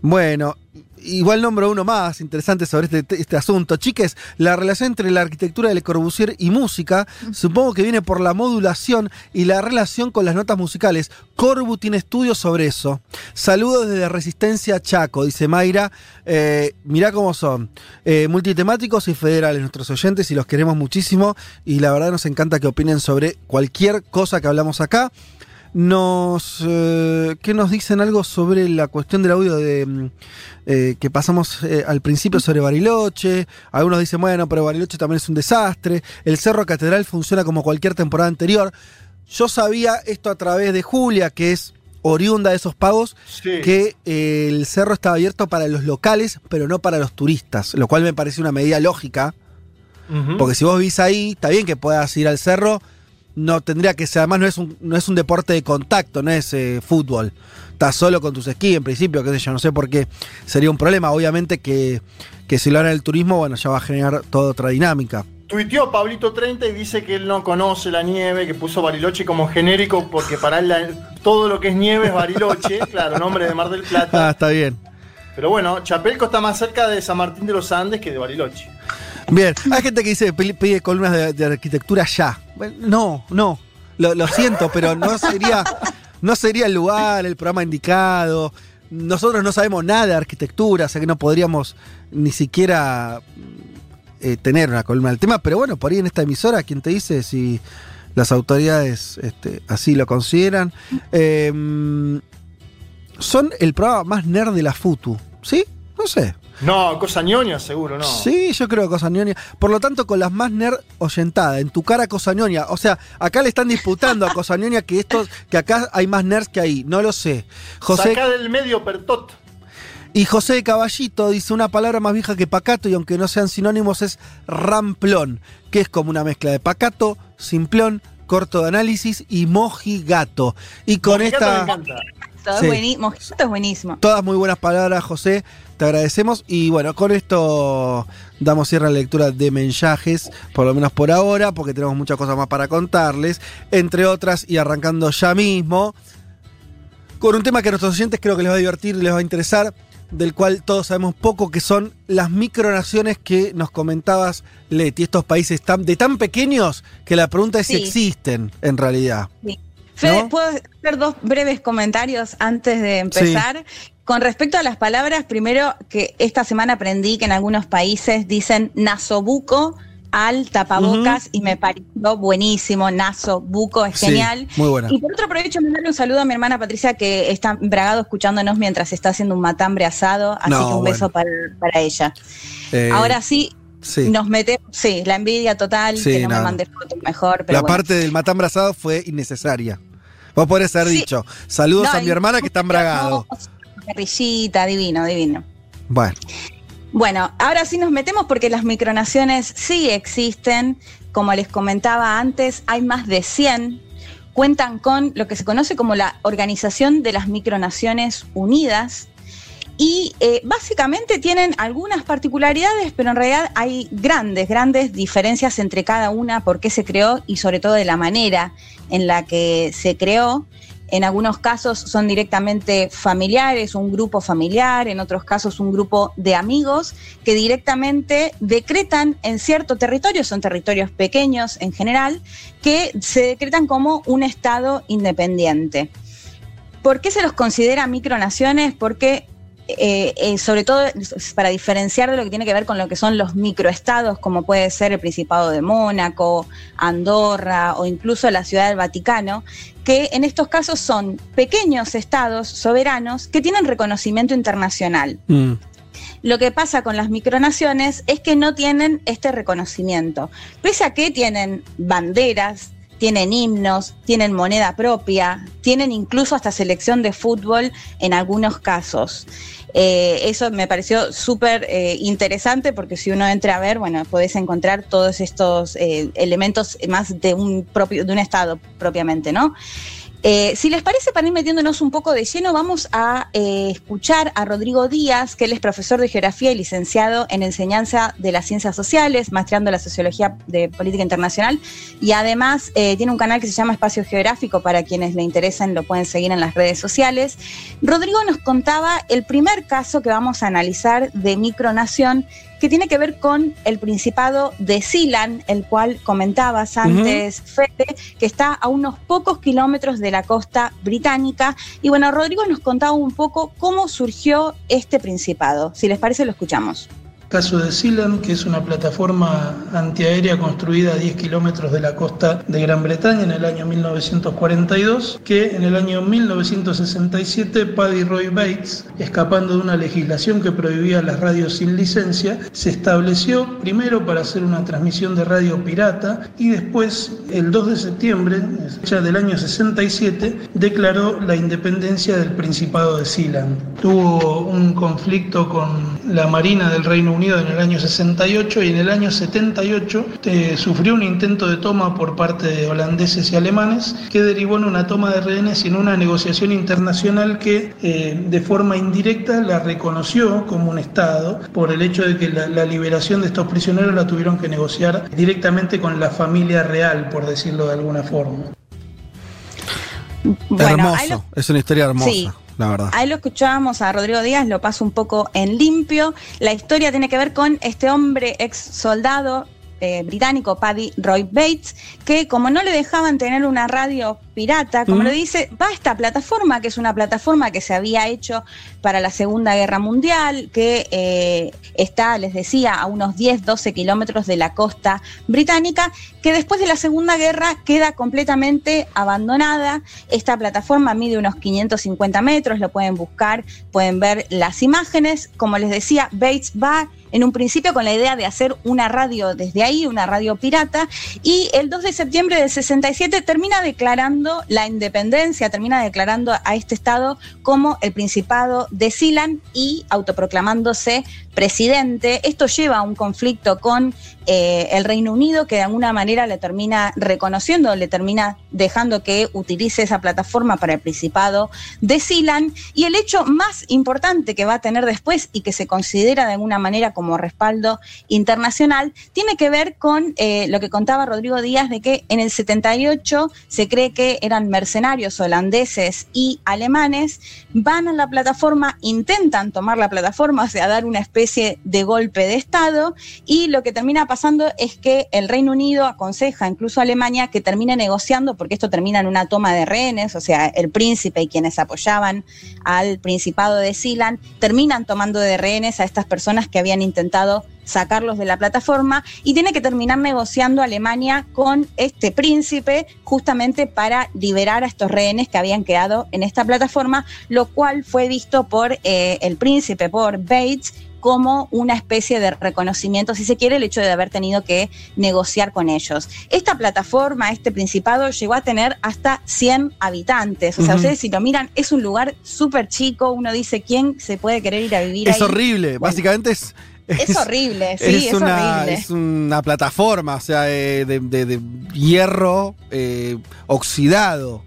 bueno. Igual nombro uno más interesante sobre este, este asunto. Chiques, la relación entre la arquitectura de Le Corbusier y música, supongo que viene por la modulación y la relación con las notas musicales. Corbu tiene estudios sobre eso. Saludos desde Resistencia Chaco, dice Mayra. Eh, mirá cómo son. Eh, multitemáticos y federales nuestros oyentes y los queremos muchísimo. Y la verdad nos encanta que opinen sobre cualquier cosa que hablamos acá. Nos. eh, ¿Qué nos dicen algo sobre la cuestión del audio de mm, eh, que pasamos eh, al principio sobre Bariloche? Algunos dicen, bueno, pero Bariloche también es un desastre. El Cerro Catedral funciona como cualquier temporada anterior. Yo sabía esto a través de Julia, que es oriunda de esos pagos, Sí. que eh, el cerro estaba abierto para los locales, pero no para los turistas, lo cual me parece una medida lógica. Porque si vos vivís ahí, está bien que puedas ir al cerro. No tendría que ser, además no es un, no es un deporte de contacto, no es eh, fútbol. Estás solo con tus esquís, en principio, qué sé yo, no sé por qué sería un problema. Obviamente que, que si lo hará el turismo, bueno, ya va a generar toda otra dinámica. Tuiteó Pablito 30 y dice que él no conoce la nieve, que puso Bariloche como genérico porque para él la- todo lo que es nieve es Bariloche, *laughs* claro, nombre de Mar del Ah, Plata. está bien. Pero bueno, Chapelco está más cerca de San Martín de los Andes que de Bariloche. Bien, hay gente que dice pide, columnas de, arquitectura ya. Bueno, no, no. Lo, siento, pero no sería, no sería el lugar, el programa indicado. Nosotros no sabemos nada de arquitectura, o sea que no podríamos ni siquiera eh, tener una columna del tema. Pero bueno, por ahí en esta emisora, ¿quién te dice si las autoridades este, así lo consideran? Eh, son el programa más nerd de la FUTU, ¿sí? No sé. No, cosa ñoña seguro, no. Sí, yo creo que Cosa Ñoña. Por lo tanto, con las más nerd oyentada, en tu cara Cosa Ñoña. O sea, acá le están disputando a Cosa Ñoña que esto, que acá hay más nerds que ahí. No lo sé. José, Sacá del medio Pertot. y José de Caballito dice una palabra más vieja que pacato y aunque no sean sinónimos es ramplón, que es como una mezcla de pacato, simplón, corto de análisis y mojigato. Y con Mojigato esta... me encanta. Mojitos, es buenísimo. Todas muy buenas palabras, José. Te agradecemos. Y bueno, con esto damos cierre a la lectura de mensajes, por lo menos por ahora, porque tenemos muchas cosas más para contarles. Entre otras, y arrancando ya mismo, con un tema que a nuestros oyentes creo que les va a divertir y les va a interesar del cual todos sabemos poco, que son las micronaciones que nos comentabas, Leti, estos países tan, de tan pequeños que la pregunta es si existen en realidad. Sí. Fede, ¿puedo hacer dos breves comentarios antes de empezar? Con respecto a las palabras, primero que esta semana aprendí que en algunos países dicen nasobuco al tapabocas y me pareció buenísimo, Naso, Buco, es genial. Muy buena. Y por otro aprovecho mandarle un saludo a mi hermana Patricia que está bragado escuchándonos mientras está haciendo un matambre asado, así que un beso para, ella. Eh, Ahora sí, Nos metemos, sí, la envidia total, que no, me mande fotos mejor. la parte del matambre asado fue innecesaria. Vos podés haber dicho, saludos a mi hermana que está embragado. Guerrillita, divino, divino. Bueno. Bueno, ahora sí nos metemos porque las micronaciones sí existen. Como les comentaba antes, hay más de 100. Cuentan con lo que se conoce como la Organización de las Micronaciones Unidas. Y eh, básicamente tienen algunas particularidades, pero en realidad hay grandes, grandes diferencias entre cada una, por qué se creó y sobre todo de la manera en la que se creó. En algunos casos son directamente familiares, un grupo familiar, en otros casos un grupo de amigos que directamente decretan en cierto territorio, son territorios pequeños en general, que se decretan como un Estado independiente. ¿Por qué se los considera micronaciones? Porque eh, eh, sobre todo para diferenciar de lo que tiene que ver con lo que son los microestados, como puede ser el Principado de Mónaco, Andorra o incluso la Ciudad del Vaticano, que en estos casos son pequeños estados soberanos que tienen reconocimiento internacional. Mm. Lo que pasa con las micronaciones es que no tienen este reconocimiento, pese a que tienen banderas, tienen himnos, tienen moneda propia, tienen incluso hasta selección de fútbol en algunos casos. Eh, eso me pareció súper eh, interesante porque si uno entra a ver, bueno, podés encontrar todos estos eh, elementos más de un propio, de un estado propiamente, ¿no? Eh, si les parece, para ir metiéndonos un poco de lleno, vamos a eh, escuchar a Rodrigo Díaz, que él es profesor de geografía y licenciado en enseñanza de las ciencias sociales, maestreando la sociología de política internacional, y además eh, tiene un canal que se llama Espacio Geográfico, para quienes le interesen lo pueden seguir en las redes sociales. Rodrigo nos contaba el primer caso que vamos a analizar de micronación, que tiene que ver con el Principado de Silan, el cual comentabas antes, Fede, que está a unos pocos kilómetros de la costa británica. Y bueno, Rodrigo nos contaba un poco cómo surgió este Principado. Si les parece, lo escuchamos caso de Sealand, que es una plataforma antiaérea construida a 10 kilómetros de la costa de Gran Bretaña en el año 1942, que en el año 1967 Paddy Roy Bates, escapando de una legislación que prohibía las radios sin licencia, se estableció primero para hacer una transmisión de radio pirata y después, el 2 de septiembre ya del año 67, declaró la independencia del Principado de Sealand. Tuvo un conflicto con la Marina del Reino Unido en el año 68 y en el año 78 eh, sufrió un intento de toma por parte de holandeses y alemanes que derivó en una toma de rehenes y en una negociación internacional que eh, de forma indirecta la reconoció como un Estado por el hecho de que la, liberación de estos prisioneros la tuvieron que negociar directamente con la familia real, por decirlo de alguna forma. hermoso, es una historia hermosa la verdad. Ahí lo escuchábamos a Rodrigo Díaz, lo paso un poco en limpio. La historia tiene que ver con este hombre ex soldado eh, británico, Paddy Roy Bates, que como no le dejaban tener una radio pirata, como lo dice, va a esta plataforma, que es una plataforma que se había hecho para la Segunda Guerra Mundial, que eh, está, les decía, a unos 10, 12 kilómetros de la costa británica, que después de la Segunda Guerra queda completamente abandonada. Esta plataforma mide unos 550 metros, lo pueden buscar, pueden ver las imágenes. Como les decía, Bates va en un principio con la idea de hacer una radio desde ahí, una radio pirata, y el 2 de septiembre del 67 termina declarando la independencia, termina declarando a este Estado como el Principado de Silan y autoproclamándose presidente. Esto lleva a un conflicto con eh, el Reino Unido que de alguna manera le termina reconociendo, le termina dejando que utilice esa plataforma para el Principado de Silan. Y el hecho más importante que va a tener después y que se considera de alguna manera como respaldo internacional tiene que ver con eh, lo que contaba Rodrigo Díaz de que en el 78 se cree que eran mercenarios holandeses y alemanes, van a la plataforma, intentan tomar la plataforma, o sea, dar una especie de golpe de Estado y lo que termina pasando es que el Reino Unido aconseja incluso a Alemania que termine negociando, porque esto termina en una toma de rehenes, o sea, el príncipe y quienes apoyaban al Principado de Silan terminan tomando de rehenes a estas personas que habían intentado sacarlos de la plataforma y tiene que terminar negociando Alemania con este príncipe justamente para liberar a estos rehenes que habían quedado en esta plataforma, lo cual fue visto por eh, el príncipe, por Bates, como una especie de reconocimiento, si se quiere, el hecho de haber tenido que negociar con ellos. Esta plataforma, este principado, llegó a tener hasta 100 habitantes. O sea, ustedes si lo miran, es un lugar súper chico, uno dice, ¿quién se puede querer ir a vivir es ahí? Es horrible, básicamente es... Es, horrible, sí, es, una, horrible. Es una plataforma, o sea, de, de, de hierro eh, oxidado.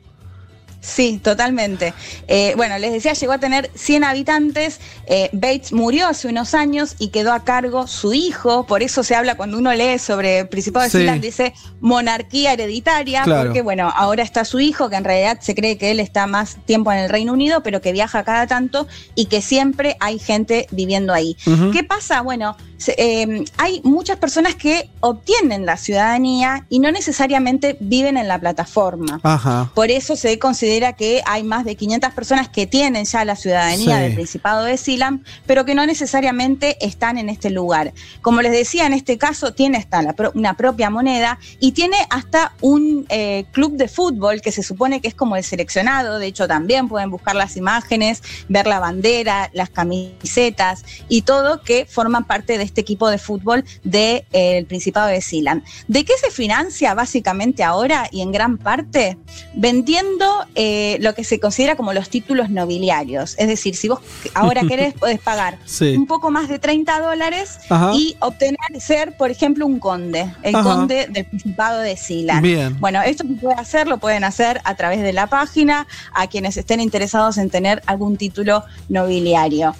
Sí, totalmente. Eh, bueno, les decía, llegó a tener 100 habitantes. Eh, Bates murió hace unos años y quedó a cargo su hijo. Por eso se habla cuando uno lee sobre el Principado de sí. dice monarquía hereditaria, claro. porque bueno, ahora está su hijo, que en realidad se cree que él está más tiempo en el Reino Unido, pero que viaja cada tanto y que siempre hay gente viviendo ahí. Uh -huh. ¿Qué pasa? Bueno, eh, hay muchas personas que obtienen la ciudadanía y no necesariamente viven en la plataforma. Ajá. Por eso se considera que hay más de 500 personas que tienen ya la ciudadanía Sí. del Principado de Silam, pero que no necesariamente están en este lugar. Como les decía, en este caso tiene hasta la pro- una propia moneda y tiene hasta un eh, club de fútbol que se supone que es como el seleccionado. De hecho, también pueden buscar las imágenes, ver la bandera, las camisetas y todo que forman parte de este equipo de fútbol del Principado de Silam. ¿De qué se financia básicamente ahora y en gran parte? Vendiendo eh, lo que se considera como los títulos nobiliarios. Es decir, si vos ahora *laughs* querés, podés pagar Sí. un poco más de 30 dólares Ajá. y obtener ser, por ejemplo, un conde, el Ajá. conde del Principado de Silan. Bien. Bueno, esto se puede hacer, lo pueden hacer a través de la página, a quienes estén interesados en tener algún título nobiliario.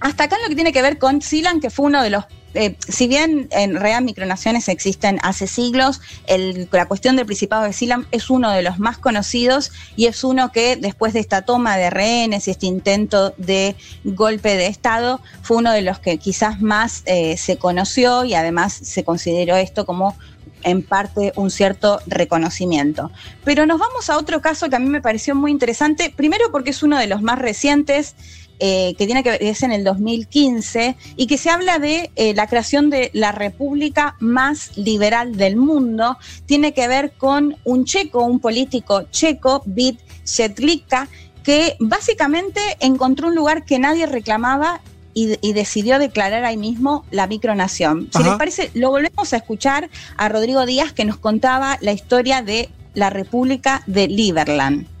Hasta acá en lo que tiene que ver con Silan, que fue uno de los eh, si bien en real micronaciones existen hace siglos, la cuestión del Principado de Silam es uno de los más conocidos y es uno que después de esta toma de rehenes y este intento de golpe de Estado fue uno de los que quizás más eh, se conoció y además se consideró esto como en parte un cierto reconocimiento. Pero nos vamos a otro caso que a mí me pareció muy interesante, primero porque es uno de los más recientes, eh, que tiene que ver, es en el 2015, y que se habla de eh, la creación de la república más liberal del mundo. Tiene que ver con un checo, un político checo, Bit Shetlika, que básicamente encontró un lugar que nadie reclamaba y, y decidió declarar ahí mismo la micronación. Si Ajá. les parece, lo volvemos a escuchar a Rodrigo Díaz que nos contaba la historia de la República de Liberland.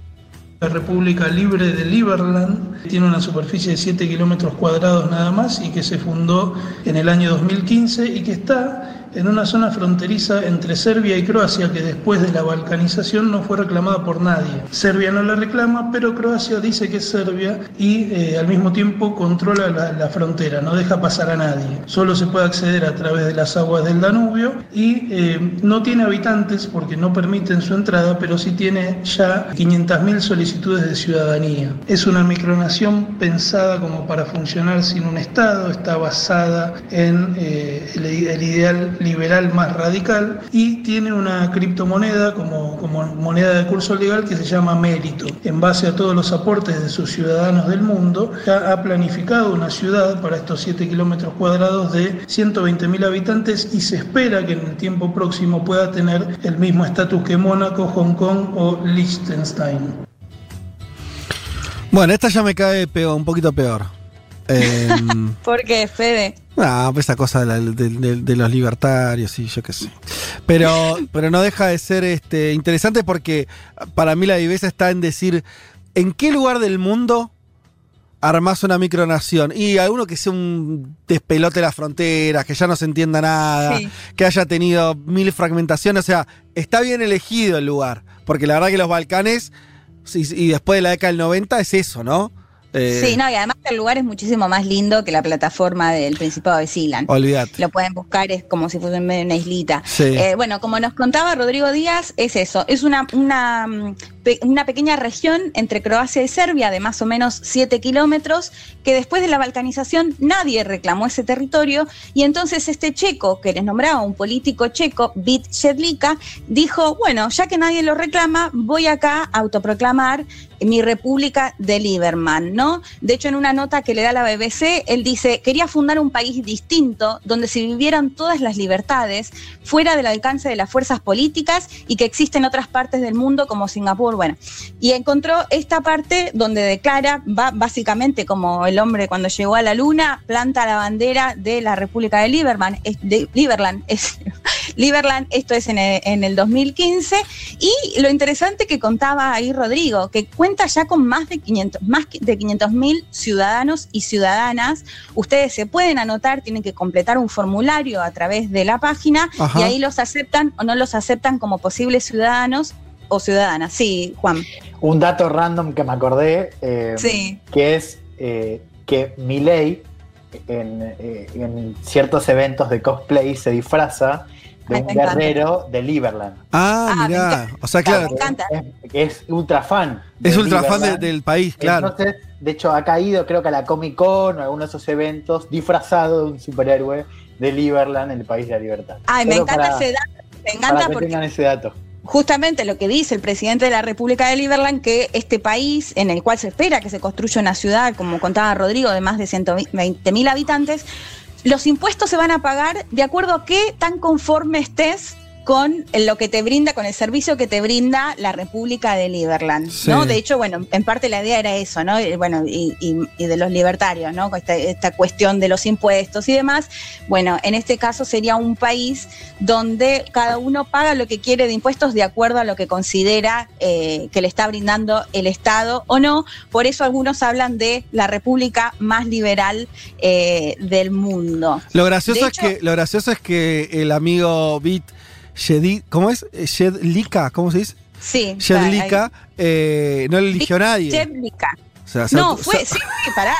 La República Libre de Liberland tiene una superficie de 7 kilómetros cuadrados nada más y que se fundó en el año 2015 y que está en una zona fronteriza entre Serbia y Croacia que después de la balcanización no fue reclamada por nadie. Serbia no la reclama, pero Croacia dice que es Serbia y eh, al mismo tiempo controla la, la frontera, no deja pasar a nadie. Solo se puede acceder a través de las aguas del Danubio y eh, no tiene habitantes porque no permiten su entrada, pero sí tiene ya 500.000 solicitudes de ciudadanía. Es una micronación pensada como para funcionar sin un Estado, está basada en eh, el, el ideal liberal más radical y tiene una criptomoneda como, como moneda de curso legal que se llama Mérito. En base a todos los aportes de sus ciudadanos del mundo, ya ha planificado una ciudad para estos 7 kilómetros cuadrados de 120.000 habitantes y se espera que en el tiempo próximo pueda tener el mismo estatus que Mónaco, Hong Kong o Liechtenstein. Bueno, esta ya me cae peor, un poquito peor. Em, *laughs* ¿Por qué, Fede? No, pues esa cosa de, los libertarios y yo qué sé. Pero, pero no deja de ser este, interesante porque para mí la viveza está en decir en qué lugar del mundo armás una micronación y alguno que sea un despelote de las fronteras, que ya no se entienda nada, que haya tenido mil fragmentaciones, o sea, está bien elegido el lugar, porque la verdad que los Balcanes y, después de la década del 90 es eso, ¿no? Eh, sí, no, y además el lugar es muchísimo más lindo que la plataforma del Principado de Silan. Olvídate. Lo pueden buscar, es como si fuese en medio de una islita. Eh, bueno, como nos contaba Rodrigo Díaz, es eso, es una, una una pequeña región entre Croacia y Serbia de más o menos 7 kilómetros, que después de la balcanización nadie reclamó ese territorio y entonces este checo, que les nombraba un político checo, Bit Shedlika, dijo, bueno, ya que nadie lo reclama, voy acá a autoproclamar mi república de Lieberman, ¿no? De hecho, en una nota que le da la BBC, él dice, quería fundar un país distinto, donde se vivieran todas las libertades, fuera del alcance de las fuerzas políticas y que existen otras partes del mundo como Singapur y encontró esta parte donde declara, va básicamente como el hombre cuando llegó a la luna, planta la bandera de la República de Lieberman, de es, *laughs* esto es en el, 2015, y lo interesante que contaba ahí Rodrigo, que cuenta ya con más de 500 más de 500 mil ciudadanos y ciudadanas. Ustedes se pueden anotar, tienen que completar un formulario a través de la página y ahí los aceptan o no los aceptan como posibles ciudadanos o ciudadana. Sí, Juan. Un dato random que me acordé, eh, que es eh, que Miley en, eh, en, ciertos eventos de cosplay se disfraza de un guerrero de Liberland. Ah, ah mirá. O sea, claro. que es ultra fan. Es ultra fan del país, claro. Entonces, de hecho, ha caído, creo que a la Comic Con o a alguno de esos eventos, disfrazado de un superhéroe de Liberland, en el país de la libertad. Ay, me encanta ese dato. Me encanta porque. tengan ese dato justamente lo que dice el presidente de la República de Liberland, que este país en el cual se espera que se construya una ciudad, como contaba Rodrigo, de más de 120 mil habitantes, los impuestos se van a pagar de acuerdo a qué tan conforme estés con lo que te brinda, con el servicio que te brinda la República de Liberland, ¿no? De hecho, bueno, en parte la idea era eso, ¿no? Bueno, y, de los libertarios, ¿no? Esta, esta, cuestión de los impuestos y demás. Bueno, en este caso sería un país donde cada uno paga lo que quiere de impuestos de acuerdo a lo que considera eh, que le está brindando el Estado o no. Por eso algunos hablan de la República más liberal eh, del mundo. Lo gracioso, es que, lo gracioso es que el amigo Bit ¿cómo es? Shedlika, ¿cómo se dice? Sí. Shedlika eh, no le eligió nadie. Shedlika. no, fue, sí, pará,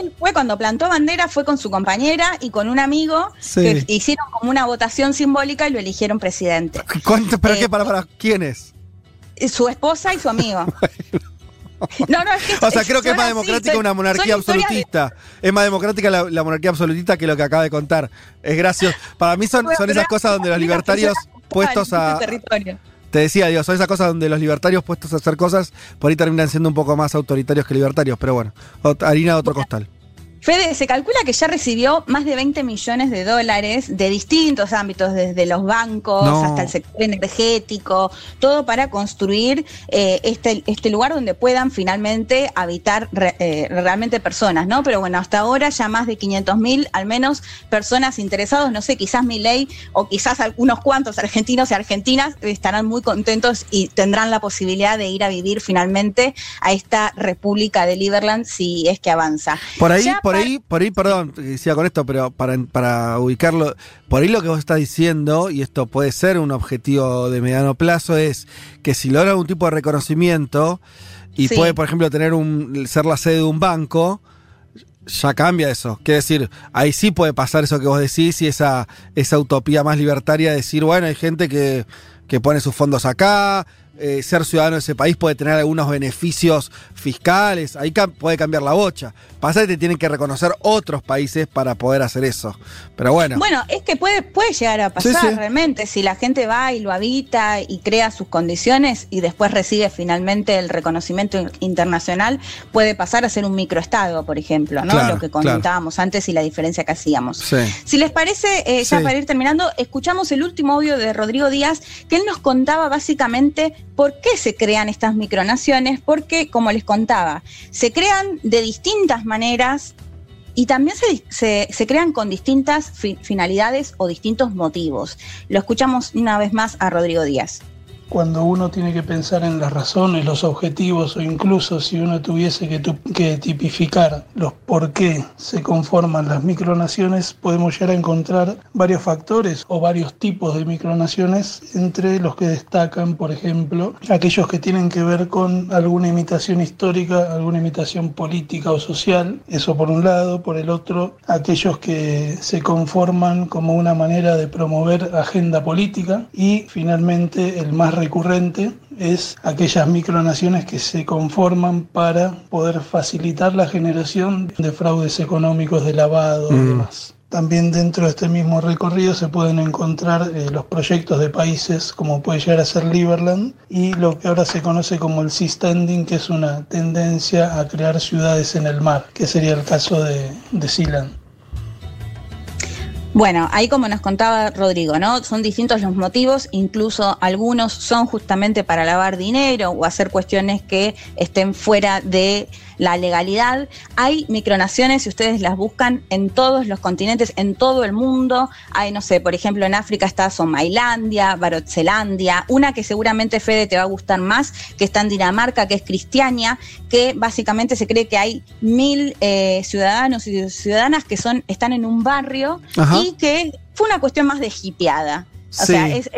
él fue cuando plantó bandera, fue con su compañera y con un amigo que hicieron como una votación simbólica y lo eligieron presidente. *laughs* ¿Cuánto, ¿Pero qué? Eh, ¿Para, para quiénes? Su esposa y su amigo. *laughs* No, no, es que, *laughs* o sea, creo que es más democrática una monarquía absolutista. Es más democrática la, monarquía absolutista que lo que acaba de contar. Es gracioso. Para mí son, son esas cosas donde los libertarios puestos a. Te decía, dios son esas cosas donde los libertarios puestos a hacer cosas por ahí terminan siendo un poco más autoritarios que libertarios, pero bueno, harina de otro costal. Fede, se calcula que ya recibió más de 20 millones de dólares de distintos ámbitos, desde los bancos hasta el sector energético, todo para construir eh, este, este lugar donde puedan finalmente habitar eh, realmente personas, ¿no? Pero bueno, hasta ahora ya más de 500 mil, al menos, personas interesadas, no sé, quizás mi ley o quizás unos cuantos argentinos y argentinas estarán muy contentos y tendrán la posibilidad de ir a vivir finalmente a esta República de Liberland si es que avanza. Por ahí, por ahí, por ahí, perdón, decía con esto, pero para, para ubicarlo, por ahí lo que vos estás diciendo, y esto puede ser un objetivo de mediano plazo, es que si logra algún tipo de reconocimiento y puede, por ejemplo, tener un, ser la sede de un banco, ya cambia eso. Quiere decir, ahí sí puede pasar eso que vos decís y esa, esa utopía más libertaria de decir, bueno, hay gente que, que pone sus fondos acá, eh, ser ciudadano de ese país puede tener algunos beneficios fiscales, ahí puede cambiar la bocha. Pasa que te tienen que reconocer otros países para poder hacer eso. Pero bueno. Bueno, es que puede, puede llegar a pasar realmente si la gente va y lo habita y crea sus condiciones y después recibe finalmente el reconocimiento internacional, puede pasar a ser un microestado, por ejemplo, ¿no? lo que comentábamos antes y la diferencia que hacíamos. Si les parece, eh, ya para ir terminando, escuchamos el último audio de Rodrigo Díaz, que él nos contaba básicamente ¿Por qué se crean estas micronaciones? Porque, como les contaba, se crean de distintas maneras y también se, se, crean con distintas finalidades o distintos motivos. Lo escuchamos una vez más a Rodrigo Díaz cuando uno tiene que pensar en las razones, los objetivos o incluso si uno tuviese que, tipificar los por qué se conforman las micronaciones, podemos llegar a encontrar varios factores o varios tipos de micronaciones, entre los que destacan, por ejemplo, aquellos que tienen que ver con alguna imitación histórica, alguna imitación política o social, eso por un lado, por el otro, aquellos que se conforman como una manera de promover agenda política. Y finalmente el más recurrente es aquellas micronaciones que se conforman para poder facilitar la generación de fraudes económicos, de lavado y mm. demás. También dentro de este mismo recorrido se pueden encontrar eh, los proyectos de países como puede llegar a ser Liberland y lo que ahora se conoce como el Sea Standing, que es una tendencia a crear ciudades en el mar, que sería el caso de, de Sealand. Bueno, ahí como nos contaba Rodrigo, ¿no? Son distintos los motivos, incluso algunos son justamente para lavar dinero o hacer cuestiones que estén fuera de la legalidad. Hay micronaciones, si ustedes las buscan, en todos los continentes, en todo el mundo. Hay, no sé, por ejemplo, en África está Somailandia, Barotzelandia, una que seguramente Fede te va a gustar más, que está en Dinamarca, que es Cristiania, que básicamente se cree que hay mil eh, ciudadanos y ciudadanas que son, están en un barrio y que fue una cuestión más de hipeada. O sea, es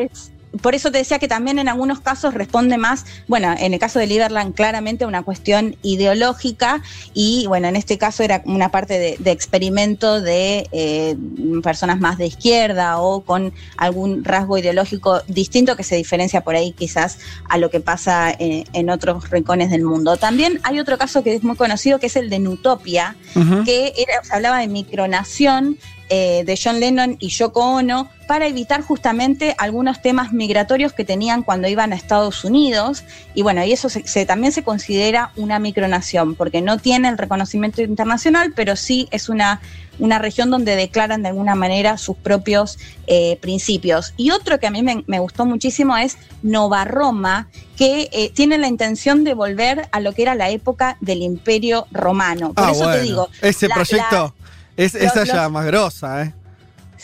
por eso te decía que también en algunos casos responde más, bueno, en el caso de Liberland claramente una cuestión ideológica y bueno, en este caso era una parte de, experimento de eh, personas más de izquierda o con algún rasgo ideológico distinto que se diferencia por ahí quizás a lo que pasa en, en otros rincones del mundo. También hay otro caso que es muy conocido que es el de Nutopia, que era, se hablaba de micronación eh, de John Lennon y Yoko Ono para evitar justamente algunos temas migratorios que tenían cuando iban a Estados Unidos. Y bueno, y eso se, también se considera una micronación, porque no tiene el reconocimiento internacional, pero sí es una, una región donde declaran de alguna manera sus propios eh, principios. Y otro que a mí me, gustó muchísimo es Nova Roma, que eh, tiene la intención de volver a lo que era la época del Imperio Romano. Por ah, eso te digo. Ese proyecto. Es, esa ya más grosa, ¿eh?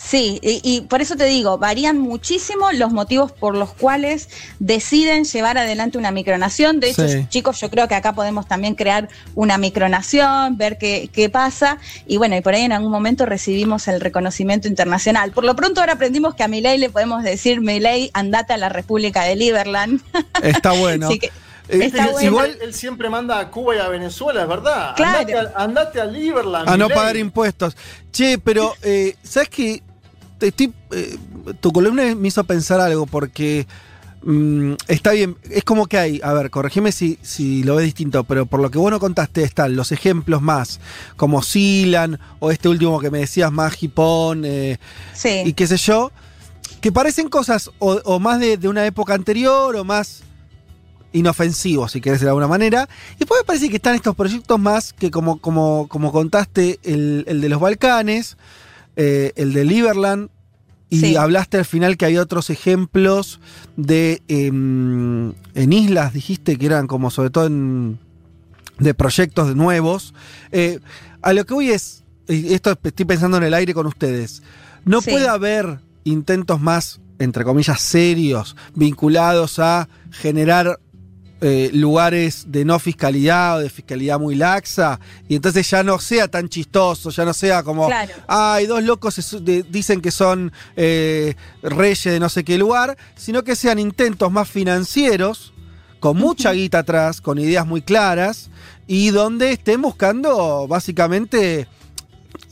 Sí, y, por eso te digo, varían muchísimo los motivos por los cuales deciden llevar adelante una micronación. De hecho, chicos, yo creo que acá podemos también crear una micronación, ver qué, qué, pasa. Y bueno, y por ahí en algún momento recibimos el reconocimiento internacional. Por lo pronto ahora aprendimos que a Milei le podemos decir, Milei, andate a la República de Liberland. Está *laughs* bueno. Eh, igual él siempre manda a Cuba y a Venezuela, es verdad. Andate, a, Liberland. A no pagar impuestos. Che, pero, eh, ¿sabes qué? Eh, tu columna me hizo pensar algo porque mm, está bien. Es como que hay, a ver, corregime si, si lo ves distinto, pero por lo que vos no contaste están los ejemplos más, como Silan o este último que me decías, más Hipón y qué sé yo, que parecen cosas o, más de, de una época anterior o más inofensivo, si querés de alguna manera. Y después me parece que están estos proyectos más que como, como, como contaste, el, de los Balcanes, eh, el de Liberland, y hablaste al final que hay otros ejemplos de em, en islas, dijiste que eran como sobre todo en, de proyectos nuevos. Eh, a lo que voy es, y esto estoy pensando en el aire con ustedes, no puede haber intentos más, entre comillas, serios, vinculados a generar eh, lugares de no fiscalidad o de fiscalidad muy laxa, y entonces ya no sea tan chistoso, ya no sea como, hay dos locos dicen que son eh, reyes de no sé qué lugar, sino que sean intentos más financieros, con mucha guita atrás, con ideas muy claras, y donde estén buscando básicamente,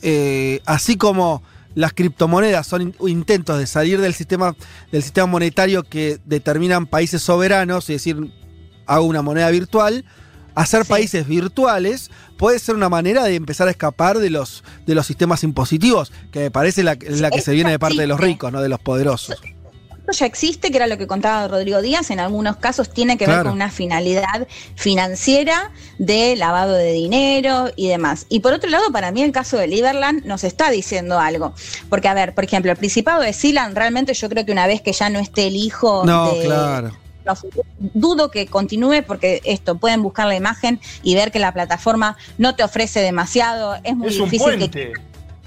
eh, así como las criptomonedas son intentos de salir del sistema, del sistema monetario que determinan países soberanos, es decir, hago una moneda virtual, hacer países virtuales puede ser una manera de empezar a escapar de los, de los sistemas impositivos, que me parece la, la que se viene de parte de los ricos, no de los poderosos. Ya existe, que era lo que contaba Rodrigo Díaz, en algunos casos tiene que ver con una finalidad financiera de lavado de dinero y demás. Y por otro lado, para mí el caso de Liberland nos está diciendo algo. Porque, a ver, por ejemplo, el Principado de Silan, realmente yo creo que una vez que ya no esté el hijo no, claro dudo que continúe porque esto, pueden buscar la imagen y ver que la plataforma no te ofrece demasiado, es muy difícil que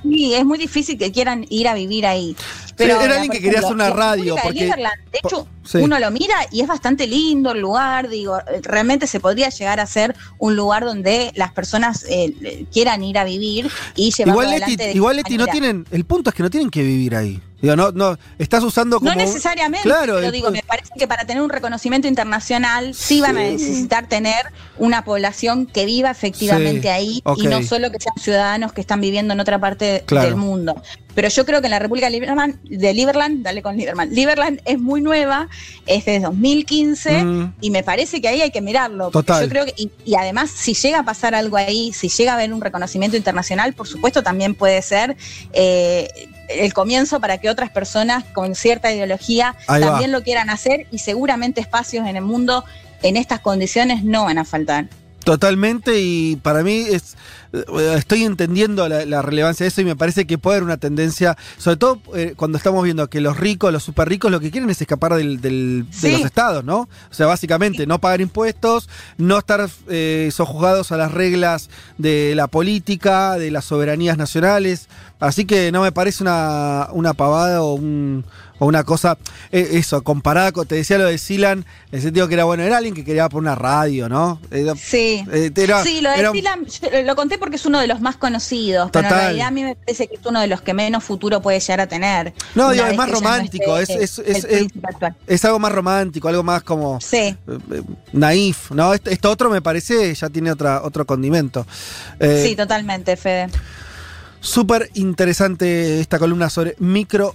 Sí, es muy difícil que quieran ir a vivir ahí. Pero, era alguien que quería hacer una radio. Porque, de hecho, uno lo mira y es bastante lindo el lugar. Digo, realmente se podría llegar a ser un lugar donde las personas eh, quieran ir a vivir y llevarlo igual adelante. igual, Leti, no tienen. El punto es que no tienen que vivir ahí. Digo, no, no, estás usando como. No necesariamente, claro, pero digo, me parece que para tener un reconocimiento internacional sí van a necesitar tener una población que viva efectivamente ahí y no solo que sean ciudadanos que están viviendo en otra parte del mundo. Pero yo creo que en la República de Liberland, de Liberland, dale con Liberland, Liberland es muy nueva, es de 2015 mm. y me parece que ahí hay que mirarlo. Total. Yo creo que, y, además, si llega a pasar algo ahí, si llega a haber un reconocimiento internacional, por supuesto también puede ser eh, el comienzo para que otras personas con cierta ideología también lo quieran hacer y seguramente espacios en el mundo en estas condiciones no van a faltar. Totalmente, y para mí es, eh, estoy entendiendo la, relevancia de eso y me parece que puede haber una tendencia, sobre todo eh, cuando estamos viendo que los ricos, los super ricos, lo que quieren es escapar del, de los estados, ¿no? O sea, básicamente no pagar impuestos, no estar eh, sojuzgados a las reglas de la política, de las soberanías nacionales. Así que no me parece una, una pavada o un o una cosa, eh, eso, comparada con, te decía lo de Silan, en el sentido que era bueno, era alguien que quería por una radio, ¿no? sí. Eh, sí, lo de Silan lo conté porque es uno de los más conocidos, pero en realidad a mí me parece que es uno de los que menos futuro puede llegar a tener. No, digo, es más romántico, es, es, es, es, algo más romántico, algo más como sí. Eh, naif, ¿no? Esto, otro me parece ya tiene otra, otro condimento. sí, totalmente, Fede. Súper interesante esta columna sobre micro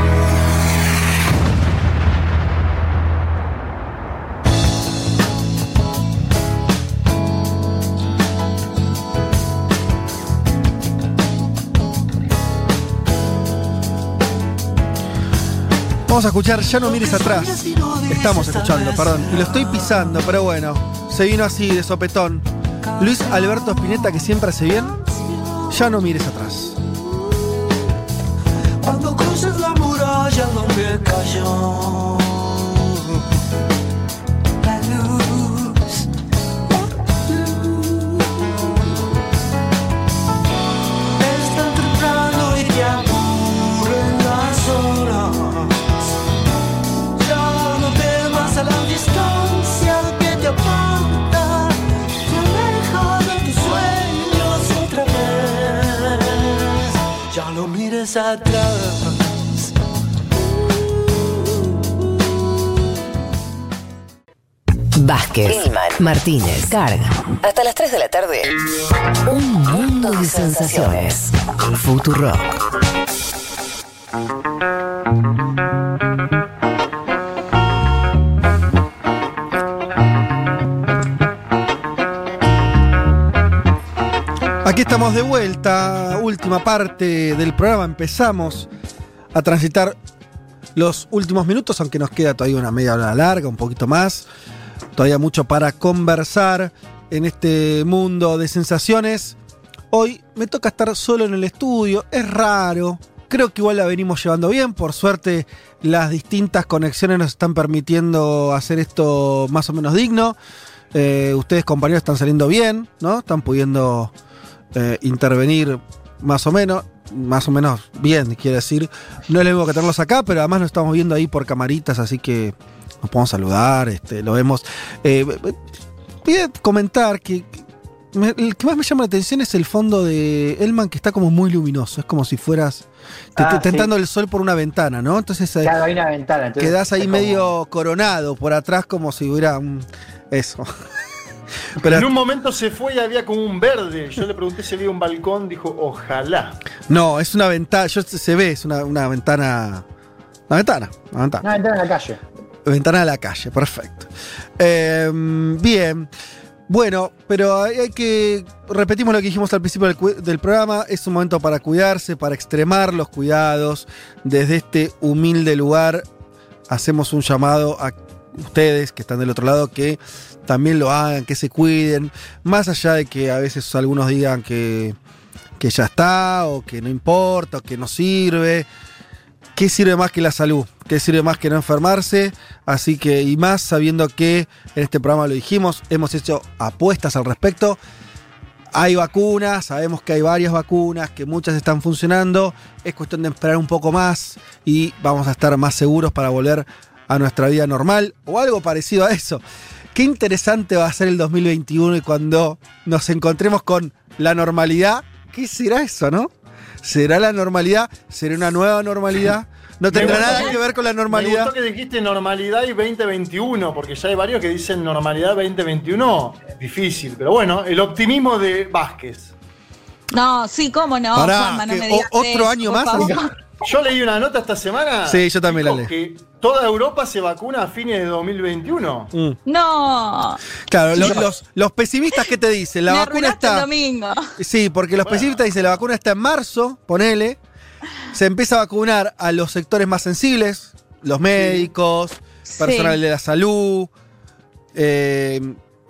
Vamos a escuchar Ya no mires atrás. Estamos escuchando, perdón. Y lo estoy pisando, pero bueno. Se vino así de sopetón. Luis Alberto Spinetta, que siempre hace bien. Ya no mires atrás. Martínez, Carga. Hasta las 3 de la tarde. Un mundo de sensaciones. Futuro. Aquí estamos de vuelta, última parte del programa. Empezamos a transitar los últimos minutos, aunque nos queda todavía una media hora larga, un poquito más. Todavía mucho para conversar en este mundo de sensaciones. Hoy me toca estar solo en el estudio, es raro. Creo que igual la venimos llevando bien. Por suerte, las distintas conexiones nos están permitiendo hacer esto más o menos digno. Eh, ustedes, compañeros, están saliendo bien, ¿no? Están pudiendo eh, intervenir más o menos, más o menos bien, quiere decir. No es lo mismo que tenerlos acá, pero además nos estamos viendo ahí por camaritas, así que nos podemos saludar, este, lo vemos. Eh, voy a comentar que el que más me llama la atención es el fondo de Elman, que está como muy luminoso. Es como si fueras ah, tentando el sol por una ventana, ¿no? Entonces eh, hay una ventana. quedás ahí medio coronado por atrás, como si hubiera un. Eso *laughs* en un momento se fue y había como un verde. Yo le pregunté si había un balcón, dijo, ojalá. No, es una ventana, yo se ve, es una, ventana. Una ventana, una ventana. Una ventana de la calle. Ventana de la calle, perfecto. Em, bien. Bueno, pero hay, que. Repetimos lo que dijimos al principio del, del, programa. Es un momento para cuidarse, para extremar los cuidados desde este humilde lugar hacemos un llamado a ustedes que están del otro lado que también lo hagan, que se cuiden, más allá de que a veces algunos digan que, que ya está o que no importa o que no sirve. ¿Qué sirve más que la salud? ¿Qué sirve más que no enfermarse? Así que, y más sabiendo que en este programa lo dijimos, hemos hecho apuestas al respecto. Hay vacunas, sabemos que hay varias vacunas, que muchas están funcionando. Es cuestión de esperar un poco más y vamos a estar más seguros para volver a nuestra vida normal o algo parecido a eso. Qué interesante va a ser el 2021 y cuando nos encontremos con la normalidad, ¿qué será eso, no? ¿Será la normalidad? ¿Será una nueva normalidad? No tendrá nada que ver con la normalidad. Me gustó que dijiste normalidad y 2021, porque ya hay varios que dicen normalidad 2021. Difícil, pero bueno, el optimismo de Vázquez. No, sí, cómo no. Pará, no me otro año más. Yo leí una nota esta semana. Sí, yo también la leí. Que toda Europa se vacuna a fines de 2021. Mm. No. Claro, los, los, pesimistas, ¿qué te dicen? La vacuna está. El domingo. Sí, porque los pesimistas dicen la vacuna está en marzo, ponele. Se empieza a vacunar a los sectores más sensibles, los médicos, personal de la salud. Eh,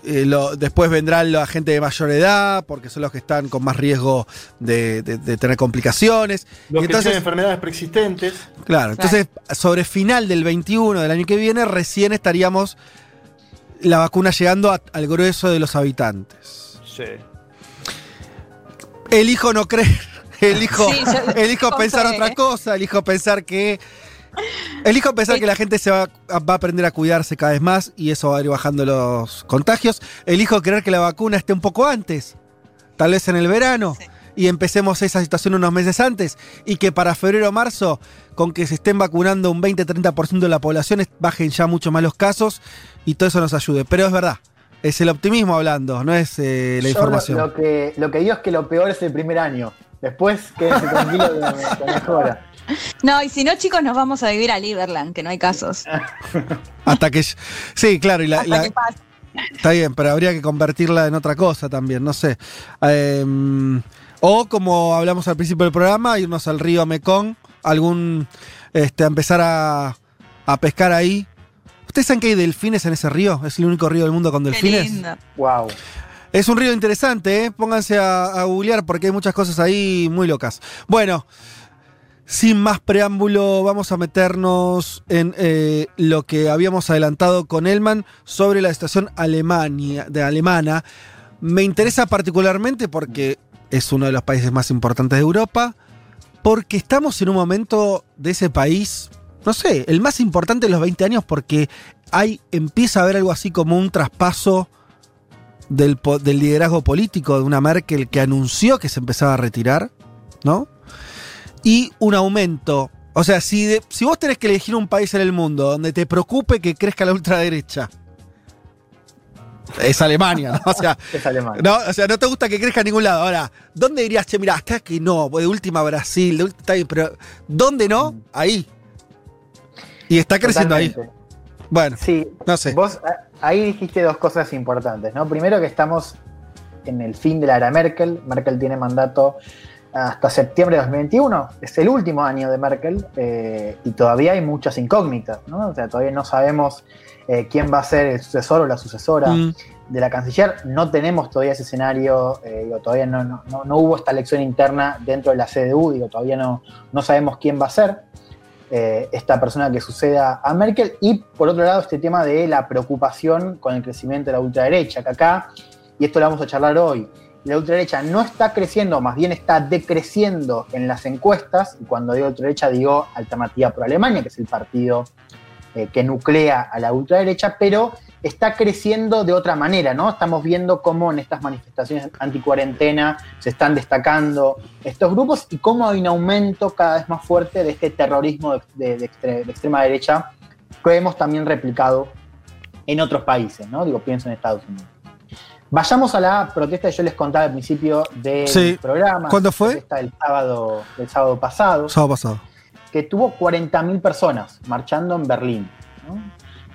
eh, después vendrán la gente de mayor edad, porque son los que están con más riesgo de, tener complicaciones. Los que tienen enfermedades preexistentes. Claro, entonces sobre final del 21 del año que viene, recién estaríamos la vacuna llegando al grueso de los habitantes. Sí. Elijo no creer, *laughs* elijo, elijo pensar otra cosa, elijo pensar que Elijo pensar que la gente se va, a aprender a cuidarse cada vez más y eso va a ir bajando los contagios. Elijo creer que la vacuna esté un poco antes, tal vez en el verano, y empecemos esa situación unos meses antes y que para febrero o marzo, con que se estén vacunando un 20-30% de la población, bajen ya mucho más los casos y todo eso nos ayude. Pero es verdad, es el optimismo hablando, no es eh, la información. Lo, que, lo que digo es que lo peor es el primer año. Después quédense tranquilos que la mejora. No, y si no, chicos, nos vamos a vivir a Liberland, que no hay casos. *laughs* Hasta que. Sí, claro, y la. Está bien, pero habría que convertirla en otra cosa también, no sé. Em, o como hablamos al principio del programa, irnos al río Mekong, algún. Este, a empezar a, a pescar ahí. ¿Ustedes saben que hay delfines en ese río? Es el único río del mundo con delfines. Wow. Es un río interesante, ¿eh? Pónganse a, a googlear porque hay muchas cosas ahí muy locas. Bueno. Sin más preámbulo, vamos a meternos en eh, lo que habíamos adelantado con Elman sobre la Alemania, de alemana. Me interesa particularmente porque es uno de los países más importantes de Europa, porque estamos en un momento de ese país, no sé, el más importante de los 20 años porque hay, empieza a haber algo así como un traspaso del, del liderazgo político de una Merkel que anunció que se empezaba a retirar, ¿no? y un aumento. O sea, si, si vos tenés que elegir un país en el mundo donde te preocupe que crezca la ultraderecha, es Alemania, ¿no? O sea, *laughs* es Alemania. No, o sea, no te gusta que crezca en ningún lado. Ahora, ¿dónde dirías, che, mira, acá que no, de última Brasil, de última, pero ¿dónde no? Mm. Ahí. Y está creciendo ahí. Bueno, sí, no sé. Vos ahí dijiste dos cosas importantes, ¿no? Primero que estamos en el fin de la era Merkel. Merkel tiene mandato hasta septiembre de 2021. Es el último año de Merkel eh, y todavía hay muchas incógnitas, ¿no? O sea, todavía no sabemos eh, quién va a ser el sucesor o la sucesora mm. de la canciller. No tenemos todavía ese escenario, eh, digo, todavía no, no, hubo esta elección interna dentro de la CDU, digo, todavía no, no sabemos quién va a ser. Esta persona que suceda a Merkel. Y por otro lado este tema de la preocupación con el crecimiento de la ultraderecha, que acá, y esto lo vamos a charlar hoy, la ultraderecha no está creciendo, más bien está decreciendo en las encuestas, y cuando digo ultraderecha digo Alternativa por Alemania, que es el partido eh, que nuclea a la ultraderecha, pero está creciendo de otra manera, ¿no? Estamos viendo cómo en estas manifestaciones anticuarentena se están destacando estos grupos y cómo hay un aumento cada vez más fuerte de este terrorismo de, extrema derecha que hemos también replicado en otros países, ¿no? Digo, pienso en Estados Unidos. Vayamos a la protesta que yo les contaba al principio del programa. ¿Cuándo fue? Esta del sábado, del sábado pasado. Sábado pasado. Que tuvo 40.000 personas marchando en Berlín.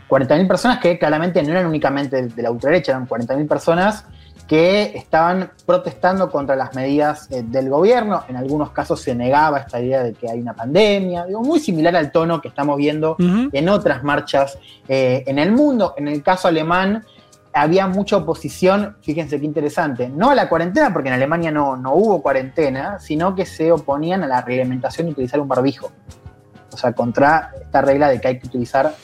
40.000 personas que claramente no eran únicamente de la ultraderecha, eran 40.000 personas que estaban protestando contra las medidas eh, del gobierno. En algunos casos se negaba esta idea de que hay una pandemia, digo, muy similar al tono que estamos viendo en otras marchas eh, en el mundo. En el caso alemán había mucha oposición, fíjense qué interesante, no a la cuarentena, porque en Alemania no, no hubo cuarentena, sino que se oponían a la reglamentación de utilizar un barbijo. O sea, contra esta regla de que hay que utilizar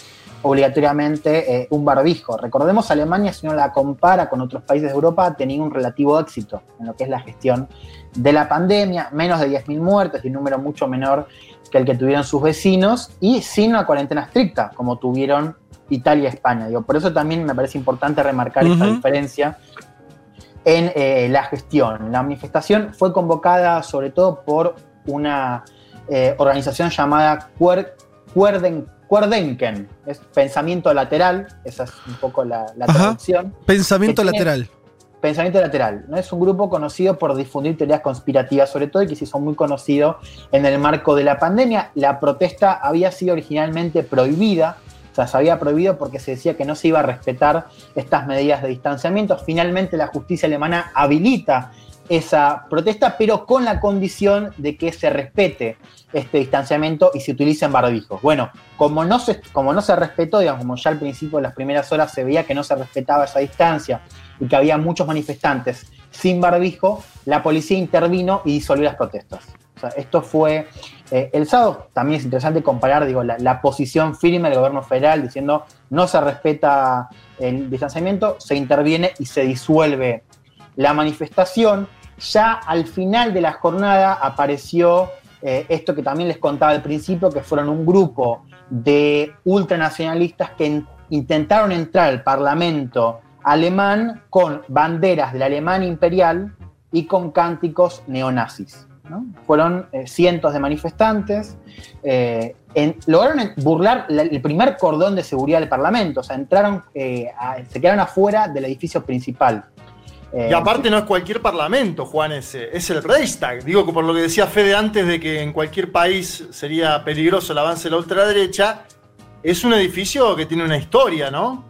obligatoriamente eh, un barbijo. Recordemos, Alemania, si uno la compara con otros países de Europa, ha tenido un relativo éxito en lo que es la gestión de la pandemia, menos de 10.000 muertes y un número mucho menor que el que tuvieron sus vecinos y sin una cuarentena estricta, como tuvieron Italia y España. Digo, por eso también me parece importante remarcar esta diferencia en eh, la gestión. La manifestación fue convocada sobre todo por una eh, organización llamada Cuerden Cuerdenken, es pensamiento lateral, esa es un poco la, traducción. Pensamiento lateral. Pensamiento lateral, ¿no? Es un grupo conocido por difundir teorías conspirativas, sobre todo y que se hizo muy conocido en el marco de la pandemia. La protesta había sido originalmente prohibida, o sea, se había prohibido porque se decía que no se iba a respetar estas medidas de distanciamiento. Finalmente la justicia alemana habilita esa protesta, pero con la condición de que se respete este distanciamiento y se utilicen barbijos. Bueno, como no se, como no se respetó, digamos, como ya al principio de las primeras horas se veía que no se respetaba esa distancia y que había muchos manifestantes sin barbijo, la policía intervino y disolvió las protestas. Esto fue eh, el sábado. También es interesante comparar digo, la, posición firme del gobierno federal diciendo no se respeta el distanciamiento, se interviene y se disuelve la manifestación. Ya al final de la jornada apareció eh, esto que también les contaba al principio, que fueron un grupo de ultranacionalistas que intentaron entrar al Parlamento alemán con banderas del alemán imperial y con cánticos neonazis. Fueron eh, cientos de manifestantes, eh, lograron burlar el primer cordón de seguridad del Parlamento, o sea, entraron, se quedaron afuera del edificio principal. Eh, y aparte no es cualquier parlamento, Juan, es, es el Reichstag. Digo que por lo que decía Fede antes de que en cualquier país sería peligroso el avance de la ultraderecha, es un edificio que tiene una historia, ¿no?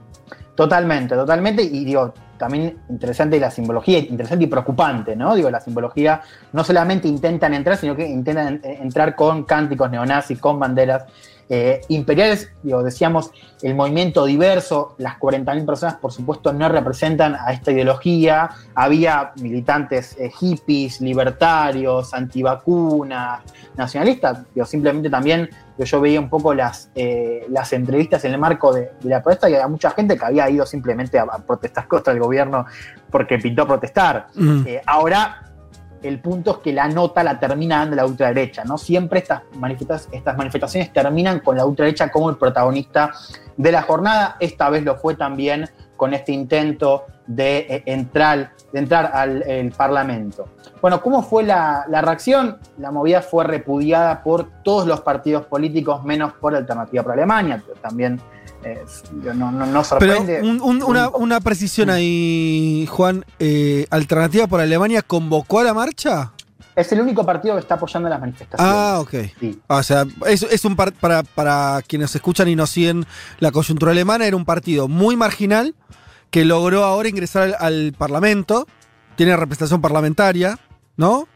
Totalmente, totalmente. Y digo, también interesante la simbología, interesante y preocupante, ¿no? Digo, la simbología no solamente intentan entrar, sino que intentan entrar con cánticos neonazis, con banderas eh, imperiales, digo, decíamos, el movimiento diverso, las 40.000 personas, por supuesto, no representan a esta ideología. Había militantes eh, hippies, libertarios, antivacunas, nacionalistas. Digo, simplemente también yo veía un poco las, eh, las entrevistas en el marco de, la protesta y había mucha gente que había ido simplemente a, protestar *laughs* contra el gobierno porque pintó protestar. Mm. ahora el punto es que la nota la termina dando la ultraderecha, ¿no? Siempre estas, manifestaciones terminan con la ultraderecha como el protagonista de la jornada. Esta vez lo fue también con este intento de eh, entrar, al Parlamento. Bueno, ¿cómo fue la, reacción? La movida fue repudiada por todos los partidos políticos, menos por Alternativa para Alemania, también no, sorprende. Pero una, precisión ahí, Juan. Eh, ¿Alternativa por Alemania convocó a la marcha? Es el único partido que está apoyando las manifestaciones. Ah, ok. O sea, es, un para, para quienes escuchan y no siguen la coyuntura alemana, era un partido muy marginal que logró ahora ingresar al Parlamento, tiene representación parlamentaria, ¿no?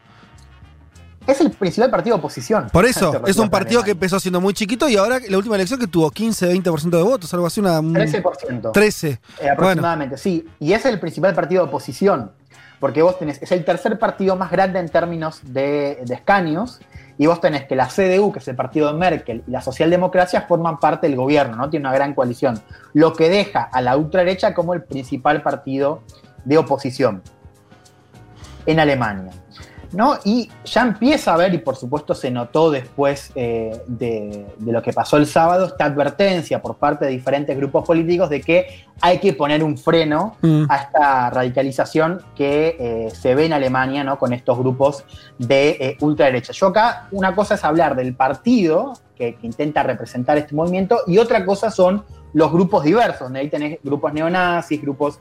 Es el principal partido de oposición. Por eso, es un partido que empezó siendo muy chiquito y ahora la última elección que tuvo 15, 20% de votos, algo así, una... 13%. 13. Eh, aproximadamente, sí. Y es el principal partido de oposición, porque vos tenés, es el tercer partido más grande en términos de, escaños, y vos tenés que la CDU, que es el partido de Merkel, y la socialdemocracia forman parte del gobierno, ¿no? Tiene una gran coalición. Lo que deja a la ultraderecha como el principal partido de oposición en Alemania. ¿No? Y ya empieza a haber, y por supuesto se notó después eh, de, lo que pasó el sábado, esta advertencia por parte de diferentes grupos políticos de que hay que poner un freno mm. a esta radicalización que eh, se ve en Alemania ¿no? con estos grupos de eh, ultraderecha. Yo acá una cosa es hablar del partido que, que, intenta representar este movimiento y otra cosa son los grupos diversos. Ahí tenés grupos neonazis, grupos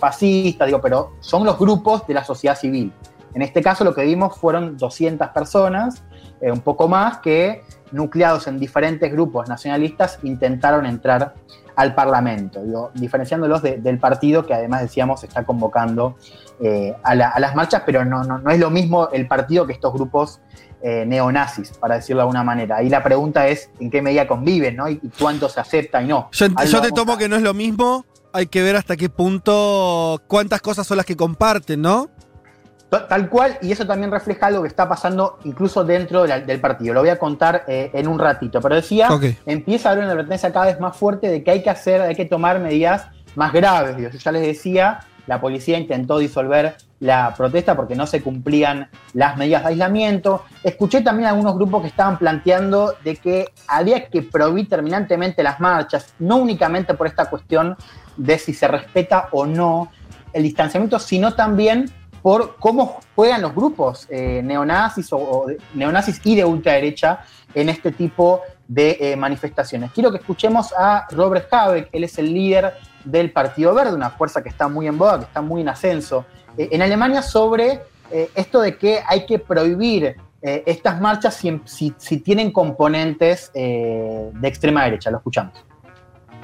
fascistas, digo, pero son los grupos de la sociedad civil En este caso lo que vimos fueron 200 personas, eh, un poco más, que nucleados en diferentes grupos nacionalistas intentaron entrar al Parlamento, digo, diferenciándolos del partido que además decíamos está convocando eh, a, las marchas, pero no, no, es lo mismo el partido que estos grupos eh, neonazis, para decirlo de alguna manera. Ahí la pregunta es en qué medida conviven, ¿no? Y, cuánto se acepta y no. Yo, te tomo que no es lo mismo, hay que ver hasta qué punto, cuántas cosas son las que comparten, ¿no? Tal cual, y eso también refleja algo que está pasando incluso dentro del partido. Lo voy a contar eh, en un ratito. Pero decía, empieza a haber una advertencia cada vez más fuerte de que hay que hacer, hay que tomar medidas más graves. Yo ya les decía, la policía intentó disolver la protesta porque no se cumplían las medidas de aislamiento. Escuché también algunos grupos que estaban planteando de que había que prohibir terminantemente las marchas, no únicamente por esta cuestión de si se respeta o no el distanciamiento, sino también por cómo juegan los grupos eh, neonazis o, neonazis y de ultraderecha en este tipo de eh, manifestaciones. Quiero que escuchemos a Robert Habeck, él es el líder del Partido Verde, una fuerza que está muy en boda, que está muy en ascenso eh, en Alemania, sobre esto de que hay que prohibir estas marchas si, si tienen componentes de extrema derecha. Lo escuchamos.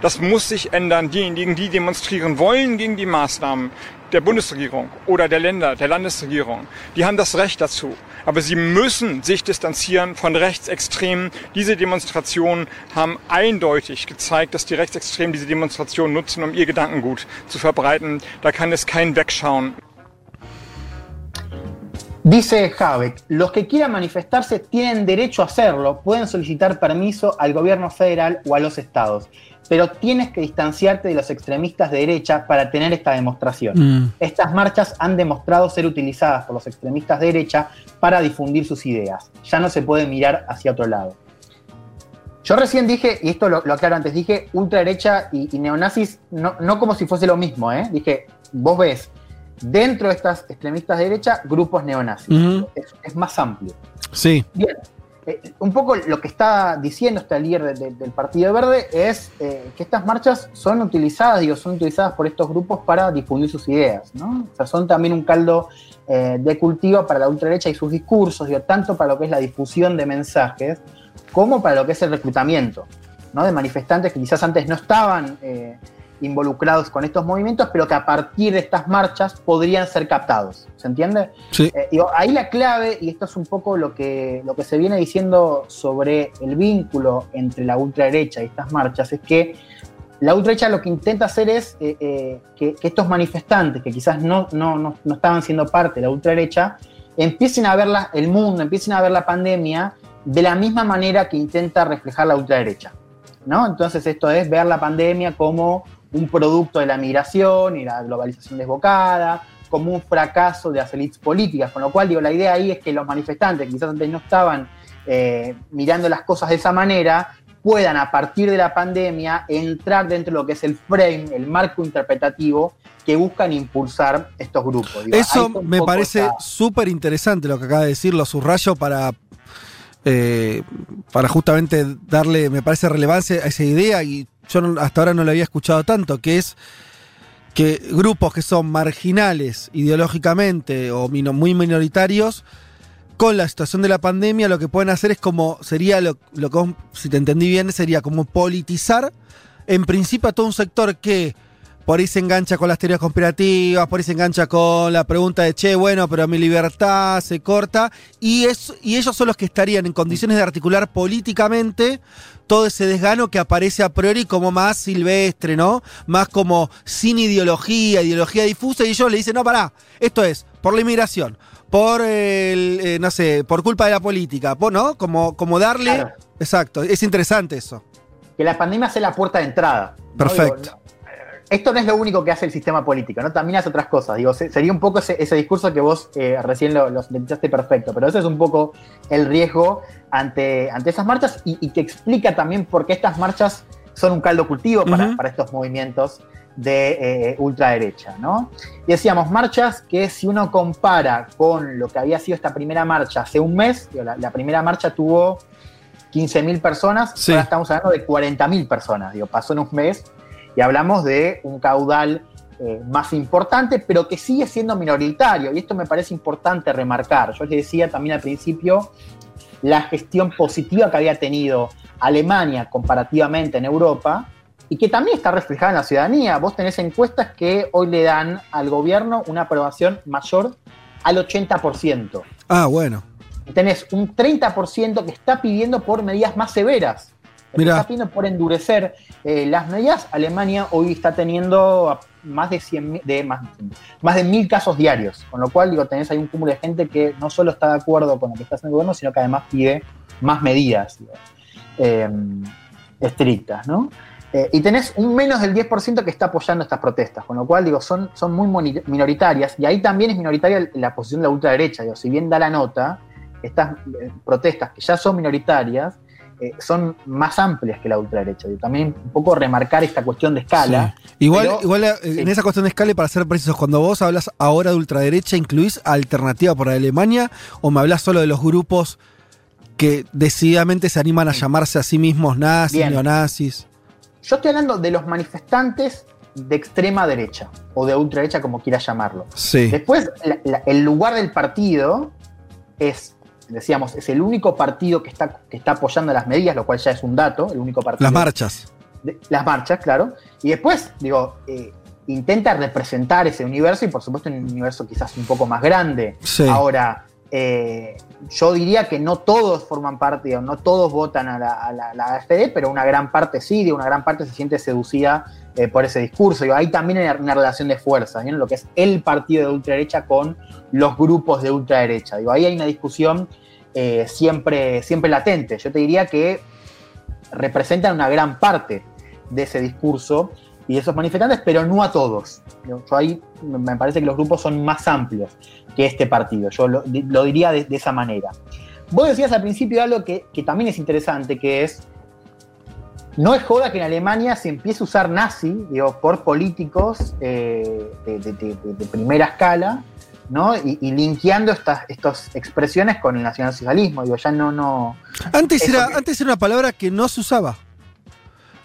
Das muss sich ändern. Diejenigen, die demonstrieren wollen gegen die Maßnahmen der Bundesregierung oder der Länder, der Landesregierung, die haben das Recht dazu. Aber sie müssen sich distanzieren von Rechtsextremen. Diese Demonstrationen haben eindeutig gezeigt, dass die Rechtsextremen diese Demonstrationen nutzen, um ihr Gedankengut zu verbreiten. Da kann es kein Wegschauen. Dice Habeck, los que quieran manifestarse tienen derecho a hacerlo, pueden solicitar permiso al gobierno federal o a los estados pero tienes que distanciarte de los extremistas de derecha para tener esta demostración. Mm. Estas marchas han demostrado ser utilizadas por los extremistas de derecha para difundir sus ideas. Ya no se puede mirar hacia otro lado. Yo recién dije, y esto lo, aclaro antes, dije ultraderecha y, y neonazis no, no, como si fuese lo mismo, ¿eh? Dije, vos ves dentro de estas extremistas de derecha grupos neonazis. es, es, más amplio. Sí. Bien, eh, un poco lo que está diciendo este líder del Partido Verde es eh, que estas marchas son utilizadas, digo, son utilizadas por estos grupos para difundir sus ideas, ¿no? O sea, son también un caldo eh, de cultivo para la ultraderecha y sus discursos, tanto para lo que es la difusión de mensajes como para lo que es el reclutamiento, ¿no? De manifestantes que quizás antes no estaban involucrados con estos movimientos, pero que a partir de estas marchas podrían ser captados. ¿Se entiende? Sí. Eh, ahí la clave, y esto es un poco lo que, lo que se viene diciendo sobre el vínculo entre la ultraderecha y estas marchas, es que la ultraderecha lo que intenta hacer es eh, eh, que, estos manifestantes, que quizás no, no, no, no, estaban siendo parte de la ultraderecha, empiecen a ver el mundo, empiecen a ver la pandemia de la misma manera que intenta reflejar la ultraderecha. ¿no? Entonces esto es ver la pandemia como un producto de la migración y la globalización desbocada, como un fracaso de las élites políticas, con lo cual digo, la idea ahí es que los manifestantes, quizás antes no estaban eh, mirando las cosas de esa manera, puedan a partir de la pandemia entrar dentro de lo que es el frame, el marco interpretativo que buscan impulsar estos grupos. Eso me parece súper interesante lo que acaba de decir, lo subrayo para, eh, para justamente darle, me parece, relevancia a esa idea y yo hasta ahora no lo había escuchado tanto, que es que grupos que son marginales ideológicamente o muy minoritarios, con la situación de la pandemia lo que pueden hacer es como, sería lo, lo que, si te entendí bien, sería como politizar en principio a todo un sector que por ahí se engancha con las teorías conspirativas, por ahí se engancha con la pregunta de, che, bueno, pero mi libertad se corta, y, es, y ellos son los que estarían en condiciones de articular políticamente todo ese desgano que aparece a priori como más silvestre, ¿no? Más como sin ideología, ideología difusa, y ellos le dicen, no, pará, esto es por la inmigración, por el, eh, no sé, por culpa de la política, ¿no? Como, como darle... Exacto, es interesante eso. Que la pandemia sea la puerta de entrada. Perfecto esto no es lo único que hace el sistema político, ¿no? También hace otras cosas. Digo, sería un poco ese, discurso que vos eh, recién lo, lo perfecto, pero ese es un poco el riesgo ante, ante esas marchas y, que explica también por qué estas marchas son un caldo cultivo para, estos movimientos de eh, ultraderecha, ¿no? Y decíamos, marchas que si uno compara con lo que había sido esta primera marcha hace un mes, la, primera marcha tuvo 15.000 personas, ahora estamos hablando de 40.000 personas, digo, pasó en un mes y hablamos de un caudal eh, más importante, pero que sigue siendo minoritario. Y esto me parece importante remarcar. Yo les decía también al principio la gestión positiva que había tenido Alemania comparativamente en Europa y que también está reflejada en la ciudadanía. Vos tenés encuestas que hoy le dan al gobierno una aprobación mayor al 80%. Ah, bueno. Tenés un 30% que está pidiendo por medidas más severas. Está pidiendo por endurecer eh, las medidas. Alemania hoy está teniendo más de 100 de, más, más de mil casos diarios, con lo cual digo, tenés ahí un cúmulo de gente que no solo está de acuerdo con lo que está haciendo el gobierno, sino que además pide más medidas eh, estrictas, ¿no? Eh, y tenés un menos del 10% que está apoyando estas protestas, con lo cual digo, son, son muy minoritarias, y ahí también es minoritaria la posición de la ultraderecha, digo, si bien da la nota, estas eh, protestas que ya son minoritarias, eh, son más amplias que la ultraderecha. Digo, también un poco remarcar esta cuestión de escala. Igual, igual en esa cuestión de escala, y para ser precisos, cuando vos hablas ahora de ultraderecha, ¿incluís alternativa por Alemania o me hablas solo de los grupos que decididamente se animan a llamarse a sí mismos nazis, neonazis? Yo estoy hablando de los manifestantes de extrema derecha o de ultraderecha, como quieras llamarlo. Sí. Después, el lugar del partido es, decíamos, es el único partido que está, que está apoyando las medidas, lo cual ya es un dato, el único partido. Las marchas. las marchas, claro. Y después, digo, eh, intenta representar ese universo y por supuesto un universo quizás un poco más grande. Sí. Ahora, eh, yo diría que no todos forman parte, no todos votan a la, AFD, pero una gran parte sí, una gran parte se siente seducida eh, por ese discurso. Y ahí también hay una relación de fuerza, ¿no? lo que es el partido de ultraderecha con los grupos de ultraderecha. Digo, ahí hay una discusión eh, siempre, siempre latente. Yo te diría que representan una gran parte de ese discurso y de esos manifestantes, pero no a todos. Yo ahí me parece que los grupos son más amplios que este partido. Yo lo, diría de, esa manera. Vos decías al principio algo que, también es interesante, que es, no es joda que en Alemania se empiece a usar nazi, digo, por políticos eh, de, primera escala, ¿no? Y, linkeando estas, estas expresiones con el nacionalsocialismo, digo, ya no... no antes, era, antes era una palabra que no se usaba.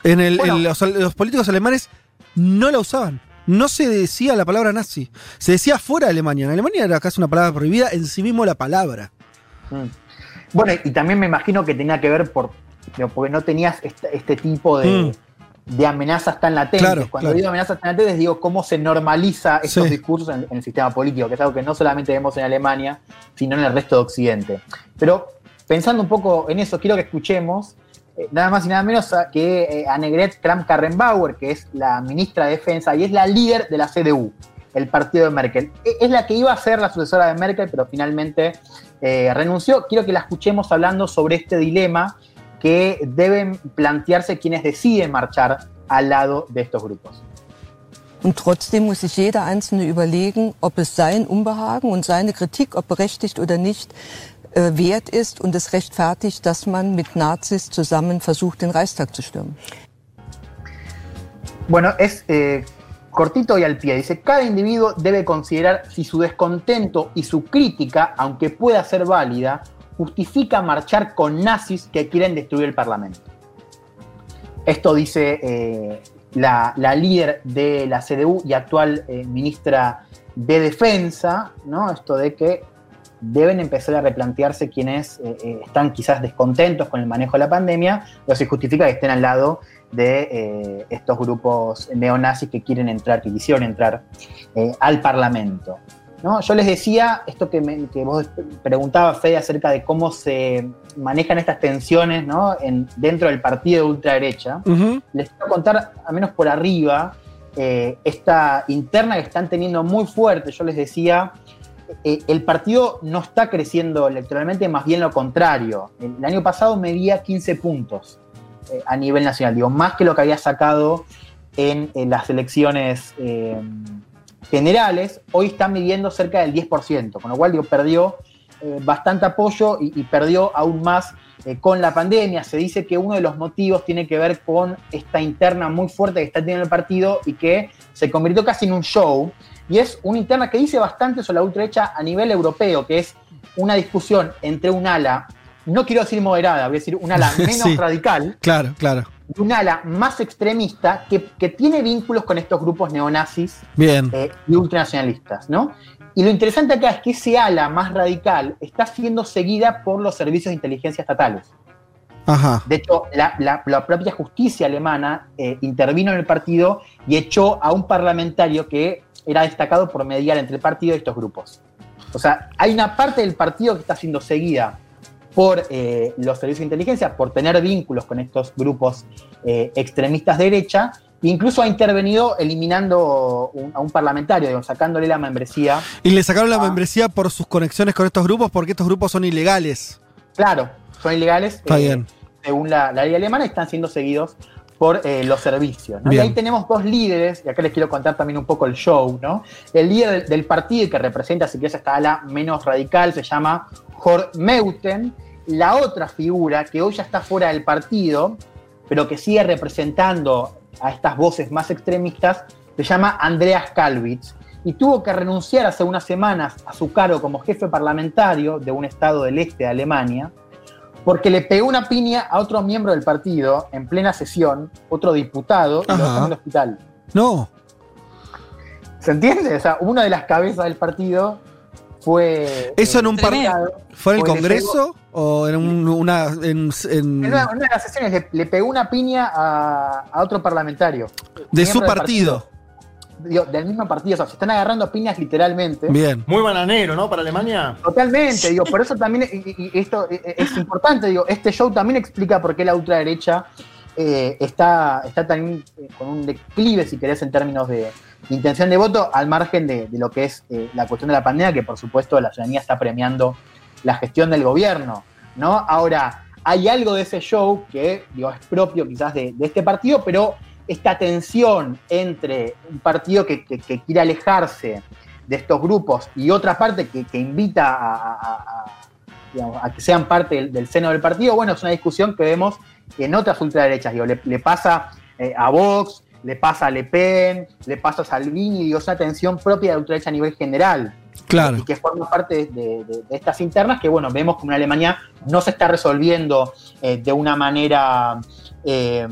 En, el, los, políticos alemanes no la usaban. No se decía la palabra nazi. Se decía fuera de Alemania. En Alemania era casi una palabra prohibida en sí mismo la palabra. Mm. Bueno, y también me imagino que tenía que ver por. Porque no tenías este, tipo de, mm. amenazas tan latentes. Cuando digo amenazas tan latentes, digo cómo se normaliza estos discursos en, el sistema político, que es algo que no solamente vemos en Alemania, sino en el resto de Occidente. Pero pensando un poco en eso, quiero que escuchemos nada más y nada menos que eh, Annegret Kramp-Karrenbauer, que es la ministra de Defensa y es la líder de la CDU, el partido de Merkel. E, es la que iba a ser la sucesora de Merkel, pero finalmente eh, renunció. Quiero que la escuchemos hablando sobre este dilema que deben plantearse quienes deciden marchar al lado de estos grupos. Und trotzdem muss sich jeder Einzelne überlegen, ob es sein Unbehagen und seine Kritik, ob berechtigt oder nicht, wert ist und es rechtfertigt, dass man mit Nazis zusammen versucht, den Reichstag zu stürmen. Bueno, es eh, cortito y al pie. Dice, cada individuo debe considerar si su descontento y su crítica, aunque pueda ser válida, justifica marchar con nazis que quieren destruir el Parlamento. Esto dice eh, la, líder de la CDU y actual eh, ministra de Defensa, ¿no? Esto de que deben empezar a replantearse quienes eh, eh, están quizás descontentos con el manejo de la pandemia, o se justifica que estén al lado de eh, estos grupos neonazis que quieren entrar, que quisieron entrar al Parlamento. ¿no? Yo les decía, esto que, vos preguntabas, Fede, acerca de cómo se manejan estas tensiones ¿no? en, dentro del partido de ultraderecha, les quiero contar, al menos por arriba, esta interna que están teniendo muy fuerte. Yo les decía eh, el partido no está creciendo electoralmente, más bien lo contrario. El, año pasado medía 15 puntos eh, a nivel nacional, digo, más que lo que había sacado en, las elecciones eh, generales, hoy está midiendo cerca del 10%, con lo cual digo, perdió bastante apoyo y, perdió aún más con la pandemia. Se dice que uno de los motivos tiene que ver con esta interna muy fuerte que está teniendo el partido y que se convirtió casi en un show y es una interna que dice bastante sobre la ultraderecha a nivel europeo, que es una discusión entre un ala, no quiero decir moderada, voy a decir un ala *laughs* menos radical. Claro, claro. de un ala más extremista que, tiene vínculos con estos grupos neonazis Bien. Eh, y ultranacionalistas, ¿no? Y lo interesante acá es que ese ala más radical está siendo seguida por los servicios de inteligencia estatales. Ajá. De hecho, la, propia justicia alemana eh, intervino en el partido y echó a un parlamentario que era destacado por mediar entre el partido y estos grupos. O sea, hay una parte del partido que está siendo seguida por eh, los servicios de inteligencia, por tener vínculos con estos grupos eh, extremistas de derecha, incluso ha intervenido eliminando a un parlamentario, sacándole la membresía. Y le sacaron la membresía por sus conexiones con estos grupos, porque estos grupos son ilegales. Claro, son ilegales. Está bien. Según la, ley alemana, están siendo seguidos por eh, los servicios. Y ahí tenemos dos líderes, y acá les quiero contar también un poco el show, ¿no? El líder del, partido que representa, si quieres, esta ala menos radical, se llama Jor Meuten. La otra figura, que hoy ya está fuera del partido, pero que sigue representando a estas voces más extremistas, se llama Andreas Kalwitz, y tuvo que renunciar hace unas semanas a su cargo como jefe parlamentario de un estado del este de Alemania, porque le pegó una piña a otro miembro del partido en plena sesión, otro diputado, y lo dejó en el hospital. No. ¿Se entiende? O sea, una de las cabezas del partido fue. ¿Eso en un partido? ¿Fue en el Congreso o en una. En, una, de las sesiones le, pegó una piña a, otro parlamentario. De su partido del mismo partido. O sea, se están agarrando piñas literalmente. Bien. Muy bananero, ¿no? Para Alemania. Totalmente, digo, por eso también, y, esto es importante, digo, este show también explica por qué la ultraderecha eh, está, está también eh, con un declive, si querés, en términos de, intención de voto, al margen de, lo que es eh, la cuestión de la pandemia, que por supuesto la ciudadanía está premiando la gestión del gobierno, ¿no? Ahora, hay algo de ese show que, digo, es propio quizás de, de este partido, pero esta tensión entre un partido que, quiere alejarse de estos grupos y otra parte que, invita a, que sean parte del, seno del partido, bueno, es una discusión que vemos en otras ultraderechas. le, pasa eh, a Vox, le pasa a Le Pen, le pasa a Salvini, digo, es una tensión propia de la ultraderecha a nivel general. Claro. Y que forma parte de, estas internas que, bueno, vemos como en Alemania no se está resolviendo eh, de una manera eh,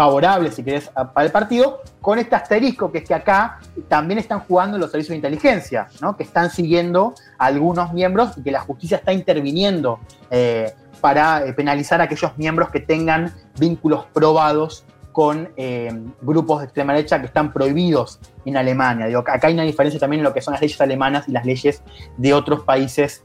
favorable, si querés, para el partido, con este asterisco que es que acá también están jugando los servicios de inteligencia, ¿no? que están siguiendo a algunos miembros y que la justicia está interviniendo eh, para eh, penalizar a aquellos miembros que tengan vínculos probados con eh, grupos de extrema derecha que están prohibidos en Alemania. Digo, acá hay una diferencia también en lo que son las leyes alemanas y las leyes de otros países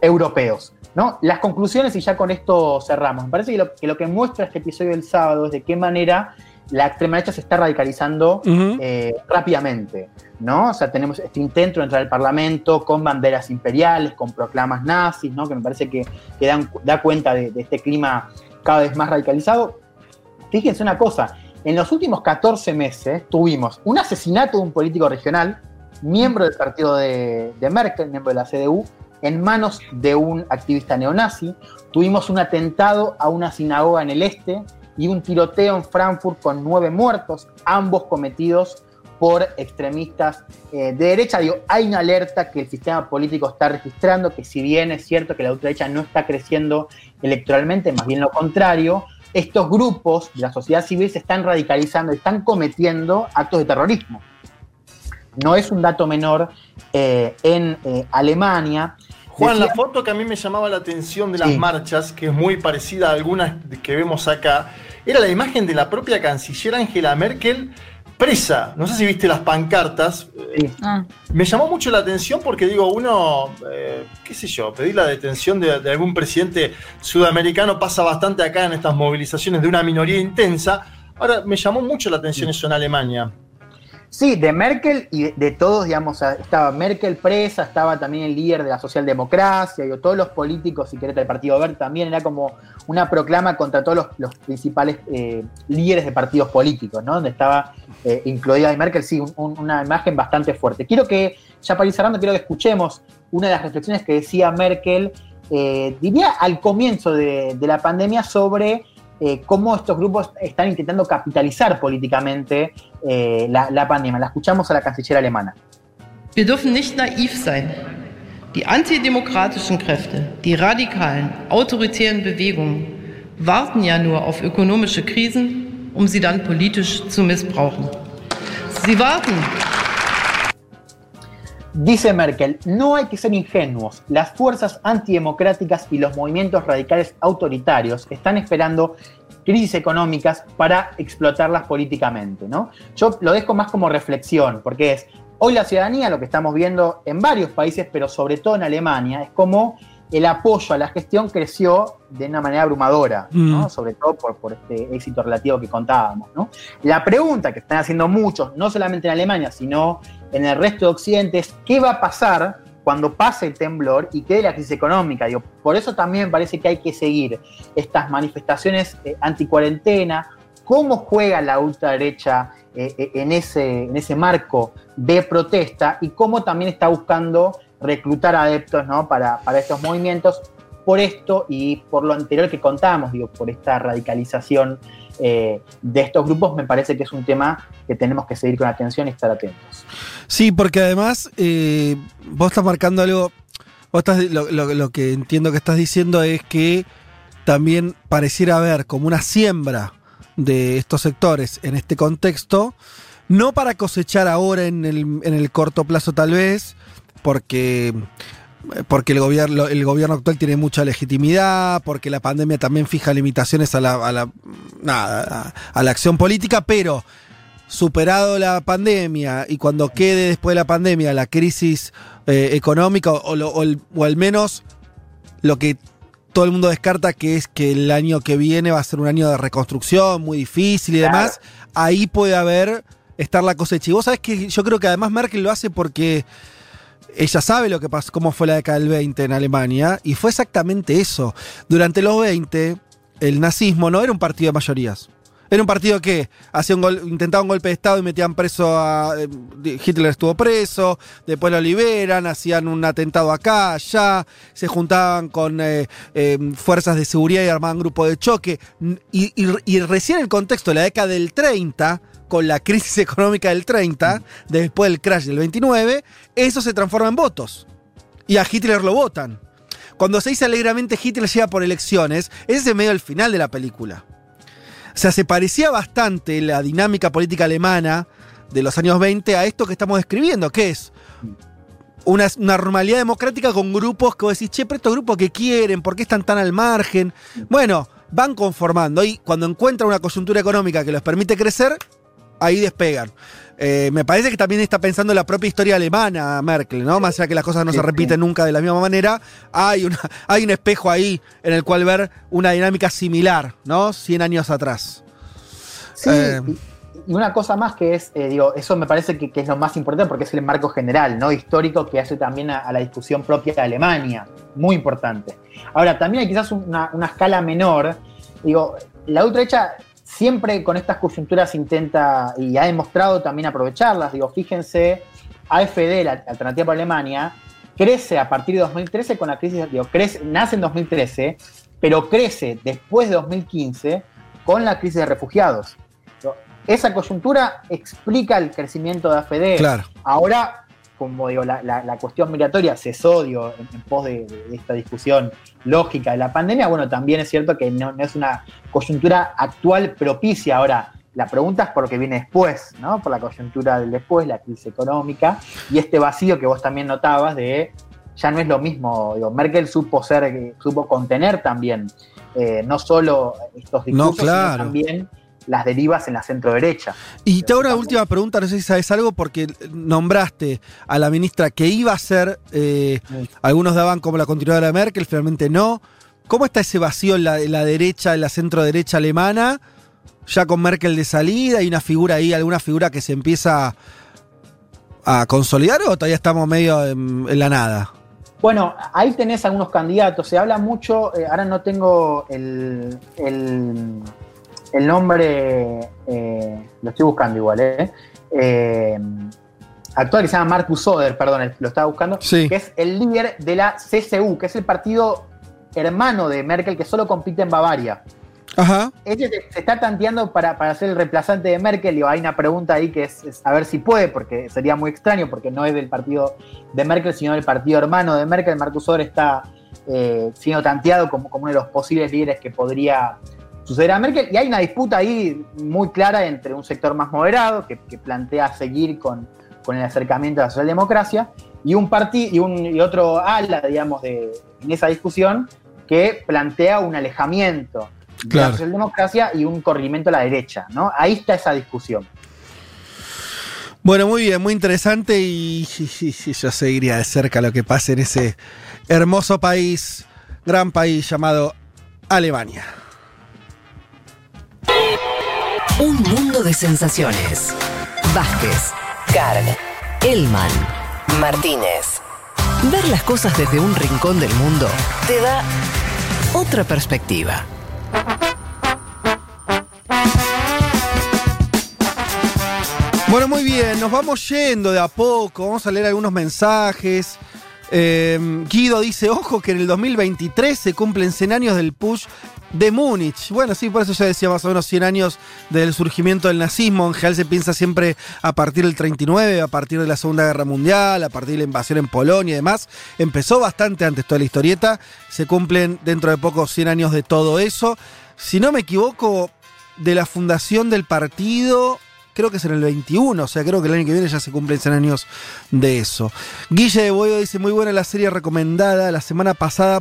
europeos. ¿No? Las conclusiones, y ya con esto cerramos. Me parece que lo, que muestra este episodio del sábado es de qué manera la extrema derecha se está radicalizando eh, rápidamente, ¿no? O sea, tenemos este intento de entrar al Parlamento con banderas imperiales, con proclamas nazis, ¿no? Que me parece que, da cuenta de, este clima cada vez más radicalizado. Fíjense una cosa, en los últimos 14 meses tuvimos un asesinato de un político regional, miembro del partido de, de Merkel, miembro de la CDU, en manos de un activista neonazi. Tuvimos un atentado a una sinagoga en el este y un tiroteo en Frankfurt con nueve muertos, ambos cometidos por extremistas eh, de derecha. Hay una alerta que el sistema político está registrando, que si bien es cierto que la ultraderecha no está creciendo electoralmente, más bien lo contrario, estos grupos de la sociedad civil se están radicalizando, están cometiendo actos de terrorismo. No es un dato menor eh, en eh, Alemania. Juan, la foto que a mí me llamaba la atención de las marchas, que es muy parecida a algunas que vemos acá, era la imagen de la propia canciller Angela Merkel presa. No sé si viste las pancartas. Ah. Me llamó mucho la atención porque digo, uno, eh, qué sé yo, pedir la detención de, algún presidente sudamericano pasa bastante acá en estas movilizaciones de una minoría intensa. Ahora, me llamó mucho la atención eso en Alemania. Sí, de Merkel y de, todos, digamos, estaba Merkel presa, estaba también el líder de la socialdemocracia, y todos los políticos, si querés, del Partido Verde también, era como una proclama contra todos los, principales eh, líderes de partidos políticos, ¿no? Donde estaba eh, incluida de Merkel, sí, una imagen bastante fuerte. Quiero que, ya para ir cerrando, quiero que escuchemos una de las reflexiones que decía Merkel, eh, diría al comienzo de la pandemia, sobre eh, cómo estos grupos están intentando capitalizar políticamente eh, la, la pandemia. La escuchamos a la canciller alemana. Wir dürfen nicht naiv sein. Die antidemokratischen Kräfte, die radikalen, autoritären Bewegungen warten ja nur auf ökonomische Krisen, um sie dann politisch zu missbrauchen. Sie warten. Dice Merkel, no hay que ser ingenuos. Las fuerzas antidemocráticas y los movimientos radicales autoritarios están esperando crisis económicas para explotarlas políticamente. ¿no? Yo lo dejo más como reflexión, porque es, hoy la ciudadanía, lo que estamos viendo en varios países, pero sobre todo en Alemania, es como el apoyo a la gestión creció de una manera abrumadora, ¿no? Mm. sobre todo por, por, este éxito relativo que contábamos. ¿no? La pregunta que están haciendo muchos, no solamente en Alemania, sino en el resto de Occidente, es qué va a pasar cuando pase el temblor y quede la crisis económica. Digo, por eso también parece que hay que seguir estas manifestaciones eh, anticuarentena, cómo juega la ultraderecha eh, eh, en, ese, en ese marco de protesta y cómo también está buscando reclutar adeptos ¿no? para, para estos movimientos por esto y por lo anterior que contábamos, digo, por esta radicalización eh, de estos grupos, me parece que es un tema que tenemos que seguir con atención y estar atentos. Sí, porque además eh, vos estás marcando algo, vos estás, lo, lo, que entiendo que estás diciendo es que también pareciera haber como una siembra de estos sectores en este contexto, no para cosechar ahora en el, en el corto plazo tal vez, porque porque el gobierno, el gobierno actual tiene mucha legitimidad, porque la pandemia también fija limitaciones a la, a la, a, la acción política, pero superado la pandemia y cuando quede después de la pandemia la crisis eh, económica o, o, al menos lo que todo el mundo descarta que es que el año que viene va a ser un año de reconstrucción muy difícil y demás, ahí puede haber estar la cosecha. Y vos sabés que yo creo que además Merkel lo hace porque ella sabe lo que pasó, cómo fue la década del 20 en Alemania, y fue exactamente eso. Durante los 20, el nazismo no era un partido de mayorías. Era un partido que hacía un intentaba un golpe de Estado y metían preso a. Eh, Hitler estuvo preso, después lo liberan, hacían un atentado acá, allá, se juntaban con eh, eh, fuerzas de seguridad y armaban grupos de choque. Y, y recién en el contexto de la década del 30 con la crisis *laughs* económica del 30, después del crash del 29, eso se transforma en votos. Y a Hitler lo votan. Cuando se dice alegremente Hitler llega por elecciones, ese es medio el final de la película. O sea, se parecía bastante la dinámica política alemana de los años 20 a esto que estamos describiendo, que es una, normalidad democrática con grupos que vos decís, che, pero estos grupos que quieren, ¿por qué están tan al margen? Bueno, van conformando y cuando encuentran una coyuntura económica que les permite crecer, ahí despegan. Eh, me parece que también está pensando en la propia historia alemana Merkel, ¿no? Más allá que las cosas no se repiten nunca de la misma manera, hay, una, hay un espejo ahí en el cual ver una dinámica similar, ¿no? 100 años atrás. Sí, eh, y una cosa más que es, eh, digo, eso me parece que, es lo más importante porque es el marco general, ¿no? Histórico que hace también a, la discusión propia de Alemania, muy importante. Ahora, también hay quizás una, una escala menor, digo, la ultraderecha siempre con estas coyunturas intenta y ha demostrado también aprovecharlas. Digo, fíjense, AFD, la alternativa para Alemania, crece a partir de 2013 con la crisis, digo, crece, nace en 2013, pero crece después de 2015 con la crisis de refugiados. Esa coyuntura explica el crecimiento de AFD. Claro. Ahora como digo, la, cuestión migratoria cesó digo, en, pos de, esta discusión lógica de la pandemia, bueno, también es cierto que no, es una coyuntura actual propicia. Ahora, la pregunta es por qué viene después, ¿no? Por la coyuntura del después, la crisis económica y este vacío que vos también notabas de ya no es lo mismo. Digo, Merkel supo ser, supo contener también eh, no solo estos discursos, sino también las derivas en la centro derecha. Y te hago una última pregunta, no sé si sabes algo, porque nombraste a la ministra que iba a ser, eh, algunos daban como la continuadora de Merkel, finalmente no. ¿Cómo está ese vacío en la, derecha, en la centro derecha alemana? Ya con Merkel de salida, ¿hay una figura ahí, alguna figura que se empieza a consolidar o todavía estamos medio en, la nada? Bueno, ahí tenés algunos candidatos. Se habla mucho, eh, ahora no tengo el, el nombre, eh, lo estoy buscando igual, ¿eh? eh actual que se llama Marcus Soder, perdón, lo estaba buscando, que es el líder de la CSU, que es el partido hermano de Merkel que solo compite en Bavaria. Ajá. Ella se, está tanteando para, para, ser el reemplazante de Merkel. Y hay una pregunta ahí que es, a ver si puede, porque sería muy extraño, porque no es del partido de Merkel, sino del partido hermano de Merkel. Marcus Soder está eh, siendo tanteado como, como uno de los posibles líderes que podría suceder a Merkel. Y hay una disputa ahí muy clara entre un sector más moderado, que, plantea seguir con, con, el acercamiento a la socialdemocracia, y un partido y, un, y otro ala, digamos, de, en esa discusión, que plantea un alejamiento de la socialdemocracia y un corrimiento a la derecha. ¿no? Ahí está esa discusión. Bueno, muy bien, muy interesante y, yo seguiría de cerca lo que pasa en ese hermoso país, gran país llamado Alemania. Un mundo de sensaciones. Vázquez, Carg, Elman, Martínez. Ver las cosas desde un rincón del mundo te da otra perspectiva. Bueno, muy bien, nos vamos yendo de a poco, vamos a leer algunos mensajes. Em, Guido dice, ojo que en el 2023 se cumplen 100 años del push de Múnich. Bueno, sí, por eso ya decía más o menos 100 años del surgimiento del nazismo. En general se piensa siempre a partir del 39, a partir de la Segunda Guerra Mundial, a partir de la invasión en Polonia y demás. Empezó bastante antes toda la historieta. Se cumplen dentro de poco 100 años de todo eso. Si no me equivoco, de la fundación del partido creo que es en el 21, o sea, creo que el año que viene ya se cumplen 100 años de eso. Guille de Boyo dice, muy buena la serie recomendada la semana pasada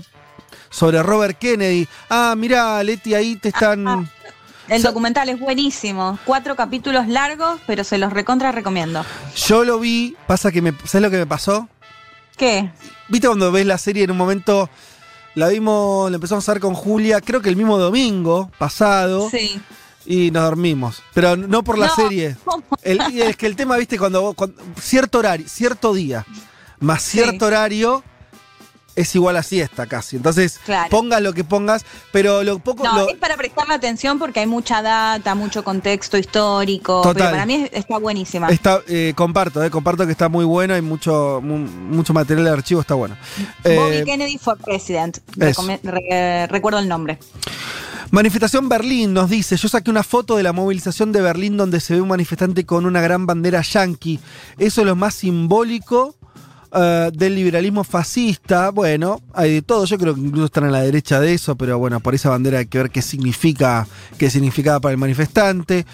sobre Robert Kennedy. Ah, mira, Leti, ahí te están... Ah, ah, el documental es buenísimo. Cuatro capítulos largos, pero se los recontra recomiendo. Yo lo vi, pasa que me. ¿Sabes lo que me pasó? ¿Qué? ¿Viste cuando ves la serie en un momento? La vimos, la empezamos a ver con Julia, creo que el mismo domingo pasado. Sí y nos dormimos. Pero no por la serie. es que el tema, viste, cuando, cierto horario, cierto día, más cierto horario es igual a siesta casi. Entonces, pongas lo que pongas, pero lo poco. No, es para prestarle atención porque hay mucha data, mucho contexto histórico. Pero para mí está buenísima. Está, eh, comparto, eh, comparto que está muy bueno, hay mucho, mucho material de archivo, está bueno. Bobby eh, Kennedy for President. recuerdo el nombre. Manifestación Berlín nos dice, yo saqué una foto de la movilización de Berlín donde se ve un manifestante con una gran bandera yanqui. Eso es lo más simbólico eh, del liberalismo fascista. Bueno, hay de todo, yo creo que incluso están a la derecha de eso, pero bueno, por esa bandera hay que ver qué significa, qué significaba para el manifestante.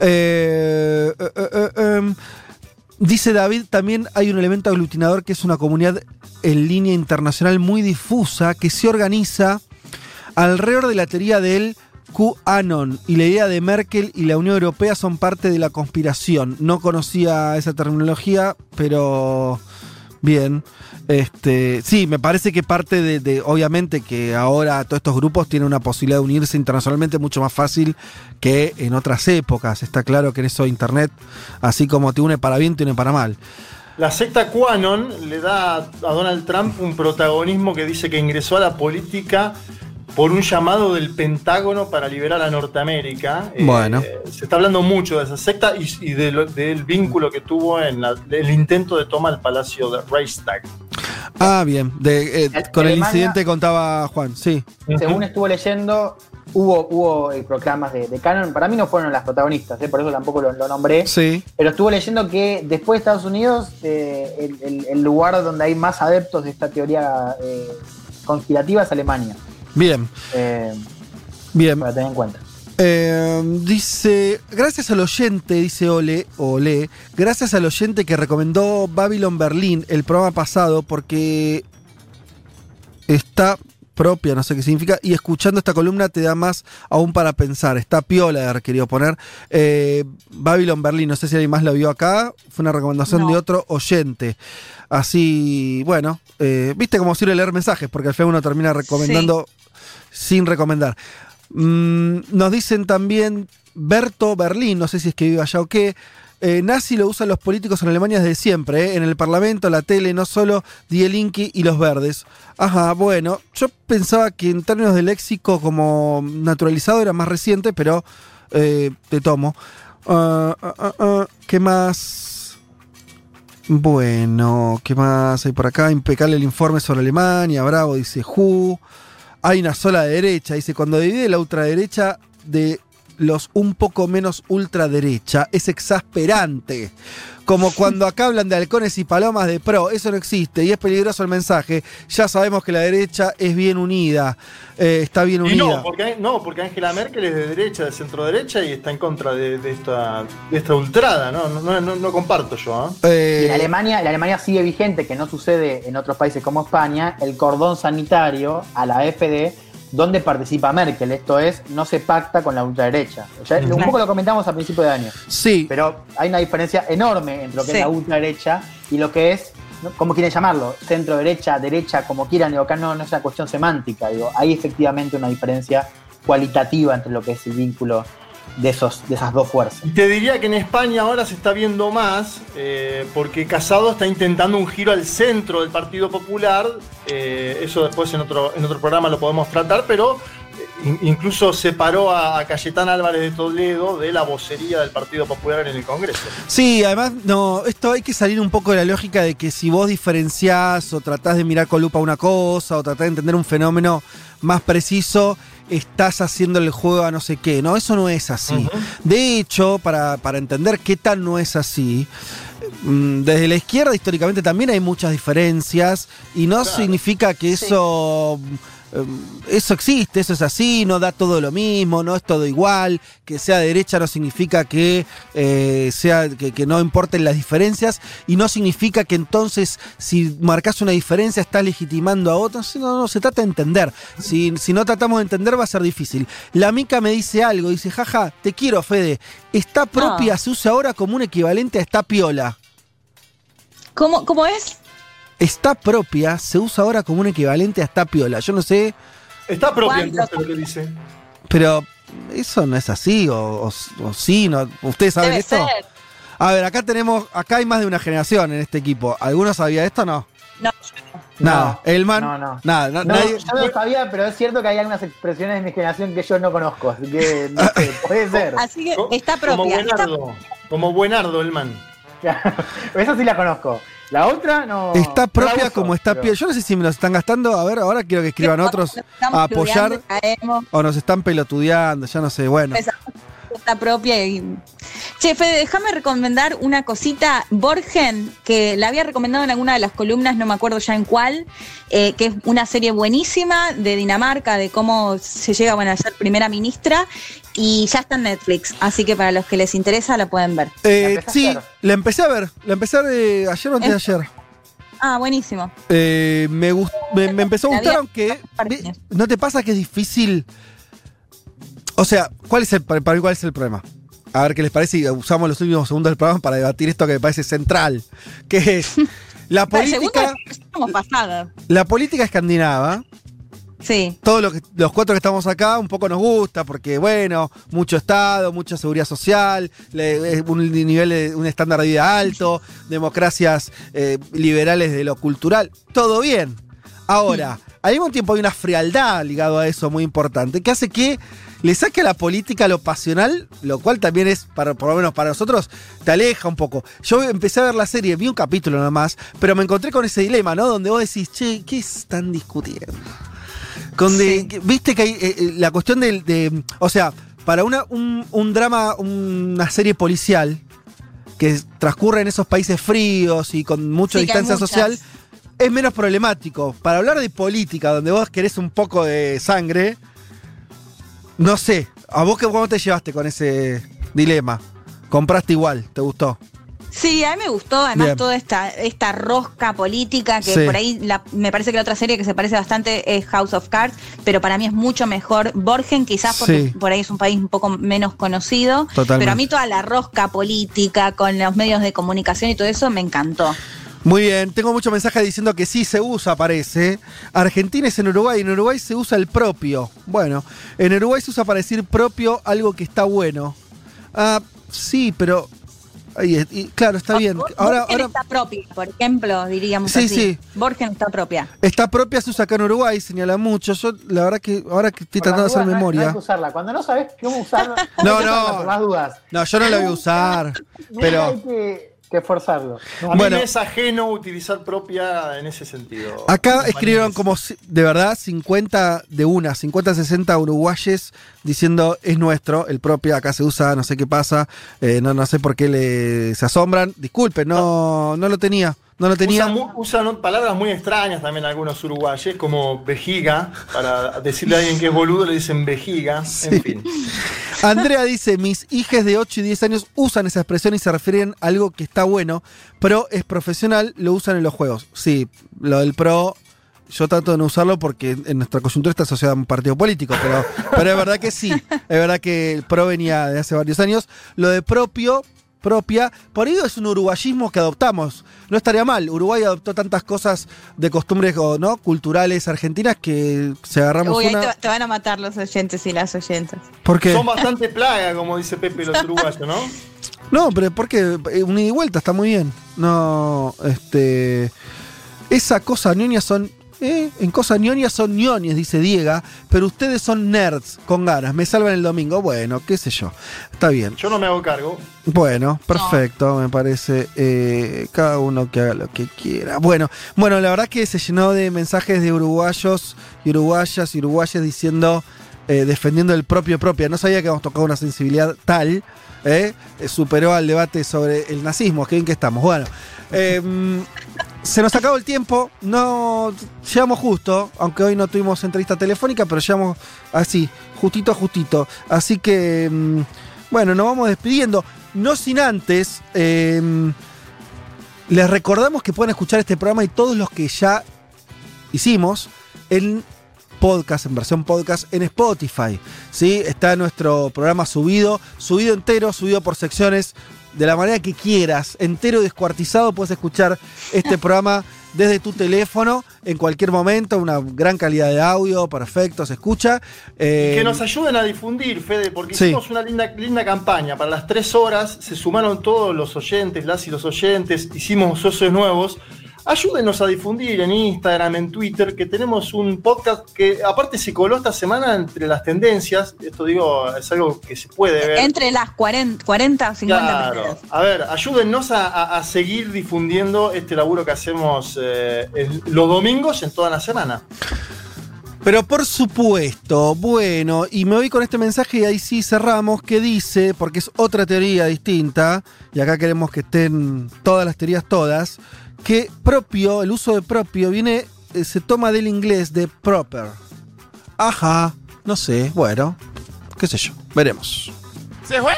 Eh, eh, em, dice David, también hay un elemento aglutinador que es una comunidad en línea internacional muy difusa que se organiza alrededor de la teoría del QAnon y la idea de Merkel y la Unión Europea son parte de la conspiración. No conocía esa terminología, pero bien. Este, sí, me parece que parte de, obviamente que ahora todos estos grupos tienen una posibilidad de unirse internacionalmente mucho más fácil que en otras épocas. Está claro que en eso Internet, así como te une para bien, te une para mal. La secta QAnon le da a Donald Trump un protagonismo que dice que ingresó a la política por un llamado del Pentágono para liberar a Norteamérica. Eh, bueno. se está hablando mucho de esa secta y, del vínculo que tuvo en el intento de toma del Palacio de Reichstag. Ah, bien. Eh, con el incidente contaba Juan, sí. Según estuvo leyendo, hubo, hubo eh, proclamas de, Canon. Para mí no fueron las protagonistas, por eso tampoco lo, nombré. Sí. Pero estuvo leyendo que después de Estados Unidos, el, lugar donde hay más adeptos de esta teoría conspirativa es Alemania. Bien. Eh, Bien. Para tener en cuenta. Eh, dice, gracias al oyente, dice Ole, Ole, gracias al oyente que recomendó Babylon Berlin el programa pasado porque está propia, no sé qué significa, y escuchando esta columna te da más aún para pensar. Está piola haber querido poner. Eh, Babylon Berlin, no sé si alguien más lo vio acá, fue una recomendación de otro oyente. Así, bueno, viste cómo sirve leer mensajes, porque al final uno termina recomendando sin recomendar. Mm, nos dicen también Berto Berlín, no sé si es que vive allá o qué. Eh, nazi lo usan los políticos en Alemania desde siempre, eh, en el Parlamento, la tele, no solo Die Linke y los verdes. Ajá, bueno, yo pensaba que en términos de léxico como naturalizado era más reciente, pero eh, te tomo. Ah, ah, ah, ¿Qué más? Bueno, ¿qué más hay por acá? Impecable el informe sobre Alemania, bravo, dice Ju hay una sola derecha. Dice, cuando divide la ultraderecha de los un poco menos ultraderecha es exasperante. Como cuando acá hablan de halcones y palomas de pro, eso no existe y es peligroso el mensaje. Ya sabemos que la derecha es bien unida, eh, está bien unida. no, porque, no, porque Angela Merkel es de derecha, de centro derecha y está en contra de, esta, de esta ultrada, ¿no? No, no, no comparto yo. ¿eh? en Alemania, en Alemania sigue vigente, que no sucede en otros países como España, el cordón sanitario a la FD donde participa Merkel. Esto es, no se pacta con la ultraderecha. Un poco lo comentamos a principio de año. Sí. Pero hay una diferencia enorme entre lo que es la ultraderecha y lo que es, como quieren llamarlo, centro derecha, derecha, como quieran. Digo, acá no, no es una cuestión semántica. Digo, hay efectivamente una diferencia cualitativa entre lo que es el vínculo de, esos, de esas dos fuerzas. te diría que en España ahora se está viendo más, eh, porque Casado está intentando un giro al centro del Partido Popular, eh, eso después en otro, en otro programa lo podemos tratar, pero eh, incluso separó a Cayetán Álvarez de Toledo de la vocería del Partido Popular en el Congreso. Sí, además, no, esto hay que salir un poco de la lógica de que si vos diferenciás o tratás de mirar con lupa una cosa o tratás de entender un fenómeno más preciso, estás haciendo el juego a no sé qué. No, eso no es así. De hecho, para, para, entender qué tal no es así, mm, desde la izquierda históricamente también hay muchas diferencias y no significa que eso... Em, eso existe, eso es así, no da todo lo mismo, no es todo igual, que sea derecha no significa que eh, sea que, no importen las diferencias y no significa que entonces si marcas una diferencia estás legitimando a otros, no, no, se trata de entender. Si, si no tratamos de entender va a ser difícil. La Mica me dice algo, dice, jaja, te quiero Fede, está propia se usa ahora como un equivalente a esta piola. ¿Cómo, ¿Cómo es? Está propia se usa ahora como un equivalente a está piola. Yo no sé. Está propia, entonces lo que dice. Pero eso no es así, o, sí, no. ¿Ustedes saben esto? A ver, acá tenemos, acá hay más de una generación en este equipo. ¿Alguno sabía esto o no? No. Nada, el man. No, no. Nada, no, nadie... Yo no sabía, pero es cierto que hay algunas expresiones de mi generación que yo no conozco. Así que no sé, *laughs* puede ser. Así que está propia. Como buenardo, como buenardo el man. *laughs* Esa sí la conozco. La otra no. Está propia como está pie. Yo no sé si me los están gastando. A ver, ahora quiero que escriban otros a apoyar. O nos están pelotudeando, ya no sé. Bueno. Está propia y. Che, Fede, déjame recomendar una cosita. Borgen, que la había recomendado en alguna de las columnas, no me acuerdo ya en cuál, eh, que es una serie buenísima de Dinamarca, de cómo se llega bueno, a ser primera ministra y ya está en Netflix, así que para los que les interesa la pueden ver. Eh, sí, la empecé a ver, la empecé a ver ayer o antes de ayer. Ah, buenísimo. Eh, me, me, empezó a gustar, aunque ¿no te pasa que es difícil? O sea, ¿cuál es el, para mí cuál es el problema? A ver qué les parece y usamos los últimos segundos del programa para debatir esto que me parece central, que es *laughs* la política... La política escandinava Sí. Todos lo los cuatro que estamos acá un poco nos gusta porque, bueno, mucho Estado, mucha seguridad social, un nivel, un estándar de vida alto, democracias eh, liberales de lo cultural, todo bien. Ahora, al mismo tiempo hay una frialdad ligado a eso muy importante que hace que le saque a la política lo pasional, lo cual también es, para, por lo menos para nosotros, te aleja un poco. Yo empecé a ver la serie, vi un capítulo nada más, pero me encontré con ese dilema, ¿no? Donde vos decís, che, ¿qué están discutiendo? Viste que hay eh, eh, la cuestión de, O sea, para una, un, drama, una serie policial que transcurre en esos países fríos y con mucha distancia social, es menos problemático. Para hablar de política, donde vos querés un poco de sangre, no sé. ¿A vos cómo te llevaste con ese dilema? ¿Compraste igual? ¿Te gustó? Sí, a mí me gustó, además toda esta, esta rosca política que por ahí me parece que la otra serie que se parece bastante es House of Cards, pero para mí es mucho mejor Borgen, quizás porque por ahí es un país un poco menos conocido, pero a mí toda la rosca política con los medios de comunicación y todo eso me encantó. Muy bien, tengo muchos mensajes diciendo que sí se usa, parece. Argentina es en Uruguay, en Uruguay se usa el propio. Bueno, en Uruguay se usa para decir propio algo que está bueno. Ah, sí, pero claro, está bien. Ahora, Borgen está propia, por ejemplo, diríamos sí, así. Sí. Borgen está propia. Está propia, se usa acá en Uruguay, señala mucho. Yo, la verdad que ahora que estoy tratando de hacer memoria. No hay que usarla. Cuando no sabes cómo usarla, *laughs* no, no. Por las dudas. No, yo no la voy a usar. *laughs* pero. Hay que, que forzarlo. A mí me es ajeno utilizar propia en ese sentido. Acá escribieron como, de verdad, 50 de una, 50, 60 uruguayes diciendo es nuestro, el propia acá se usa, no sé qué pasa, eh, no, no sé por qué le, se asombran. Disculpen, no, no lo tenía. No lo tenía. Usan, palabras muy extrañas también algunos uruguayes, como vejiga. Para decirle a alguien que es boludo le dicen vejiga. En fin. *laughs* Andrea dice: Mis hijas de 8 y 10 años usan esa expresión y se refieren a algo que está bueno, pero es profesional, lo usan en los juegos. Sí, lo del pro. Yo trato de no usarlo porque en nuestra coyuntura está asociado a un partido político, pero, pero es verdad que sí. Es verdad que el pro venía de hace varios años. Lo de propio propia. Por ello es un uruguayismo que adoptamos. No estaría mal. Uruguay adoptó tantas cosas de costumbres ¿no? culturales argentinas que se agarramos Uy, una... te, van a matar los oyentes y las oyentas. ¿Por Son bastante plaga, como dice Pepe los uruguayos, ¿no? *laughs* No, pero porque eh, un ida y vuelta está muy bien. No, este. Esa cosa ñoña son eh, en cosas ñoñas son ñoñes, dice Diega, pero ustedes son nerds con ganas, me salvan el domingo. Bueno, qué sé yo. Está bien. Yo no me hago cargo. Bueno, perfecto, me parece. Eh, cada uno que haga lo que quiera. Bueno, bueno, la verdad que se llenó de mensajes de uruguayos y uruguayas y uruguayas diciendo, eh, defendiendo el propio propia. No sabía que habíamos tocado una sensibilidad tal. superó al debate sobre el nazismo. Qué bien que estamos. Bueno, se nos acabó el tiempo, no llegamos justo, aunque hoy no tuvimos entrevista telefónica, pero llegamos así, justito a justito. Así que, mm, bueno, nos vamos despidiendo. No sin antes, em, les recordamos que pueden escuchar este programa y todos los que ya hicimos en podcast, en versión podcast en Spotify. ¿sí? Está nuestro programa subido, subido entero, subido por secciones de la manera que quieras, entero descuartizado, puedes escuchar este *laughs* programa desde tu teléfono en cualquier momento, una gran calidad de audio, perfecto, se escucha. que eh, nos ayuden a difundir, Fede, porque hicimos una linda, linda campaña. Para las tres horas se sumaron todos los oyentes, las y los oyentes, hicimos socios nuevos ayúdenos a difundir en Instagram, en Twitter, que tenemos un podcast que aparte se coló esta semana entre las tendencias. Esto digo, es algo que se puede ver. Entre las 40, 40 50 claro. A ver, ayúdennos a, seguir difundiendo este laburo que hacemos eh, los domingos en toda la semana. Pero por supuesto, bueno, y me voy con este mensaje y ahí sí cerramos, que dice, porque es otra teoría distinta, y acá queremos que estén todas las teorías todas, que propio, el uso de propio, viene, eh, se toma del inglés de proper. Ajá, no sé, bueno, qué sé yo, veremos. ¡Se fue!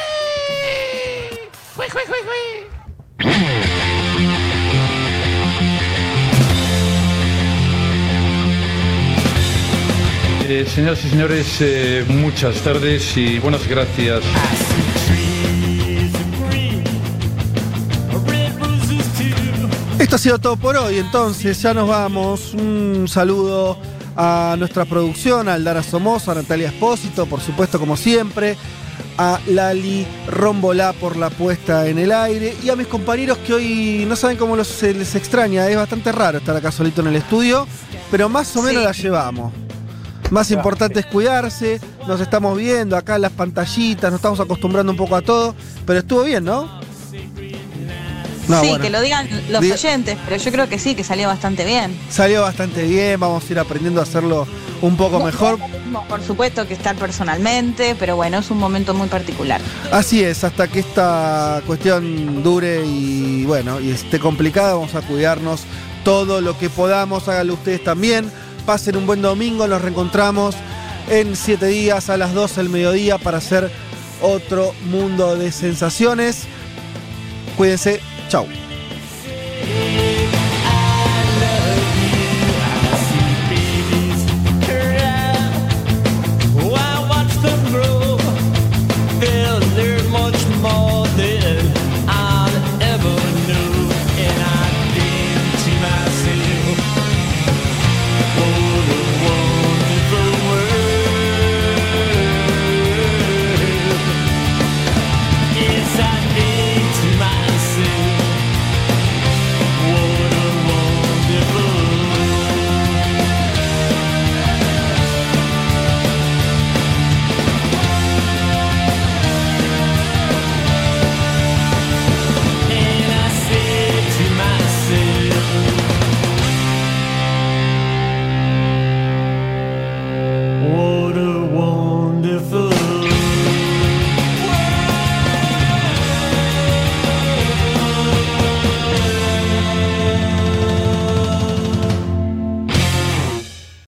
¡Fue, fue, fue, fue! Eh, señoras y señores, eh, muchas tardes y buenas gracias. Esto ha sido todo por hoy, entonces ya nos vamos. Un saludo a nuestra producción, a Aldara Somoza, a Natalia Espósito, por supuesto, como siempre, a Lali Rombolá por la puesta en el aire y a mis compañeros que hoy no saben cómo se les extraña. Es bastante raro estar acá solito en el estudio, pero más o menos la llevamos. Más importante es cuidarse, nos estamos viendo acá en las pantallitas, nos estamos acostumbrando un poco a todo, pero estuvo bien, ¿no? Sí, que lo digan los oyentes, pero yo creo que sí, que salió bastante bien. Salió bastante bien, vamos a ir aprendiendo a hacerlo un poco mejor. Por supuesto que estar personalmente, pero bueno, es un momento muy particular. Así es, hasta que esta cuestión dure y bueno, y esté complicada, vamos a cuidarnos todo lo que podamos, háganlo ustedes también. Pasen un buen domingo, nos reencontramos en siete días a las 12 del mediodía para hacer otro mundo de sensaciones. Cuídense, Tchau.